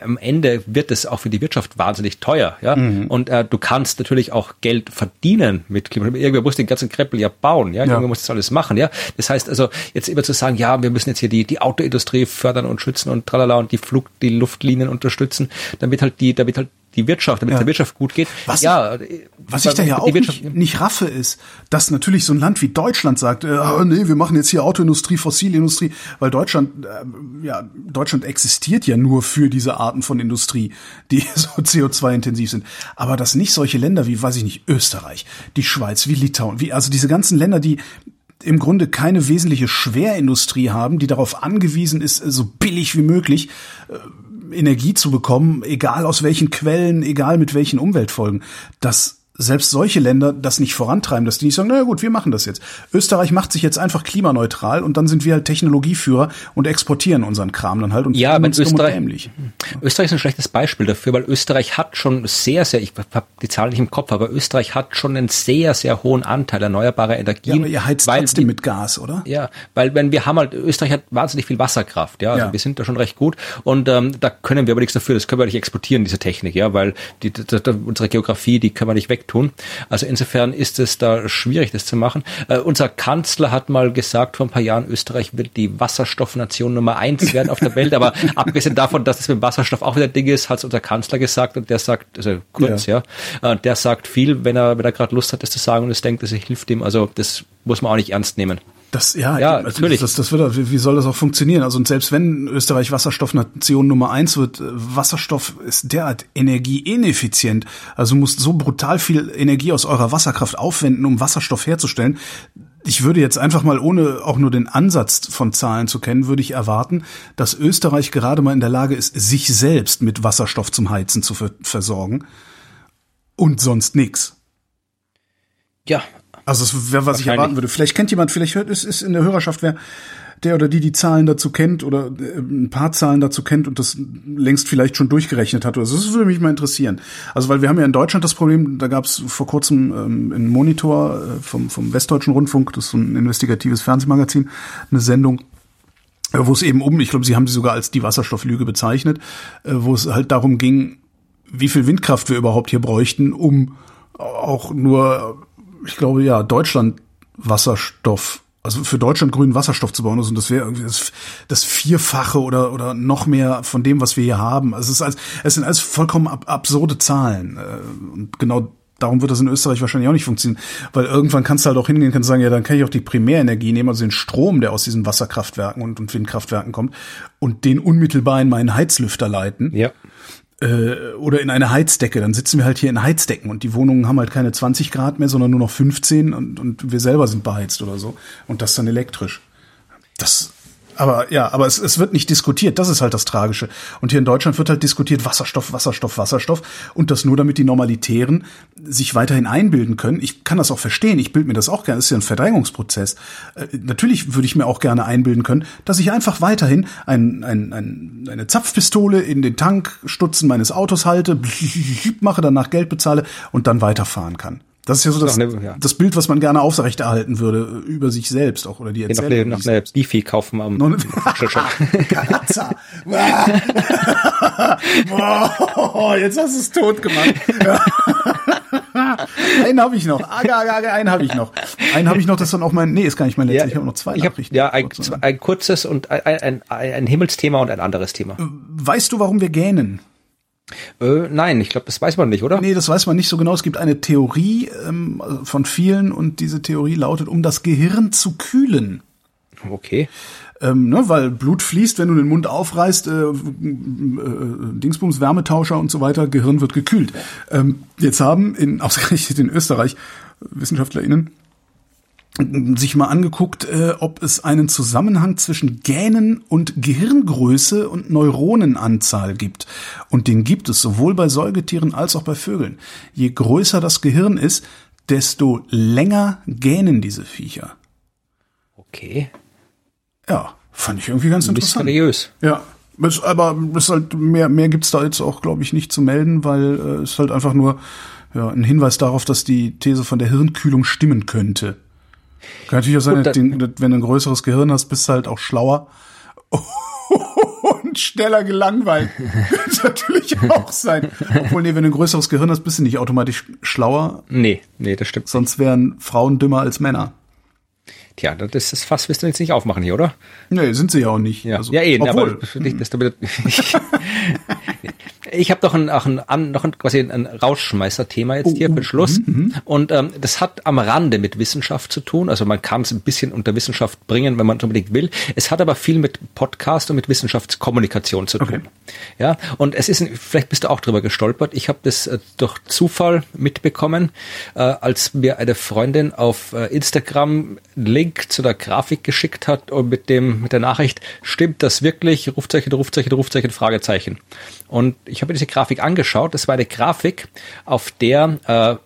am Ende wird es auch für die Wirtschaft wahnsinnig teuer, ja. Mhm. Und äh, du kannst natürlich auch Geld verdienen mit Klima. Irgendwer muss den ganzen Kreppel ja bauen, ja. Ja. Irgendwer muss das alles machen, ja. Das heißt also, jetzt immer zu sagen, ja, wir müssen jetzt hier die, die Autoindustrie fördern und schützen und tralala und die Flug, die Luftlinien unterstützen, damit halt die, damit halt die Wirtschaft, damit ja. der Wirtschaft gut geht. Was ja, ich, was ich da ja auch nicht, nicht raffe, ist, dass natürlich so ein Land wie Deutschland sagt, äh, oh, nee, wir machen jetzt hier Autoindustrie, Fossilindustrie, weil Deutschland, äh, ja, Deutschland existiert ja nur für diese Arten von Industrie, die so CO2-intensiv sind. Aber dass nicht solche Länder wie, weiß ich nicht, Österreich, die Schweiz, wie Litauen, wie, also diese ganzen Länder, die im Grunde keine wesentliche Schwerindustrie haben, die darauf angewiesen ist, so billig wie möglich äh, Energie zu bekommen, egal aus welchen Quellen, egal mit welchen Umweltfolgen. Das selbst solche Länder das nicht vorantreiben, dass die nicht sagen, na gut, wir machen das jetzt. Österreich macht sich jetzt einfach klimaneutral und dann sind wir halt Technologieführer und exportieren unseren Kram dann halt und ja, aber Österreich, Österreich ist ein schlechtes Beispiel dafür, weil Österreich hat schon sehr, sehr, ich habe die Zahl nicht im Kopf, aber Österreich hat schon einen sehr, sehr hohen Anteil erneuerbarer Energien. Ja, aber ihr heizt weil, trotzdem mit Gas, oder? Ja, weil wenn wir haben halt, Österreich hat wahnsinnig viel Wasserkraft, ja, also ja. wir sind da schon recht gut und ähm, da können wir aber nichts dafür, das können wir nicht exportieren, diese Technik, ja, weil die, die, die, unsere Geografie, die können wir nicht weg tun. Also insofern ist es da schwierig, das zu machen. Äh, unser Kanzler hat mal gesagt vor ein paar Jahren, Österreich wird die Wasserstoffnation Nummer eins werden auf der Welt. Aber abgesehen davon, dass es mit Wasserstoff auch wieder ein Ding ist, hat es unser Kanzler gesagt und der sagt, also kurz, ja, ja äh, der sagt viel, wenn er, wenn er gerade Lust hat, das zu sagen und es denkt, dass es hilft ihm. Also das muss man auch nicht ernst nehmen. Das, ja, ja also natürlich. Das, das wird, wie, wie soll das auch funktionieren? Also, und selbst wenn Österreich Wasserstoffnation Nummer eins wird, äh, Wasserstoff ist derart energieineffizient. Also, du musst so brutal viel Energie aus eurer Wasserkraft aufwenden, um Wasserstoff herzustellen. Ich würde jetzt einfach mal, ohne auch nur den Ansatz von Zahlen zu kennen, würde ich erwarten, dass Österreich gerade mal in der Lage ist, sich selbst mit Wasserstoff zum Heizen zu versorgen. Und sonst nix. Ja, also das wäre, was ich erwarten würde. Vielleicht kennt jemand, vielleicht hört, ist, ist in der Hörerschaft wer, der oder die die Zahlen dazu kennt oder äh, ein paar Zahlen dazu kennt und das längst vielleicht schon durchgerechnet hat. Also das würde mich mal interessieren. Also weil wir haben ja in Deutschland das Problem, da gab es vor kurzem ähm, einen Monitor äh, vom, vom Westdeutschen Rundfunk, das ist so ein investigatives Fernsehmagazin, eine Sendung, äh, wo es eben um, ich glaube, sie haben sie sogar als die Wasserstofflüge bezeichnet, äh, wo es halt darum ging, wie viel Windkraft wir überhaupt hier bräuchten, um auch nur ich glaube ja, Deutschland Wasserstoff, also für Deutschland grünen Wasserstoff zu bauen ist und das wäre irgendwie das, das Vierfache oder oder noch mehr von dem, was wir hier haben. Also es ist als, es sind alles vollkommen ab, absurde Zahlen äh, und genau darum wird das in Österreich wahrscheinlich auch nicht funktionieren, weil irgendwann kannst du halt auch hingehen und sagen, ja, dann kann ich auch die Primärenergie nehmen, also den Strom, der aus diesen Wasserkraftwerken und, und Windkraftwerken kommt und den unmittelbar in meinen Heizlüfter leiten. Ja äh, oder in eine Heizdecke. Dann sitzen wir halt hier in Heizdecken und die Wohnungen haben halt keine 20 Grad mehr, sondern nur noch 15 und, und wir selber sind beheizt oder so. Und das dann elektrisch. Das, Aber ja, aber es, es wird nicht diskutiert, das ist halt das Tragische. Und hier in Deutschland wird halt diskutiert Wasserstoff, Wasserstoff, Wasserstoff und das nur damit die Normalitären sich weiterhin einbilden können. Ich kann das auch verstehen, ich bilde mir das auch gerne, das ist ja ein Verdrängungsprozess. Äh, natürlich würde ich mir auch gerne einbilden können, dass ich einfach weiterhin ein, ein, ein, eine Zapfpistole in den Tankstutzen meines Autos halte, mache, danach Geld bezahle und dann weiterfahren kann. Das ist ja so das, eine, ja. das Bild, was man gerne aufrechterhalten würde über sich selbst auch oder die Erzählung. Noch, noch eine Beefy kaufen am oh, jetzt hast du es tot gemacht. einen habe ich noch. Aga, aga, aga, einen habe ich noch. Einen habe ich noch, das ist dann auch mein. Nee, ist gar nicht mein letzter. Ja, ich habe noch zwei. Ich hab, ja, ein, ein kurzes und ein, ein, ein Himmelsthema und ein anderes Thema. Weißt du, warum wir gähnen? Äh, nein, ich glaube, das weiß man nicht, oder? Nee, das weiß man nicht so genau. Es gibt eine Theorie ähm, von vielen und diese Theorie lautet, um das Gehirn zu kühlen. Okay. Ähm, ne, weil Blut fließt, wenn du den Mund aufreißt, äh, äh, Dingsbums, Wärmetauscher und so weiter, Gehirn wird gekühlt. Ähm, jetzt haben in ausgerechnet in Österreich WissenschaftlerInnen sich mal angeguckt, äh, ob es einen Zusammenhang zwischen Gähnen und Gehirngröße und Neuronenanzahl gibt. Und den gibt es sowohl bei Säugetieren als auch bei Vögeln. Je größer das Gehirn ist, desto länger gähnen diese Viecher. Okay. Ja, fand ich irgendwie ganz interessant. Mysteriös. Ja. Aber es halt mehr, mehr gibt's da jetzt auch, glaube ich, nicht zu melden, weil äh, es halt einfach nur ja, ein Hinweis darauf, dass die These von der Hirnkühlung stimmen könnte. Kann natürlich auch sein, Gut, wenn du ein größeres Gehirn hast, bist du halt auch schlauer und schneller gelangweilt. Könnte natürlich auch sein. Obwohl, nee, wenn du ein größeres Gehirn hast, bist du nicht automatisch schlauer. Nee, nee, das stimmt. Sonst wären Frauen dümmer als Männer. Tja, das ist fast, wirst du jetzt nicht aufmachen hier, oder? Nee, sind sie ja auch nicht. Ja, also, ja eh, obwohl. aber dass du wieder, Ich habe doch ein, auch ein, noch ein, quasi ein Rausschmeißer-Thema jetzt hier oh, für Schluss. Mm, mm. Und ähm, das hat am Rande mit Wissenschaft zu tun. Also man kann es ein bisschen unter Wissenschaft bringen, wenn man es unbedingt will. Es hat aber viel mit Podcast und mit Wissenschaftskommunikation zu tun. Okay. Ja, und es ist, vielleicht bist du auch drüber gestolpert. Ich habe das äh, durch Zufall mitbekommen, äh, als mir eine Freundin auf äh, Instagram Link zu der Grafik geschickt hat und mit dem mit der Nachricht stimmt das wirklich? Rufzeichen, Rufzeichen, Rufzeichen, Fragezeichen. Und ich habe mir diese Grafik angeschaut. Das war eine Grafik, auf der äh,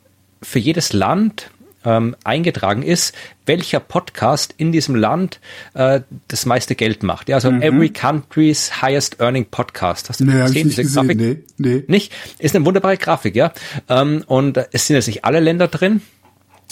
für jedes Land ähm, eingetragen ist, welcher Podcast in diesem Land äh, das meiste Geld macht. Ja, also mhm. Every Country's Highest Earning Podcast. Hast du nee, gesehen, diese gesehen. Grafik? Nee, nee. Nicht? Ist eine wunderbare Grafik, ja. Ähm, und es sind jetzt nicht alle Länder drin.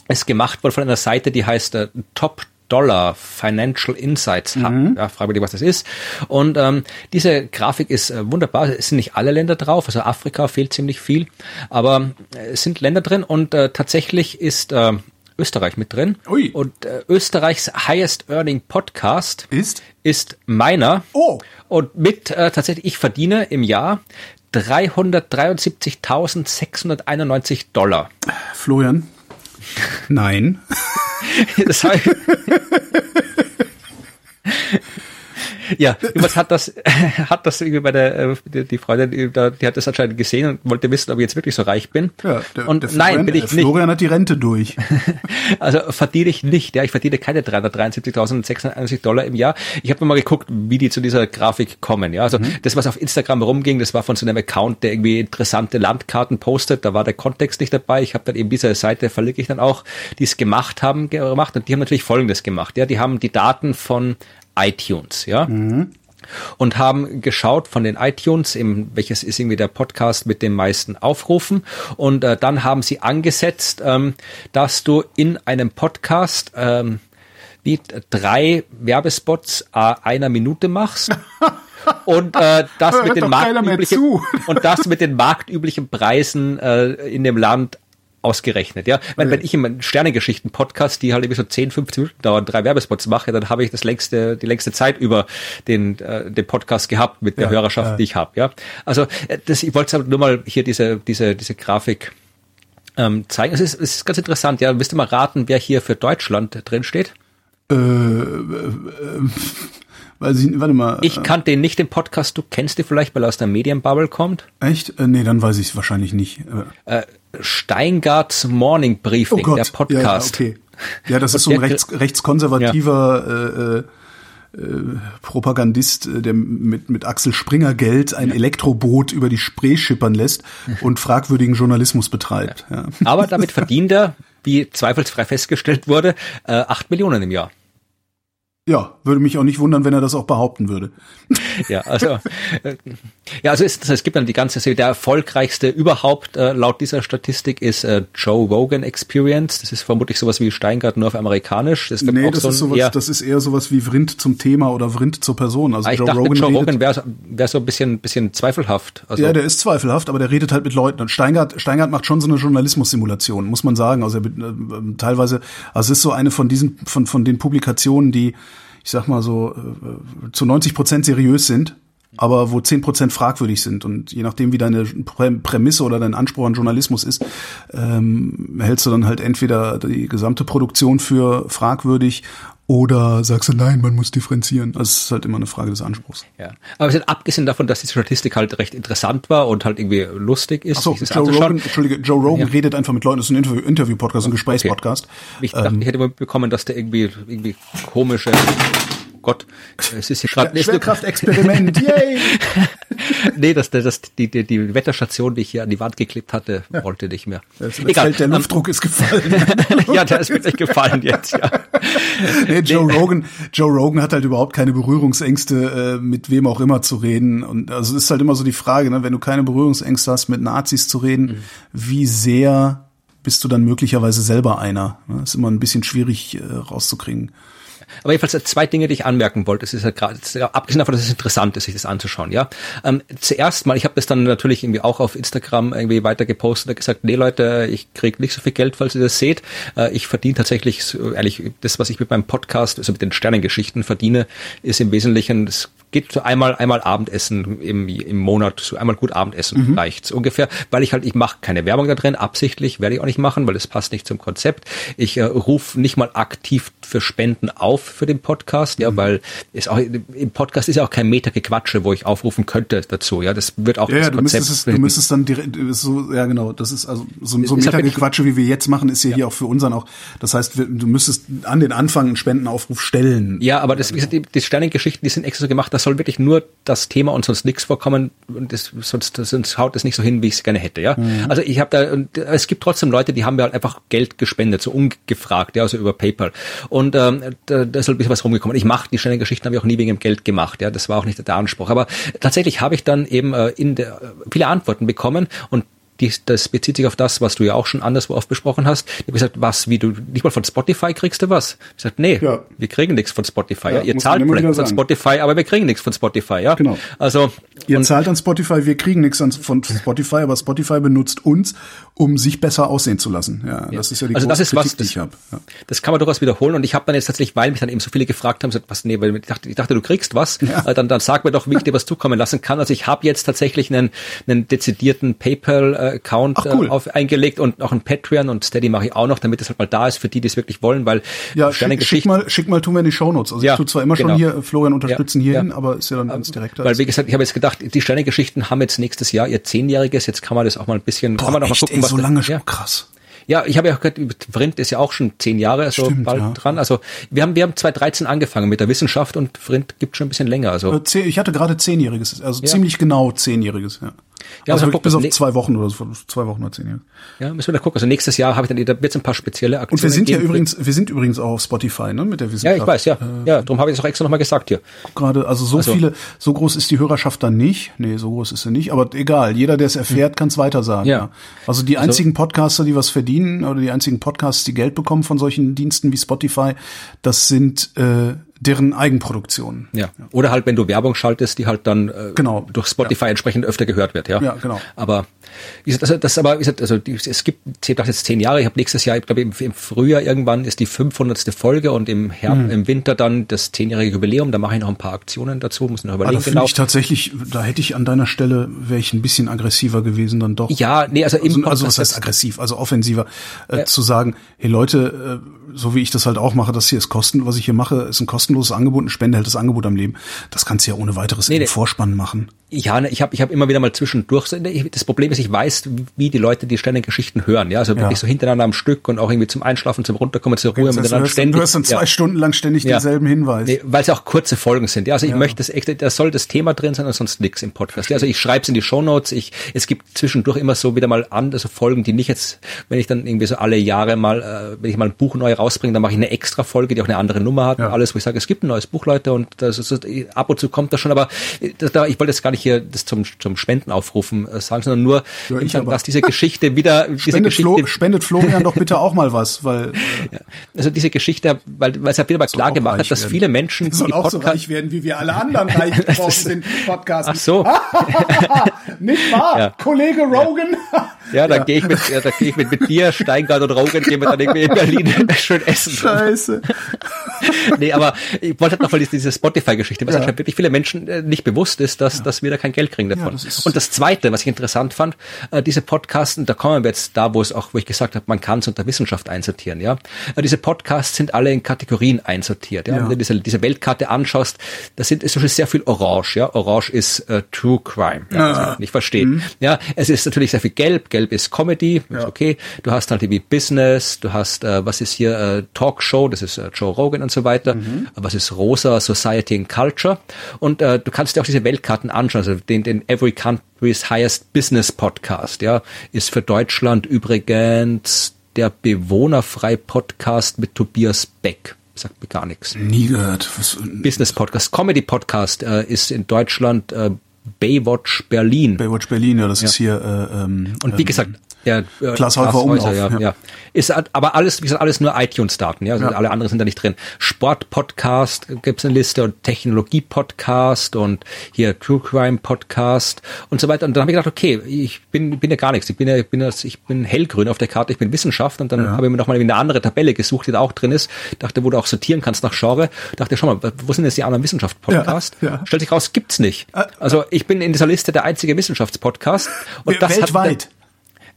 Es ist gemacht worden von einer Seite, die heißt äh, Top Dollar Financial Insights Hub. Mhm. Ja, frage mich, was das ist. Und ähm, diese Grafik ist äh, wunderbar. Es sind nicht alle Länder drauf, also Afrika fehlt ziemlich viel, aber äh, es sind Länder drin und äh, tatsächlich ist äh, Österreich mit drin. Ui. Und äh, Österreichs Highest Earning Podcast ist ist meiner. Oh. Und mit äh, tatsächlich ich verdiene im Jahr 373.691 Dollar. Florian, Nein. das heißt, ja, jemand hat das, hat das irgendwie bei der, äh, die, die Freundin, die, die hat das anscheinend gesehen und wollte wissen, ob ich jetzt wirklich so reich bin. Ja, der, und der Florian, nein, bin ich nicht. Florian hat die Rente durch. Also verdiene ich nicht, ja, ich verdiene keine 373.691 Dollar im Jahr. Ich habe mal geguckt, wie die zu dieser Grafik kommen, ja. Also mhm. das, was auf Instagram rumging, das war von so einem Account, der irgendwie interessante Landkarten postet, da war der Kontext nicht dabei. Ich habe dann eben diese Seite, verlinke ich dann auch, die es gemacht haben, gemacht und die haben natürlich Folgendes gemacht, ja. Die haben die Daten von iTunes, ja. Mhm. Und haben geschaut von den iTunes, im, welches ist irgendwie der Podcast mit den meisten Aufrufen. Und äh, dann haben sie angesetzt, ähm, dass du in einem Podcast ähm, wie drei Werbespots äh, einer Minute machst. und äh, das mit den marktüblichen und das mit den marktüblichen Preisen äh, in dem Land ausgerechnet, ja. Wenn, wenn ich im Sternengeschichten-Podcast, die halt irgendwie so 10, 15 Minuten dauern, drei Werbespots mache, dann habe ich das längste, die längste Zeit über den, äh, den Podcast gehabt mit der ja, Hörerschaft, ja. die ich habe, ja. Also äh, das, ich wollte nur mal hier diese, diese, diese Grafik ähm, zeigen. Es ist, es ist ganz interessant, ja. Willst du mal raten, wer hier für Deutschland drin steht? Äh, äh, äh, weiß ich, warte mal. Ich äh, kannte den nicht, den Podcast. Du kennst den vielleicht, weil er aus der Medienbubble kommt. Echt? Äh, nee, dann weiß ich es wahrscheinlich nicht. Äh, Steingarts Morning Briefing, oh der Podcast. Ja, okay. Ja, das ist so ein rechts, rechtskonservativer ja. äh, äh, Propagandist, äh, der mit, mit Axel Springer Geld ein ja. Elektroboot über die Spree schippern lässt und fragwürdigen Journalismus betreibt. Ja. Aber damit verdient er, wie zweifelsfrei festgestellt wurde, äh, acht Millionen im Jahr. Ja, würde mich auch nicht wundern, wenn er das auch behaupten würde. Ja, also äh, ja, also es, es gibt dann die ganze Serie. Der erfolgreichste überhaupt äh, laut dieser Statistik ist äh, Joe Rogan Experience. Das ist vermutlich sowas wie Steingart nur auf amerikanisch. Das nee, das, so ist sowas, das ist eher sowas wie Vrind zum Thema oder Vrind zur Person. Also ah, ich Joe dachte, Rogan, Joe Rogan wäre wär so ein bisschen, bisschen zweifelhaft. Also ja, der ist zweifelhaft, aber der redet halt mit Leuten. Und Steingart, Steingart macht schon so eine Journalismus-Simulation, muss man sagen. Also er, äh, teilweise, also es ist so eine von diesen, von, von den Publikationen, die ich sag mal so, äh, zu 90 Prozent seriös sind, aber wo 10 Prozent fragwürdig sind. Und je nachdem, wie deine Prämisse oder dein Anspruch an Journalismus ist, ähm, hältst du dann halt entweder die gesamte Produktion für fragwürdig oder sagst du, nein, man muss differenzieren. Also es ist halt immer eine Frage des Anspruchs. Ja. Aber es ist abgesehen davon, dass die Statistik halt recht interessant war und halt irgendwie lustig ist. Ach so, Joe Rogan, Entschuldige, Joe Rogan ja. redet einfach mit Leuten, das ist ein Interview-Podcast, ein Gesprächspodcast. Okay. Ich dachte, ähm, ich hätte mal bekommen, dass der irgendwie, irgendwie komische Gott, es ist hier gerade nicht Schwerkraftexperiment, yay! nee, das, das, die, die, die Wetterstation, die ich hier an die Wand geklebt hatte, ja. wollte nicht mehr. Das, das Egal. der Luftdruck ist gefallen. ja, der ist wirklich gefallen jetzt, ja. Nee, Joe nee. Rogan, Joe Rogan hat halt überhaupt keine Berührungsängste, äh, mit wem auch immer zu reden. Und also es ist halt immer so die Frage, ne, wenn du keine Berührungsängste hast, mit Nazis zu reden, mhm. wie sehr bist du dann möglicherweise selber einer? Das ne? ist immer ein bisschen schwierig äh, rauszukriegen. Aber jedenfalls äh, zwei Dinge, die ich anmerken wollte. Es ist ja gerade, abgesehen davon, dass es interessant ist, sich das anzuschauen. Ja, ähm, zuerst mal, ich habe das dann natürlich irgendwie auch auf Instagram irgendwie weiter gepostet und gesagt, nee Leute, ich kriege nicht so viel Geld, falls ihr das seht. Äh, ich verdiene tatsächlich, ehrlich, das, was ich mit meinem Podcast, also mit den Sternengeschichten verdiene, ist im Wesentlichen, das geht so einmal einmal Abendessen im, im Monat, einmal gut Abendessen mhm. reicht's ungefähr, weil ich halt ich mache keine Werbung da drin, absichtlich werde ich auch nicht machen, weil es passt nicht zum Konzept. Ich äh, rufe nicht mal aktiv für Spenden auf für den Podcast, ja, mhm. weil es auch im Podcast ist ja auch kein Meter Gequatsche, wo ich aufrufen könnte dazu, ja, das wird auch ja, das ja, du Müsstest es, du müsstest dann direkt so ja genau, das ist also so, so Meter Gequatsche, wie wir jetzt machen, ist ja, ja. hier auch für unseren auch. Das heißt, du müsstest an den Anfang einen Spendenaufruf stellen. Ja, aber das wie gesagt, die, die Sternengeschichten, die sind extra so gemacht, dass soll wirklich nur das Thema und sonst nichts vorkommen und das, sonst, sonst haut es nicht so hin, wie ich es gerne hätte, ja. Mhm. Also ich habe da und es gibt trotzdem Leute, die haben mir halt einfach Geld gespendet, so ungefragt, ja, also über PayPal und ähm, da, da ist halt ein bisschen was rumgekommen. Ich mache die schnellen Geschichten habe ich auch nie wegen dem Geld gemacht, ja, das war auch nicht der Anspruch, aber tatsächlich habe ich dann eben äh, in der viele Antworten bekommen und die, das bezieht sich auf das, was du ja auch schon anderswo oft besprochen hast. Ich habe gesagt, was, wie du, nicht mal von Spotify kriegst du was? Ich gesagt, nee, ja. wir kriegen nichts von Spotify. Ja, ihr zahlt vielleicht von sagen. Spotify, aber wir kriegen nichts von Spotify, ja. Genau. Also. Ihr zahlt an Spotify, wir kriegen nichts von Spotify, aber Spotify benutzt uns, um sich besser aussehen zu lassen. Ja, ja. das ist ja die also das ist Kritik, was, das, die ich habe. Ja. Das kann man durchaus wiederholen und ich habe dann jetzt tatsächlich, weil mich dann eben so viele gefragt haben, gesagt, was, nee, weil ich dachte, ich dachte du kriegst was, ja. Äh, dann, dann sag mir doch, wie ich dir was zukommen lassen kann. Also ich habe jetzt tatsächlich einen, einen dezidierten PayPal-Account cool. auf, eingelegt und noch ein Patreon und Steady mache ich auch noch, damit es halt mal da ist für die, die es wirklich wollen, weil ja, schick, schick mal, schick mal, tun wir in die Shownotes. Also ja, ich tue zwar immer genau. schon hier Florian unterstützen ja, hierhin, aber ist ja dann ganz direkt. Weil wie gesagt, ich habe jetzt gedacht, die Sterne-Geschichten haben jetzt nächstes Jahr ihr Zehnjähriges, jetzt kann man das auch mal ein bisschen, Boah, kann man auch mal gucken, was so lange schon krass. Ja, ich habe ja auch gehört, Vrind ist ja auch schon zehn Jahre so Stimmt, bald ja. dran. Also wir haben wir haben 2013 angefangen mit der Wissenschaft und Vrind gibt schon ein bisschen länger. Also äh, ich hatte gerade zehnjähriges, also ja. ziemlich genau zehnjähriges. Ja. Ja, also bis auf zwei Wochen oder so, zwei Wochen oder zehn Jahre. Ja, müssen wir da gucken. Also nächstes Jahr habe ich dann, da wird ein paar spezielle Aktionen. Und wir sind ja übrigens, wir sind übrigens auch auf Spotify, ne, mit der Wissenschaft. Ja, ich weiß, ja. Äh, ja, darum habe ich es auch extra nochmal gesagt hier. Gerade, also so also, viele, so groß ist die Hörerschaft dann nicht. Nee, so groß ist sie nicht. Aber egal, jeder, der es erfährt, hm. kann es weiter sagen. Ja. ja. Also die also einzigen also, Podcaster, die was verdienen, oder die einzigen Podcasts, die Geld bekommen von solchen Diensten wie Spotify, das sind äh, deren Eigenproduktion. Ja. Oder halt, wenn du Werbung schaltest, die halt dann äh, genau. durch Spotify ja. entsprechend öfter gehört wird, ja. Ja, genau. Aber wie gesagt, also das aber, wie gesagt, also es gibt, ich dachte jetzt zehn Jahre, ich habe nächstes Jahr, ich glaube im, im, Frühjahr irgendwann ist die 500. Folge und im Herbst, hm. im Winter dann das zehnjährige Jubiläum, da mache ich noch ein paar Aktionen dazu, muss noch überlegen. Aber genau. ich tatsächlich, da hätte ich an deiner Stelle, wäre ich ein bisschen aggressiver gewesen dann doch. Ja, nee, also im also, also was heißt aggressiv, also offensiver, äh, ja. zu sagen, hey Leute, äh, so wie ich das halt auch mache, das hier ist kosten, was ich hier mache, ist ein kostenloses Angebot, ein Spende hält das Angebot am Leben. Das kannst du ja ohne weiteres nee, im Vorspann machen. Ja, ne, ich habe ich hab immer wieder mal zwischendurch, das Problem ist, ich weiß, wie die Leute die Sternengeschichten hören, ja, also wirklich ja. so hintereinander am Stück und auch irgendwie zum Einschlafen, zum Runterkommen, zur Ruhe das heißt, miteinander ständig. Du hörst dann zwei ja. Stunden lang ständig ja. denselben Hinweis. Nee, weil es auch kurze Folgen sind, ja, also ich möchte das echt, da soll das Thema drin sein und sonst nichts im Podcast. Ja, also ich schreibe es in die Shownotes, ich, es gibt zwischendurch immer so wieder mal an, also Folgen, die nicht jetzt, wenn ich dann irgendwie so alle Jahre mal, äh, wenn ich mal ein Buch neu rausbringe, dann mache ich eine extra Folge, die auch eine andere Nummer hat und alles, wo ich sage, es gibt ein neues Buch, Leute, und das ist, ab und zu kommt das schon, aber das, da, ich wollte jetzt gar nicht hier das zum zum Spenden aufrufen äh, sagen, sondern nur, ja, sagen, dass diese Geschichte wieder diese spendet Geschichte Flo, spendet Florian doch bitte auch mal was, weil äh, ja, also diese Geschichte, weil weil es ja wieder mal klar gemacht hat, dass werden. viele Menschen die soll auch so reich werden, wie wir alle anderen reich geworden sind Podcasts. Ach so, nicht wahr, ja. Kollege Rogan? Ja, dann ja. gehe ich mit, ja, dann gehe ich mit, mit dir, Steingart und Rogan, gehen wir dann irgendwie in Berlin schön essen. Scheiße. nee, aber ich wollte halt noch mal diese Spotify-Geschichte, was ja. anscheinend wirklich viele Menschen äh, nicht bewusst ist, dass, dass wir da kein Geld kriegen davon. Ja, das und das Zweite, was ich interessant fand, äh, diese Podcasten, da kommen wir jetzt da, wo es auch, wo ich gesagt habe, man kann es unter Wissenschaft einsortieren, ja. Äh, diese Podcasts sind alle in Kategorien einsortiert, ja. Wenn du diese, diese Weltkarte anschaust, da sind, ist sehr viel Orange, ja. Orange ist äh, True Crime, ja, kann ich nicht. Mhm. Ja, es ist natürlich sehr viel Gelb, Gelb ist Comedy, ist okay. Du hast halt wie Business, du hast, äh, was ist hier, äh, Talkshow, das ist äh, Joe Rogan und so weiter. Mhm. Was ist Rosa, Society and Culture? Und äh, du kannst dir auch diese Weltkarten anschauen, also den, den Every Country's Highest Business Podcast, ja, ist für Deutschland übrigens der Bewohnerfrei Podcast mit Tobias Beck sagt mir gar nichts. Nie gehört. Was, Business Podcast, Comedy Podcast äh, ist in Deutschland äh, Baywatch Berlin. Baywatch Berlin, ja, das ja. ist hier. Äh, ähm, und wie gesagt, ja, äh, Klaas Häufer Umlauf. Ja, ja. ja. Ist aber alles, wie gesagt, alles nur iTunes-Daten. Ja? Also ja. Alle anderen sind da nicht drin. Sport-Podcast gibt's eine Liste und Technologie-Podcast und hier True Crime-Podcast und so weiter. Und dann habe ich gedacht, okay, ich bin, bin ja gar nichts. Ich bin ja, ich bin, ja, ich bin hellgrün auf der Karte, ich bin Wissenschaft und dann habe ich mir nochmal eine andere Tabelle gesucht, die da auch drin ist. Dachte, wo du auch sortieren kannst nach Genre. Dachte, schau mal, wo sind jetzt die anderen ja. Stellt sich raus, gibt's nicht. Also ich bin in dieser Liste der einzige Wissenschaftspodcast. Und das weltweit. Hat,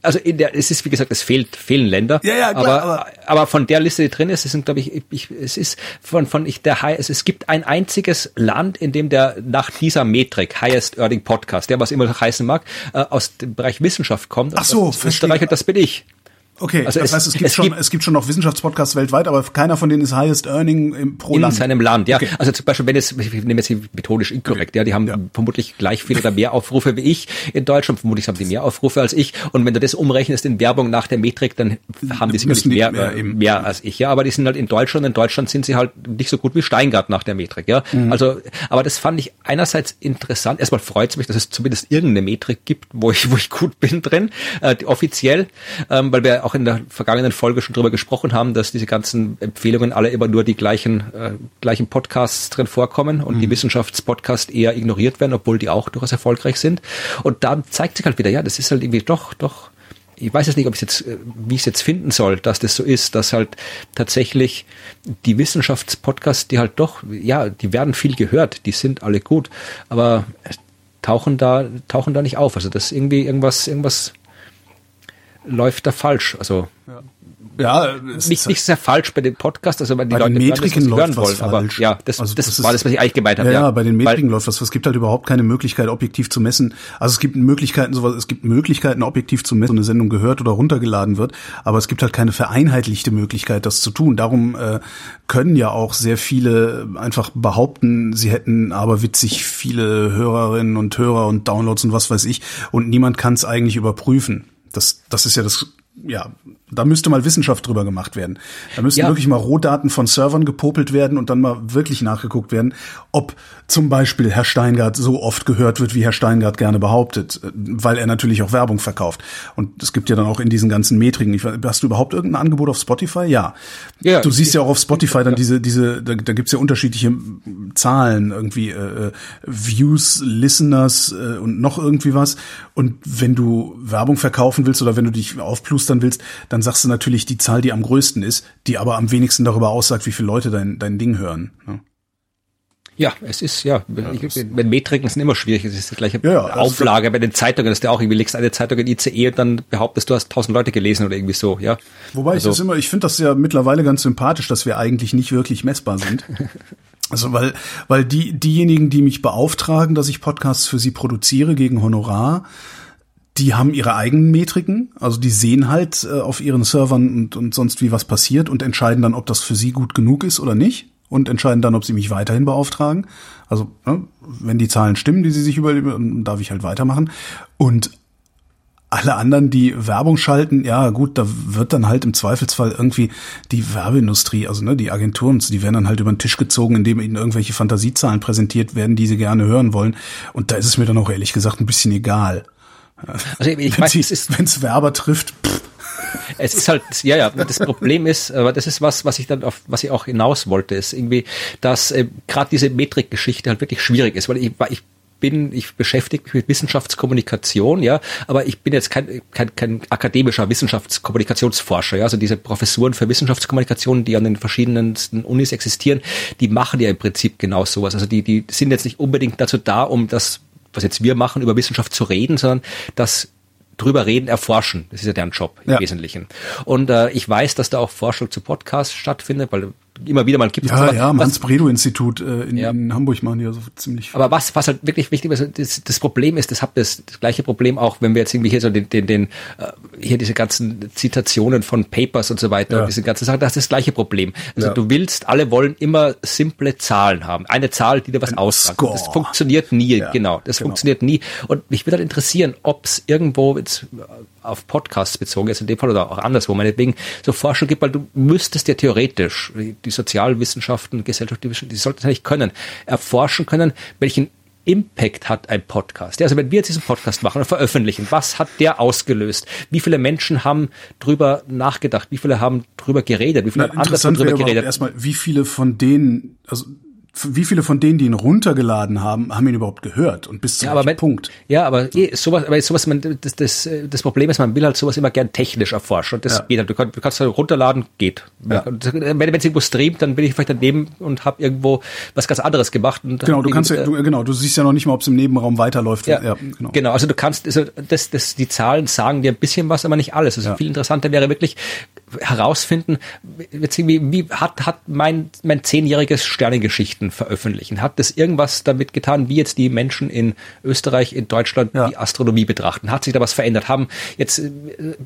also in der, es ist wie gesagt, es fehlt, fehlen Länder. Ja, ja, klar, aber, aber, aber von der Liste, die drin ist, es sind, glaube ich, ich, es ist von, von ich, der High, es, es gibt ein einziges Land, in dem der nach dieser Metrik, Highest Earning Podcast, der was immer heißen mag, äh, aus dem Bereich Wissenschaft kommt. Ach so, das Österreich und das bin ich. Okay, also das es, heißt, es gibt, es schon, gibt, es gibt schon noch Wissenschaftspodcasts weltweit, aber keiner von denen ist highest earning im, pro in Land. In seinem Land, ja. Okay. Also zum Beispiel, wenn es, ich nehme jetzt methodisch inkorrekt, okay. ja, die haben ja. vermutlich gleich viel oder mehr Aufrufe wie ich in Deutschland, vermutlich haben die mehr Aufrufe als ich. Und wenn du das umrechnest in Werbung nach der Metrik, dann haben die sicherlich mehr, mehr, äh, mehr, als ich, ja. Aber die sind halt in Deutschland, in Deutschland sind sie halt nicht so gut wie Steingart nach der Metrik, ja. Mhm. Also, aber das fand ich einerseits interessant. Erstmal freut es mich, dass es zumindest irgendeine Metrik gibt, wo ich, wo ich gut bin drin, äh, offiziell, ähm, weil wir auch in der vergangenen Folge schon drüber gesprochen haben, dass diese ganzen Empfehlungen alle immer nur die gleichen, äh, gleichen Podcasts drin vorkommen und mhm. die Wissenschaftspodcasts eher ignoriert werden, obwohl die auch durchaus erfolgreich sind. Und dann zeigt sich halt wieder, ja, das ist halt irgendwie doch, doch, ich weiß jetzt nicht, ob ich jetzt, äh, wie ich es jetzt finden soll, dass das so ist, dass halt tatsächlich die Wissenschaftspodcasts, die halt doch, ja, die werden viel gehört, die sind alle gut, aber tauchen da, tauchen da nicht auf. Also das ist irgendwie irgendwas, irgendwas läuft da falsch. Also ja ja, nicht, nicht sehr falsch bei dem Podcast, also weil die Leute den Metriken das, hören wollen, aber ja, das, also das, das war das, was ich eigentlich gemeint habe. Ja, ja, bei den Metriken läuft was. Es gibt halt überhaupt keine Möglichkeit, objektiv zu messen. Also es gibt Möglichkeiten, sowas, es gibt Möglichkeiten, objektiv zu messen, so eine Sendung gehört oder runtergeladen wird, aber es gibt halt keine vereinheitlichte Möglichkeit, das zu tun. Darum äh, können ja auch sehr viele einfach behaupten, sie hätten aber witzig viele Hörerinnen und Hörer und Downloads und was weiß ich, und niemand kann es eigentlich überprüfen. Das, das ist ja das ja, da müsste mal Wissenschaft drüber gemacht werden. Da müssten ja. wirklich mal Rohdaten von Servern gepopelt werden und dann mal wirklich nachgeguckt werden, ob zum Beispiel Herr Steingart so oft gehört wird, wie Herr Steingart gerne behauptet, weil er natürlich auch Werbung verkauft. Und es gibt ja dann auch in diesen ganzen Metriken, hast du überhaupt irgendein Angebot auf Spotify? Ja. ja du siehst ja auch auf Spotify dann ja. diese, diese, da, da gibt's ja unterschiedliche Zahlen, irgendwie äh, Views, Listeners äh, und noch irgendwie was. Und wenn du Werbung verkaufen willst oder wenn du dich aufplustern willst, dann sagst du natürlich die Zahl, die am größten ist, die aber am wenigsten darüber aussagt, wie viele Leute dein, dein Ding hören. Ne? Ja, es ist, ja, ja ich, wenn Metriken sind immer schwierig, es ist die gleiche ja, also Auflage bei den Zeitungen, dass du auch irgendwie legst eine Zeitung in ICE und dann behauptest, du hast tausend Leute gelesen oder irgendwie so, ja. Wobei also, ich das immer, ich finde das ja mittlerweile ganz sympathisch, dass wir eigentlich nicht wirklich messbar sind. Also weil, weil die, diejenigen, die mich beauftragen, dass ich Podcasts für sie produziere gegen Honorar, die haben ihre eigenen Metriken, also die sehen halt äh, auf ihren Servern und, und sonst wie was passiert und entscheiden dann, ob das für sie gut genug ist oder nicht und entscheiden dann, ob sie mich weiterhin beauftragen. Also ne, wenn die Zahlen stimmen, die sie sich überlegen, darf ich halt weitermachen. Und alle anderen, die Werbung schalten, ja gut, da wird dann halt im Zweifelsfall irgendwie die Werbeindustrie, also ne, die Agenturen, die werden dann halt über den Tisch gezogen, indem ihnen irgendwelche Fantasiezahlen präsentiert werden, die sie gerne hören wollen. Und da ist es mir dann auch ehrlich gesagt ein bisschen egal. Also ich, weiß, es wenn es Werber trifft. Pff. Es ist halt, ja, ja, das Problem ist, aber das ist was, was ich dann auf, was ich auch hinaus wollte, ist irgendwie, dass äh, gerade diese Metrikgeschichte halt wirklich schwierig ist, weil ich, ich bin, ich beschäftige mich mit Wissenschaftskommunikation, ja, aber ich bin jetzt kein, kein, kein akademischer Wissenschaftskommunikationsforscher, ja, also diese Professuren für Wissenschaftskommunikation, die an den verschiedensten Unis existieren, die machen ja im Prinzip genau sowas. Also die, die sind jetzt nicht unbedingt dazu da, um das was jetzt wir machen, über Wissenschaft zu reden, sondern das drüber reden, erforschen. Das ist ja deren Job im ja. Wesentlichen. Und äh, ich weiß, dass da auch Forschung zu Podcasts stattfindet, weil immer wieder mal gibt. Ja, ja, am Hans-Bredow-Institut äh, in, ja. in, Hamburg machen die ja so ziemlich viel. Aber was, was halt wirklich wichtig ist, das, das Problem ist, das habt das, das gleiche Problem auch, wenn wir jetzt irgendwie hier so den, den, den äh, hier diese ganzen Zitationen von Papers und so weiter, ja. und diese ganzen Sachen, das ist das gleiche Problem. Also ja. du willst, alle wollen immer simple Zahlen haben. Eine Zahl, die dir was aussagt. Das funktioniert nie, genau. Das genau. funktioniert nie. Und mich würde halt interessieren, ob es irgendwo jetzt auf Podcasts bezogen ist in dem Fall oder auch anderswo, meinetwegen so Forschung gibt, weil du müsstest ja theoretisch die Sozialwissenschaften, Gesellschaftswissenschaften, die sollten es eigentlich können, erforschen können, welchen Impact hat ein Podcast? Also wenn wir jetzt diesen Podcast machen und veröffentlichen, was hat der ausgelöst? Wie viele Menschen haben drüber nachgedacht? Wie viele haben drüber geredet? Wie viele Na, haben anders drüber geredet? Erstmal, wie viele von denen, also wie viele von denen, die ihn runtergeladen haben, haben ihn überhaupt gehört und bis zum ja, aber Punkt? Ja, aber eh, sowas, aber sowas, man, das, das, das Problem ist, man will halt sowas immer gern technisch erforschen und das ja. geht halt. Du, kannst, du kannst halt runterladen, geht. Ja. Wenn wenn es irgendwo streamt, dann bin ich vielleicht daneben und habe irgendwo was ganz anderes gemacht. genau, du kannst ja, du, genau, du siehst ja noch nicht mal, ob es im Nebenraum weiterläuft. Ja, ja genau. genau. Also du kannst, also das, das, die Zahlen sagen dir ein bisschen was, aber nicht alles. Also ja. viel interessanter wäre wirklich, herausfinden, irgendwie, wie hat, hat mein, mein zehnjähriges Sternengeschichten veröffentlichen, hat das irgendwas damit getan, wie jetzt die Menschen in Österreich, in Deutschland ja. die Astronomie betrachten? Hat sich da was verändert? Haben jetzt, äh,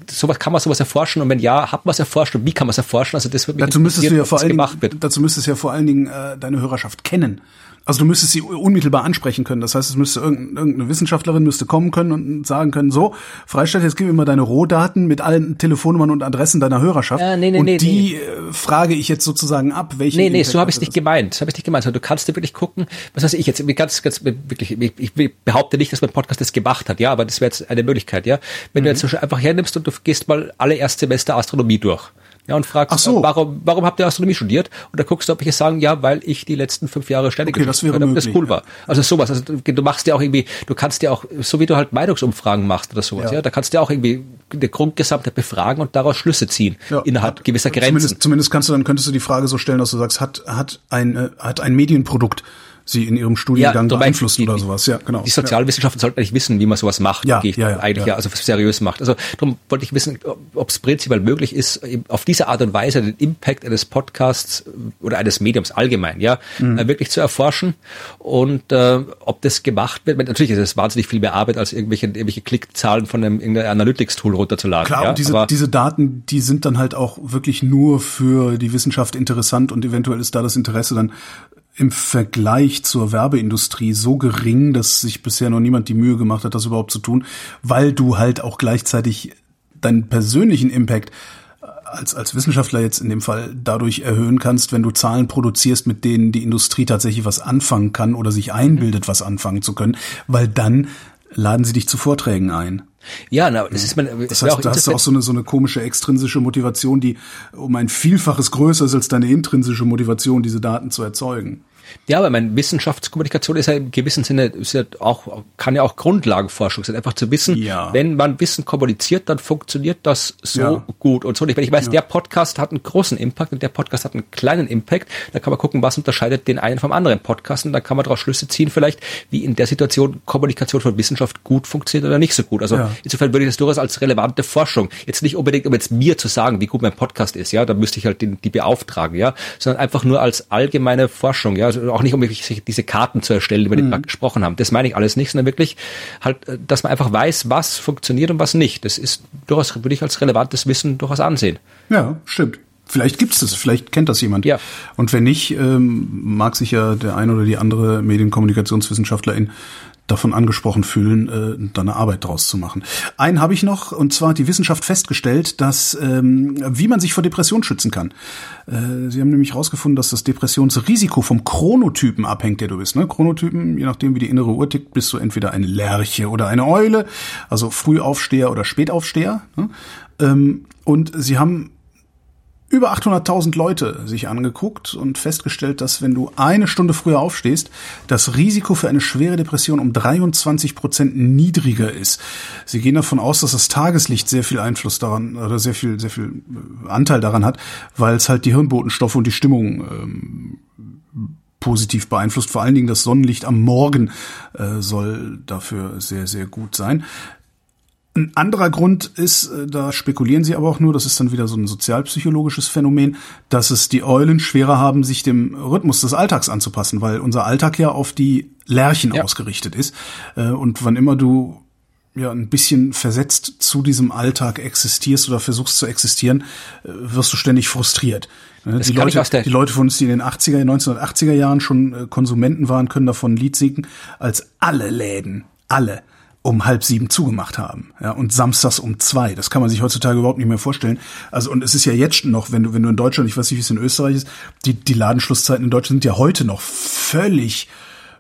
sowas, kann man sowas erforschen? Und wenn ja, hat man es erforscht und wie kann man es erforschen? Also das wird mich dazu müsstest du ja vor allen Dingen, dazu müsstest du ja vor allen Dingen äh, deine Hörerschaft kennen. Also du müsstest sie unmittelbar ansprechen können. Das heißt, es müsste irgendeine Wissenschaftlerin müsste kommen können und sagen können, so, Freistadt, jetzt gib mir mal deine Rohdaten mit allen Telefonnummern und Adressen deiner Hörerschaft. Äh, nee, nee, und nee, die nee. Äh, frage ich jetzt sozusagen ab, welche. Nee, nee, so habe ich es nicht gemeint. So habe ich nicht gemeint. Du kannst dir wirklich gucken, was weiß ich jetzt, ganz, ganz, wirklich, ich, ich behaupte nicht, dass mein Podcast das gemacht hat, ja, aber das wäre jetzt eine Möglichkeit, ja. Wenn mhm. du jetzt einfach hernimmst und du gehst mal alle Erstsemester Astronomie durch ja, und fragst, so. warum, warum habt ihr Astronomie studiert? Und da guckst du, ob ich es sagen, ja, weil ich die letzten fünf Jahre Sterne okay, das wäre möglich, das cool war. Also sowas. Also du machst ja auch irgendwie, du kannst ja auch, so wie du halt Meinungsumfragen machst oder sowas, ja, ja da kannst du ja auch irgendwie eine Grundgesamtheit befragen und daraus Schlüsse ziehen ja, innerhalb hat, gewisser Grenzen. Zumindest, zumindest kannst du dann könntest du die Frage so stellen, dass du sagst, hat hat ein äh, hat ein Medienprodukt sie in ihrem Studiengang ja, beeinflusst die, oder sowas. Ja, genau. Die Sozialwissenschaften ja. sollten eigentlich wissen, wie man sowas macht, ja, ja, ja, eigentlich ja. also seriös macht. Also darum wollte ich wissen, ob es prinzipiell möglich ist, auf diese Art und Weise den Impact eines Podcasts oder eines Mediums allgemein, ja, mhm. Äh, wirklich zu erforschen und äh, ob das gemacht wird. Natürlich ist es wahnsinnig viel mehr Arbeit, als irgendwelche, irgendwelche Klickzahlen von einem Analytics-Tool runterzuladen. Klar, ja? und diese, diese Daten, die sind dann halt auch wirklich nur für die Wissenschaft interessant und eventuell ist da das Interesse dann im Vergleich zur Werbeindustrie so gering, dass sich bisher noch niemand die Mühe gemacht hat, das überhaupt zu tun, weil du halt auch gleichzeitig deinen persönlichen Impact äh, als, als Wissenschaftler jetzt in dem Fall dadurch erhöhen kannst, wenn du Zahlen produzierst, mit denen die Industrie tatsächlich was anfangen kann oder sich einbildet, was anfangen zu können, weil dann laden sie dich zu Vorträgen ein. Ja, na, das ist man. Das heißt, da hast du auch so eine, so eine komische extrinsische Motivation, die um ein Vielfaches größer ist als deine intrinsische Motivation, diese Daten zu erzeugen. Ja, aber meine Wissenschaftskommunikation ist ja im gewissen Sinne ist ja auch, kann ja auch Grundlagenforschung sein, einfach zu wissen, ja. wenn man Wissen kommuniziert, dann funktioniert das so ja. gut und so nicht. Wenn ich weiß, ja. der Podcast hat einen großen Impact und der Podcast hat einen kleinen Impact, dann kann man gucken, was unterscheidet den einen vom anderen Podcast und dann kann man daraus Schlüsse ziehen, vielleicht, wie in der Situation Kommunikation von Wissenschaft gut funktioniert oder nicht so gut. Also insofern würde ich das durchaus als relevante Forschung, jetzt nicht unbedingt, um jetzt mir zu sagen, wie gut mein Podcast ist, ja, da müsste ich halt den, die beauftragen, ja, sondern einfach nur als allgemeine Forschung, ja, also also auch nicht, um wirklich diese Karten zu erstellen, über die mhm. wir gesprochen haben. Das meine ich alles nicht, sondern wirklich halt, äh, dass man einfach weiß, was funktioniert und was nicht. Das ist durchaus, würde ich als relevantes Wissen durchaus ansehen. Ja, stimmt. Vielleicht gibt's das, vielleicht kennt das jemand. Ja. Und wenn nicht, ähm, mag sich ja der ein oder die andere Medienkommunikationswissenschaftlerin davon angesprochen fühlen, äh, da eine Arbeit draus zu machen. Einen habe ich noch, und zwar hat die Wissenschaft festgestellt, dass ähm, wie man sich vor Depression schützen kann. Äh, sie haben nämlich herausgefunden, dass das Depressionsrisiko vom Chronotypen abhängt, der du bist. Ne? Chronotypen, je nachdem wie die innere Uhr tickt, bist du entweder eine Lerche oder eine Eule, also Frühaufsteher oder Spätaufsteher. Ne? Ähm, und sie haben über 800.000 Leute sich angeguckt und festgestellt, dass wenn du eine Stunde früher aufstehst, das Risiko für eine schwere Depression um 23 Prozent niedriger ist. Sie gehen davon aus, dass das Tageslicht sehr viel Einfluss daran oder sehr viel, sehr viel äh, Anteil daran hat, weil es halt die Hirnbotenstoffe und die Stimmung ähm, positiv beeinflusst. Vor allen Dingen das Sonnenlicht am Morgen äh, soll dafür sehr, sehr gut sein. Ein anderer Grund ist, äh, da spekulieren sie aber auch nur, das ist dann wieder so ein sozialpsychologisches Phänomen, dass es die Eulen schwerer haben, sich dem Rhythmus des Alltags anzupassen, weil unser Alltag ja auf die Lerchen ja. ausgerichtet ist. Äh, und wann immer du ja ein bisschen versetzt zu diesem Alltag existierst oder versuchst zu existieren, äh, wirst du ständig frustriert. Die Leute, die Leute von uns, die in den 80er, 1980er Jahren schon Konsumenten waren, können davon ein Lied singen, als alle Läden, alle um halb sieben zugemacht haben. Ja, und samstags um zwei. Das kann man sich heutzutage überhaupt nicht mehr vorstellen. Also, und es ist ja jetzt noch, wenn du, wenn du in Deutschland, ich weiß nicht, wie es in Österreich ist, die, die Ladenschlusszeiten in Deutschland sind ja heute noch völlig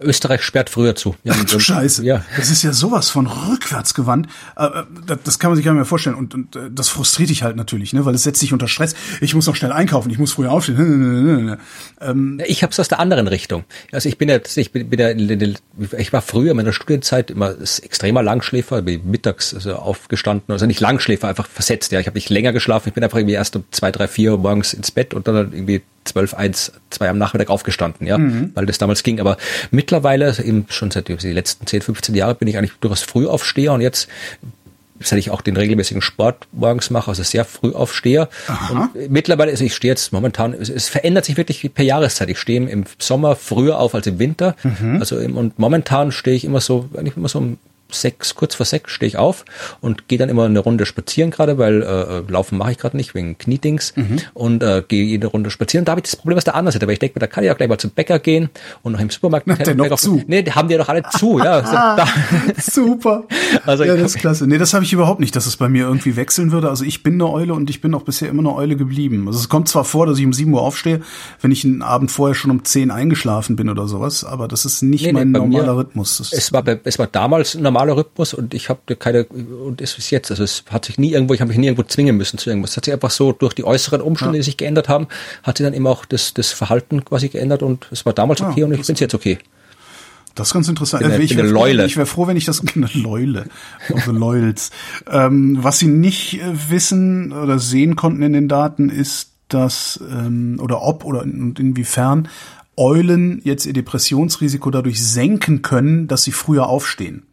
Österreich sperrt früher zu. Ja, Ach du Scheiße. Ja. Das ist ja sowas von rückwärts gewandt. Äh, äh, das kann man sich gar nicht mehr vorstellen. Und, und äh, das frustriert dich halt natürlich, ne? weil es setzt dich unter Stress. Ich muss noch schnell einkaufen, ich muss früher aufstehen. Ähm ich habe es aus der anderen Richtung. Also ich bin ja, ich bin, bin ja, ich war früher in meiner Studienzeit immer extremer Langschläfer, bin mittags also aufgestanden, also nicht Langschläfer, einfach versetzt. Ja, ich habe nicht länger geschlafen. Ich bin einfach irgendwie erst um zwei, drei, vier Uhr morgens ins Bett und dann irgendwie zwölf, eins, zwei am Nachmittag aufgestanden, ja, mhm. weil das damals ging. Aber mittlerweile, also eben schon seit die letzten 10, 15 Jahren, bin ich eigentlich durchaus früh aufsteher und jetzt seit ich auch den regelmäßigen Sport morgens mache, also sehr früh aufstehe. Aha. Und mittlerweile, also ich stehe jetzt momentan, es, es, verändert sich wirklich per Jahreszeit. Ich stehe im Sommer früher auf als im Winter. Mhm. Also im, und momentan stehe ich immer so, eigentlich immer so um sechs, kurz vor sechs stehe ich auf und gehe dann immer eine Runde spazieren gerade, weil äh, äh Laufen mache ich gerade nicht, wegen Knietings mhm. und äh, gehe jede Runde spazieren. Da habe ich das Problem, was der andere Seite, weil ich denke, da kann ich ja gleich mal zum Bäcker gehen und noch im Supermarkt. Na, der noch zu. Nee, die haben die ja doch alle zu, ja. ah, super. Also ja, das ist klasse. Nee, das habe ich überhaupt nicht, dass es bei mir irgendwie wechseln würde. Also ich bin eine Eule und ich bin auch bisher immer eine Eule geblieben. Also es kommt zwar vor, dass ich um sieben Uhr aufstehe, wenn ich einen Abend vorher schon um zehn eingeschlafen bin oder sowas, aber das ist nicht nee, mein nee, normaler mir, Rhythmus. Das es war, es war damals normal normaler Rhythmus und ich habe keine und ist bis jetzt. Also es hat sich nie irgendwo, ich habe mich nie irgendwo zwingen müssen zu irgendwas. Es hat sich einfach so durch die äußeren Umstände, ja. die sich geändert haben, hat sich dann eben auch das, das Verhalten quasi geändert und es war damals okay ja, und ich bin jetzt okay. Das ist ganz interessant. Bin, ich wäre froh, wär froh, wenn ich das eine Leule, also Loyals. ähm, was Sie nicht äh, wissen oder sehen konnten in den Daten ist, dass ähm, oder ob oder in, inwiefern Eulen jetzt ihr Depressionsrisiko dadurch senken können, dass sie früher aufstehen.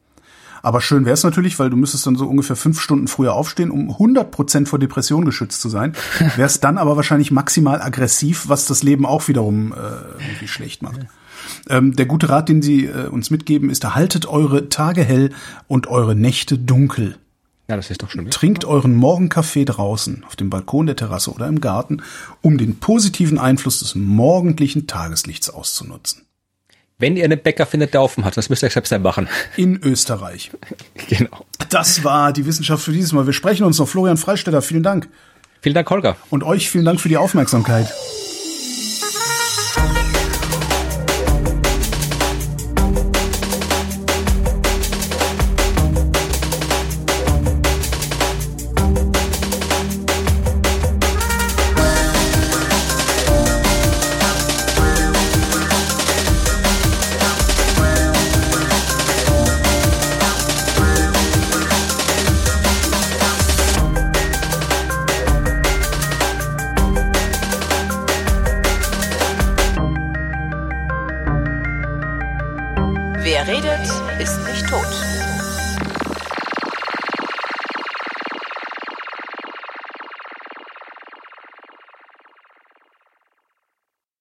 Aber schön wäre es natürlich, weil du müsstest dann so ungefähr fünf Stunden früher aufstehen, um 100 Prozent vor Depression geschützt zu sein. Wäre es dann aber wahrscheinlich maximal aggressiv, was das Leben auch wiederum äh, irgendwie schlecht macht. Ähm, der gute Rat, den Sie äh, uns mitgeben, ist, haltet eure Tage hell und eure Nächte dunkel. Ja, das ist doch schon. Trinkt euren Morgenkaffee draußen, auf dem Balkon der Terrasse oder im Garten, um den positiven Einfluss des morgendlichen Tageslichts auszunutzen. Wenn ihr einen Bäcker findet, der offen hat, das müsst ihr selbst dann machen. In Österreich. genau. Das war die Wissenschaft für dieses Mal. Wir sprechen uns noch. Florian Freistetter, vielen Dank. Vielen Dank, Holger. Und euch vielen Dank für die Aufmerksamkeit.